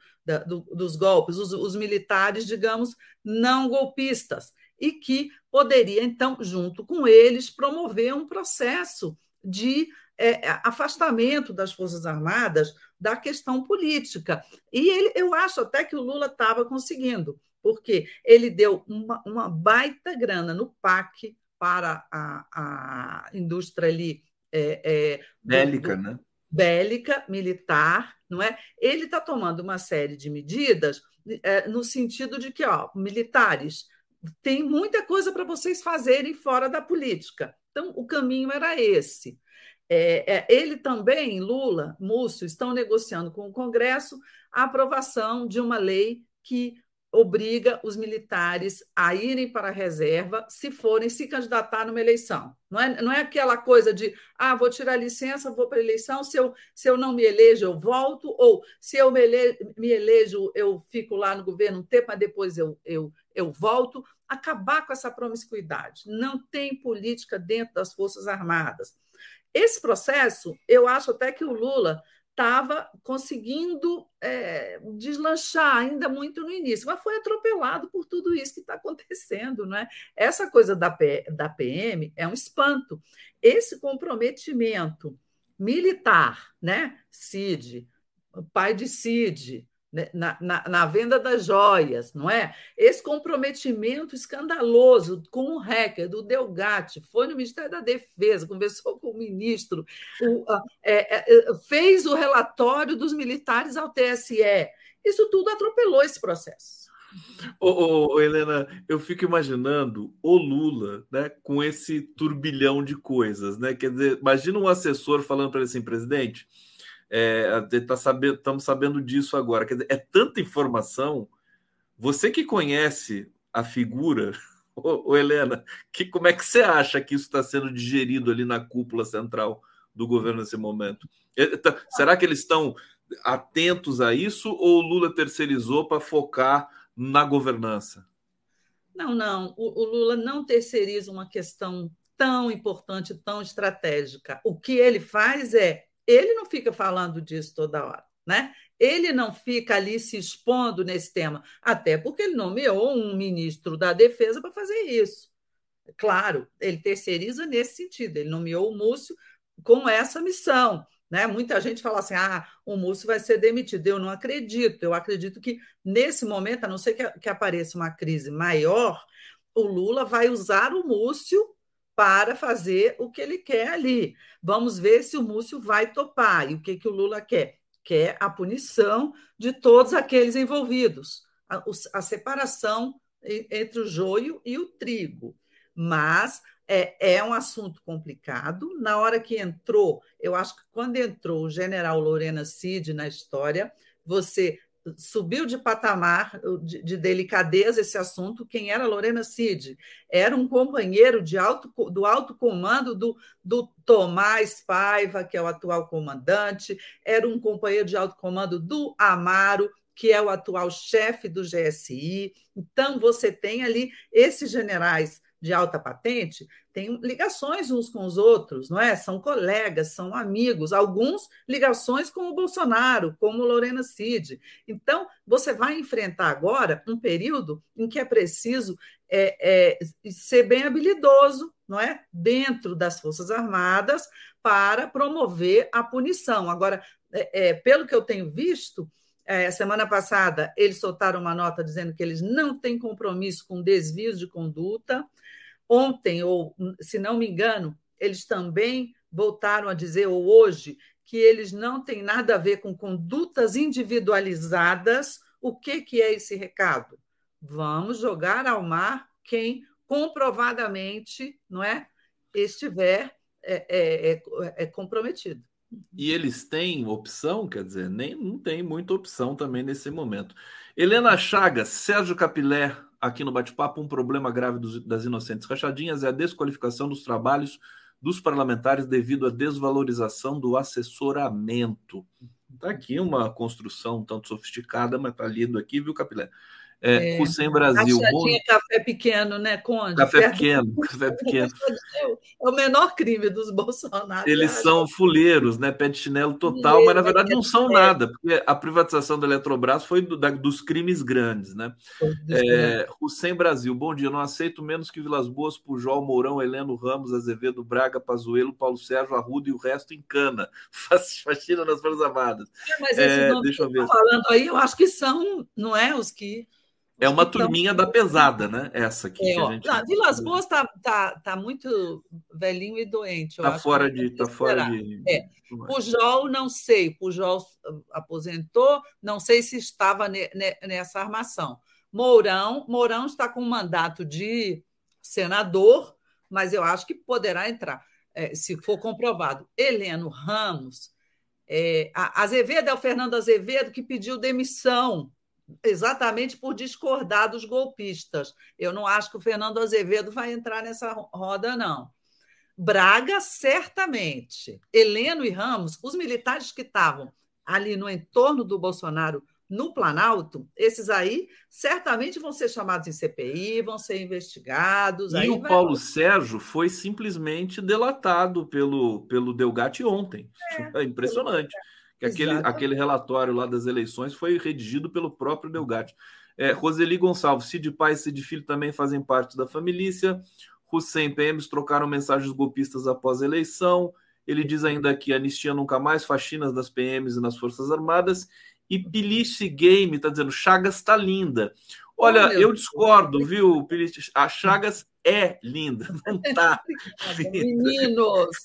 do dos golpes, os, os militares, digamos, não golpistas, e que poderia, então, junto com eles, promover um processo de é, afastamento das Forças Armadas da questão política. E ele, eu acho até que o Lula estava conseguindo, porque ele deu uma, uma, baita grana no PAC para a, a indústria ali. É, é, bélica, do, né? Bélica, militar, não é? Ele está tomando uma série de medidas é, no sentido de que, ó, militares, tem muita coisa para vocês fazerem fora da política. Então, o caminho era esse. É, é, ele também, Lula, Múcio, estão negociando com o Congresso a aprovação de uma lei que obriga os militares a irem para a reserva se forem se candidatar numa eleição. Não é, não é aquela coisa de, ah, vou tirar licença, vou para a eleição, se eu, se eu não me elejo, eu volto, ou se eu me, ele, me elejo, eu fico lá no governo um tempo, mas depois eu, eu, eu volto. Acabar com essa promiscuidade. Não tem política dentro das Forças Armadas. Esse processo, eu acho até que o Lula estava conseguindo é, deslanchar ainda muito no início, mas foi atropelado por tudo isso que está acontecendo. Não é? Essa coisa da, P, da PM é um espanto. Esse comprometimento militar, né? Cid, pai de Cid, né, na, na, na, venda das joias, não é? Esse comprometimento escandaloso com o hacker do Delgatti, foi no Ministério da Defesa, conversou com o ministro, o, é, é, é, fez o relatório dos militares ao TSE. Isso tudo atropelou esse processo. Ô, ô, Helena, eu fico imaginando o Lula né, com esse turbilhão de coisas, né? Quer dizer, imagina um assessor falando para ele assim, presidente é, tá sabendo, estamos sabendo disso agora. Quer dizer, é tanta informação. Você que conhece a figura, ô, ô Helena, que, como é que você acha que isso está sendo digerido ali na cúpula central do governo nesse momento? É, tá, será que eles estão atentos a isso ou o Lula terceirizou para focar na governança? Não, não. O, o Lula não terceiriza uma questão tão importante, tão estratégica. O que ele faz é ele não fica falando disso toda hora, né? Ele não fica ali se expondo nesse tema, até porque ele nomeou um ministro da Defesa para fazer isso. Claro, ele terceiriza nesse sentido, ele nomeou o Múcio com essa missão. Né? Muita gente fala assim: ah, o Múcio vai ser demitido. Eu não acredito. Eu acredito que, nesse momento, a não ser que, que apareça uma crise maior, o Lula vai usar o Múcio para fazer o que ele quer ali. Vamos ver se o Múcio vai topar. E o que, que o Lula quer? Quer a punição de todos aqueles envolvidos, a, a separação entre o joio e o trigo. Mas é, é, um assunto complicado. Na hora que entrou, eu acho que quando entrou o general Lorena Cid na história, você subiu de patamar de, de, delicadeza esse assunto. Quem era Lorena Cid? Era um companheiro de alto, do alto comando do, do Tomás Paiva, que é o atual comandante, era um companheiro de alto comando do Amaro, que é o atual chefe do GSI. Então, você tem ali esses generais de alta patente têm ligações uns com os outros, não é? São colegas, são amigos, alguns ligações com o Bolsonaro, como Lorena Cid. Então, você vai enfrentar agora um período em que é preciso é, é, ser bem habilidoso, não é? Dentro das Forças Armadas para promover a punição. Agora, é, é pelo que eu tenho visto, é, semana passada, eles soltaram uma nota dizendo que eles não têm compromisso com desvios de conduta. Ontem, ou se não me engano, eles também voltaram a dizer, ou hoje, que eles não têm nada a ver com condutas individualizadas. O que, que é esse recado? Vamos jogar ao mar quem comprovadamente não é, estiver é, é, é, é comprometido. E eles têm opção, quer dizer, nem não tem muita opção também nesse momento. Helena Chagas, Sérgio Capilé, aqui no bate-papo, um problema grave dos, das inocentes rachadinhas é a desqualificação dos trabalhos dos parlamentares devido à desvalorização do assessoramento. Está aqui uma construção tanto sofisticada, mas está lido aqui, viu, Capilé? É, é, Brasil. Bom... café pequeno, né, Conde? Café pequeno, café pequeno. É o menor crime dos Bolsonaro. Eles são fuleiros, né? Pé de chinelo total, Fuleiro, mas na verdade não são nada, porque a privatização da Eletrobras foi do, da, dos crimes grandes, né? É, Hussein Brasil, bom dia. Não aceito menos que Vilas Boas, Pujol, Mourão, Heleno Ramos, Azevedo, Braga, Pazuelo, Paulo Sérgio, Arruda e o resto em cana. Faxina nas Forças Armadas. É, mas é, deixa eu ver. falando aí, eu acho que são, não é, os que é uma então, turminha da pesada, né? Essa aqui. É, que a gente... Não, Vilas Boas está tá, tá muito velhinho e doente. Está fora de. Tá fora de... É. Pujol, não sei. Pujol aposentou, não sei se estava ne, ne, nessa armação. Mourão, Mourão está com um mandato de senador, mas eu acho que poderá entrar. é, se for comprovado. Heleno Ramos, é, a Azevedo é o Fernando Azevedo que pediu demissão exatamente por discordar dos golpistas. Eu não acho que o Fernando Azevedo vai entrar nessa roda, não. Braga, certamente. Heleno e Ramos, os militares que estavam ali no entorno do Bolsonaro no Planalto, esses aí certamente vão ser chamados em CPI, vão ser investigados. E o vai... Paulo Sérgio foi simplesmente delatado pelo, pelo Delgatti ontem. É, é impressionante. Que aquele, aquele relatório lá das eleições foi redigido pelo próprio Delgatti. É, Roseli Gonçalves, Cid Pai e Cid Filho também fazem parte da família. Hussein PMs trocaram mensagens golpistas após a eleição. Ele diz ainda que anistia nunca mais, faxinas das PMs e nas Forças Armadas. E Pilice Game está dizendo: Chagas está linda. Olha, oh, eu discordo, viu, Pilice? A Chagas é linda, não está. Meninos,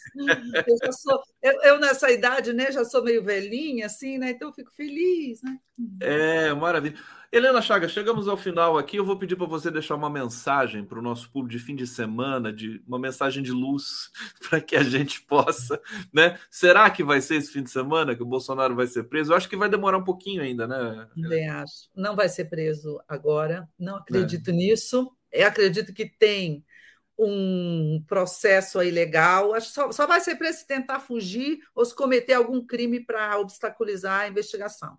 eu, sou, eu, eu, nessa idade, né, já sou meio velhinha, assim, né? Então eu fico feliz, né? É, maravilha. Helena Chagas, chegamos ao final aqui. Eu vou pedir para você deixar uma mensagem para o nosso público de fim de semana, de uma mensagem de luz, para que a gente possa, né? Será que vai ser esse fim de semana que o Bolsonaro vai ser preso? Eu acho que vai demorar um pouquinho ainda, né? Também acho. Não vai ser preso agora. Não acredito é. nisso. Eu acredito que tem um processo aí legal. Só, só vai ser preso se tentar fugir ou se cometer algum crime para obstaculizar a investigação.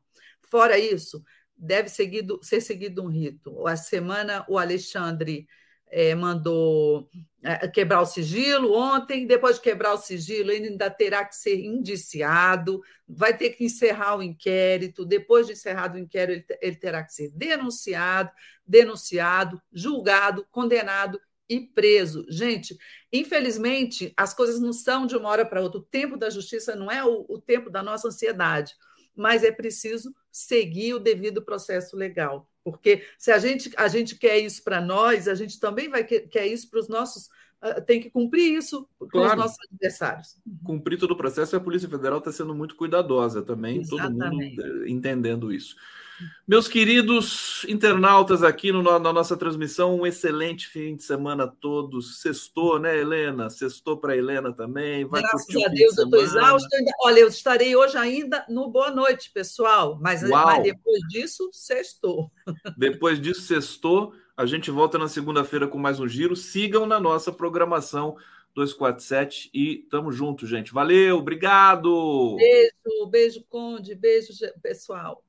Fora isso, deve seguido, ser seguido um rito. A semana o Alexandre é, mandou é, quebrar o sigilo ontem, depois de quebrar o sigilo, ele ainda terá que ser indiciado, vai ter que encerrar o inquérito, depois de encerrado o inquérito, ele, ele terá que ser denunciado, denunciado, julgado, condenado e preso. Gente, infelizmente, as coisas não são de uma hora para outra. O tempo da justiça não é o, o tempo da nossa ansiedade, mas é preciso seguir o devido processo legal. Porque se a gente, a gente quer isso para nós, a gente também vai quer, quer isso para os nossos. Uh, tem que cumprir isso com claro. os nossos adversários. Cumprir todo o processo e a Polícia Federal está sendo muito cuidadosa também, Exatamente. todo mundo entendendo isso. Meus queridos internautas aqui no, na nossa transmissão, um excelente fim de semana a todos. Sextou, né, Helena? Sextou para Helena também. Vai Graças a Deus, eu estou exausta. Olha, eu estarei hoje ainda no Boa Noite, pessoal. Mas, mas depois disso, sextou. Depois disso, sextou. A gente volta na segunda-feira com mais um giro. Sigam na nossa programação 247 e tamo junto, gente. Valeu, obrigado. Beijo, beijo, Conde, beijo, pessoal.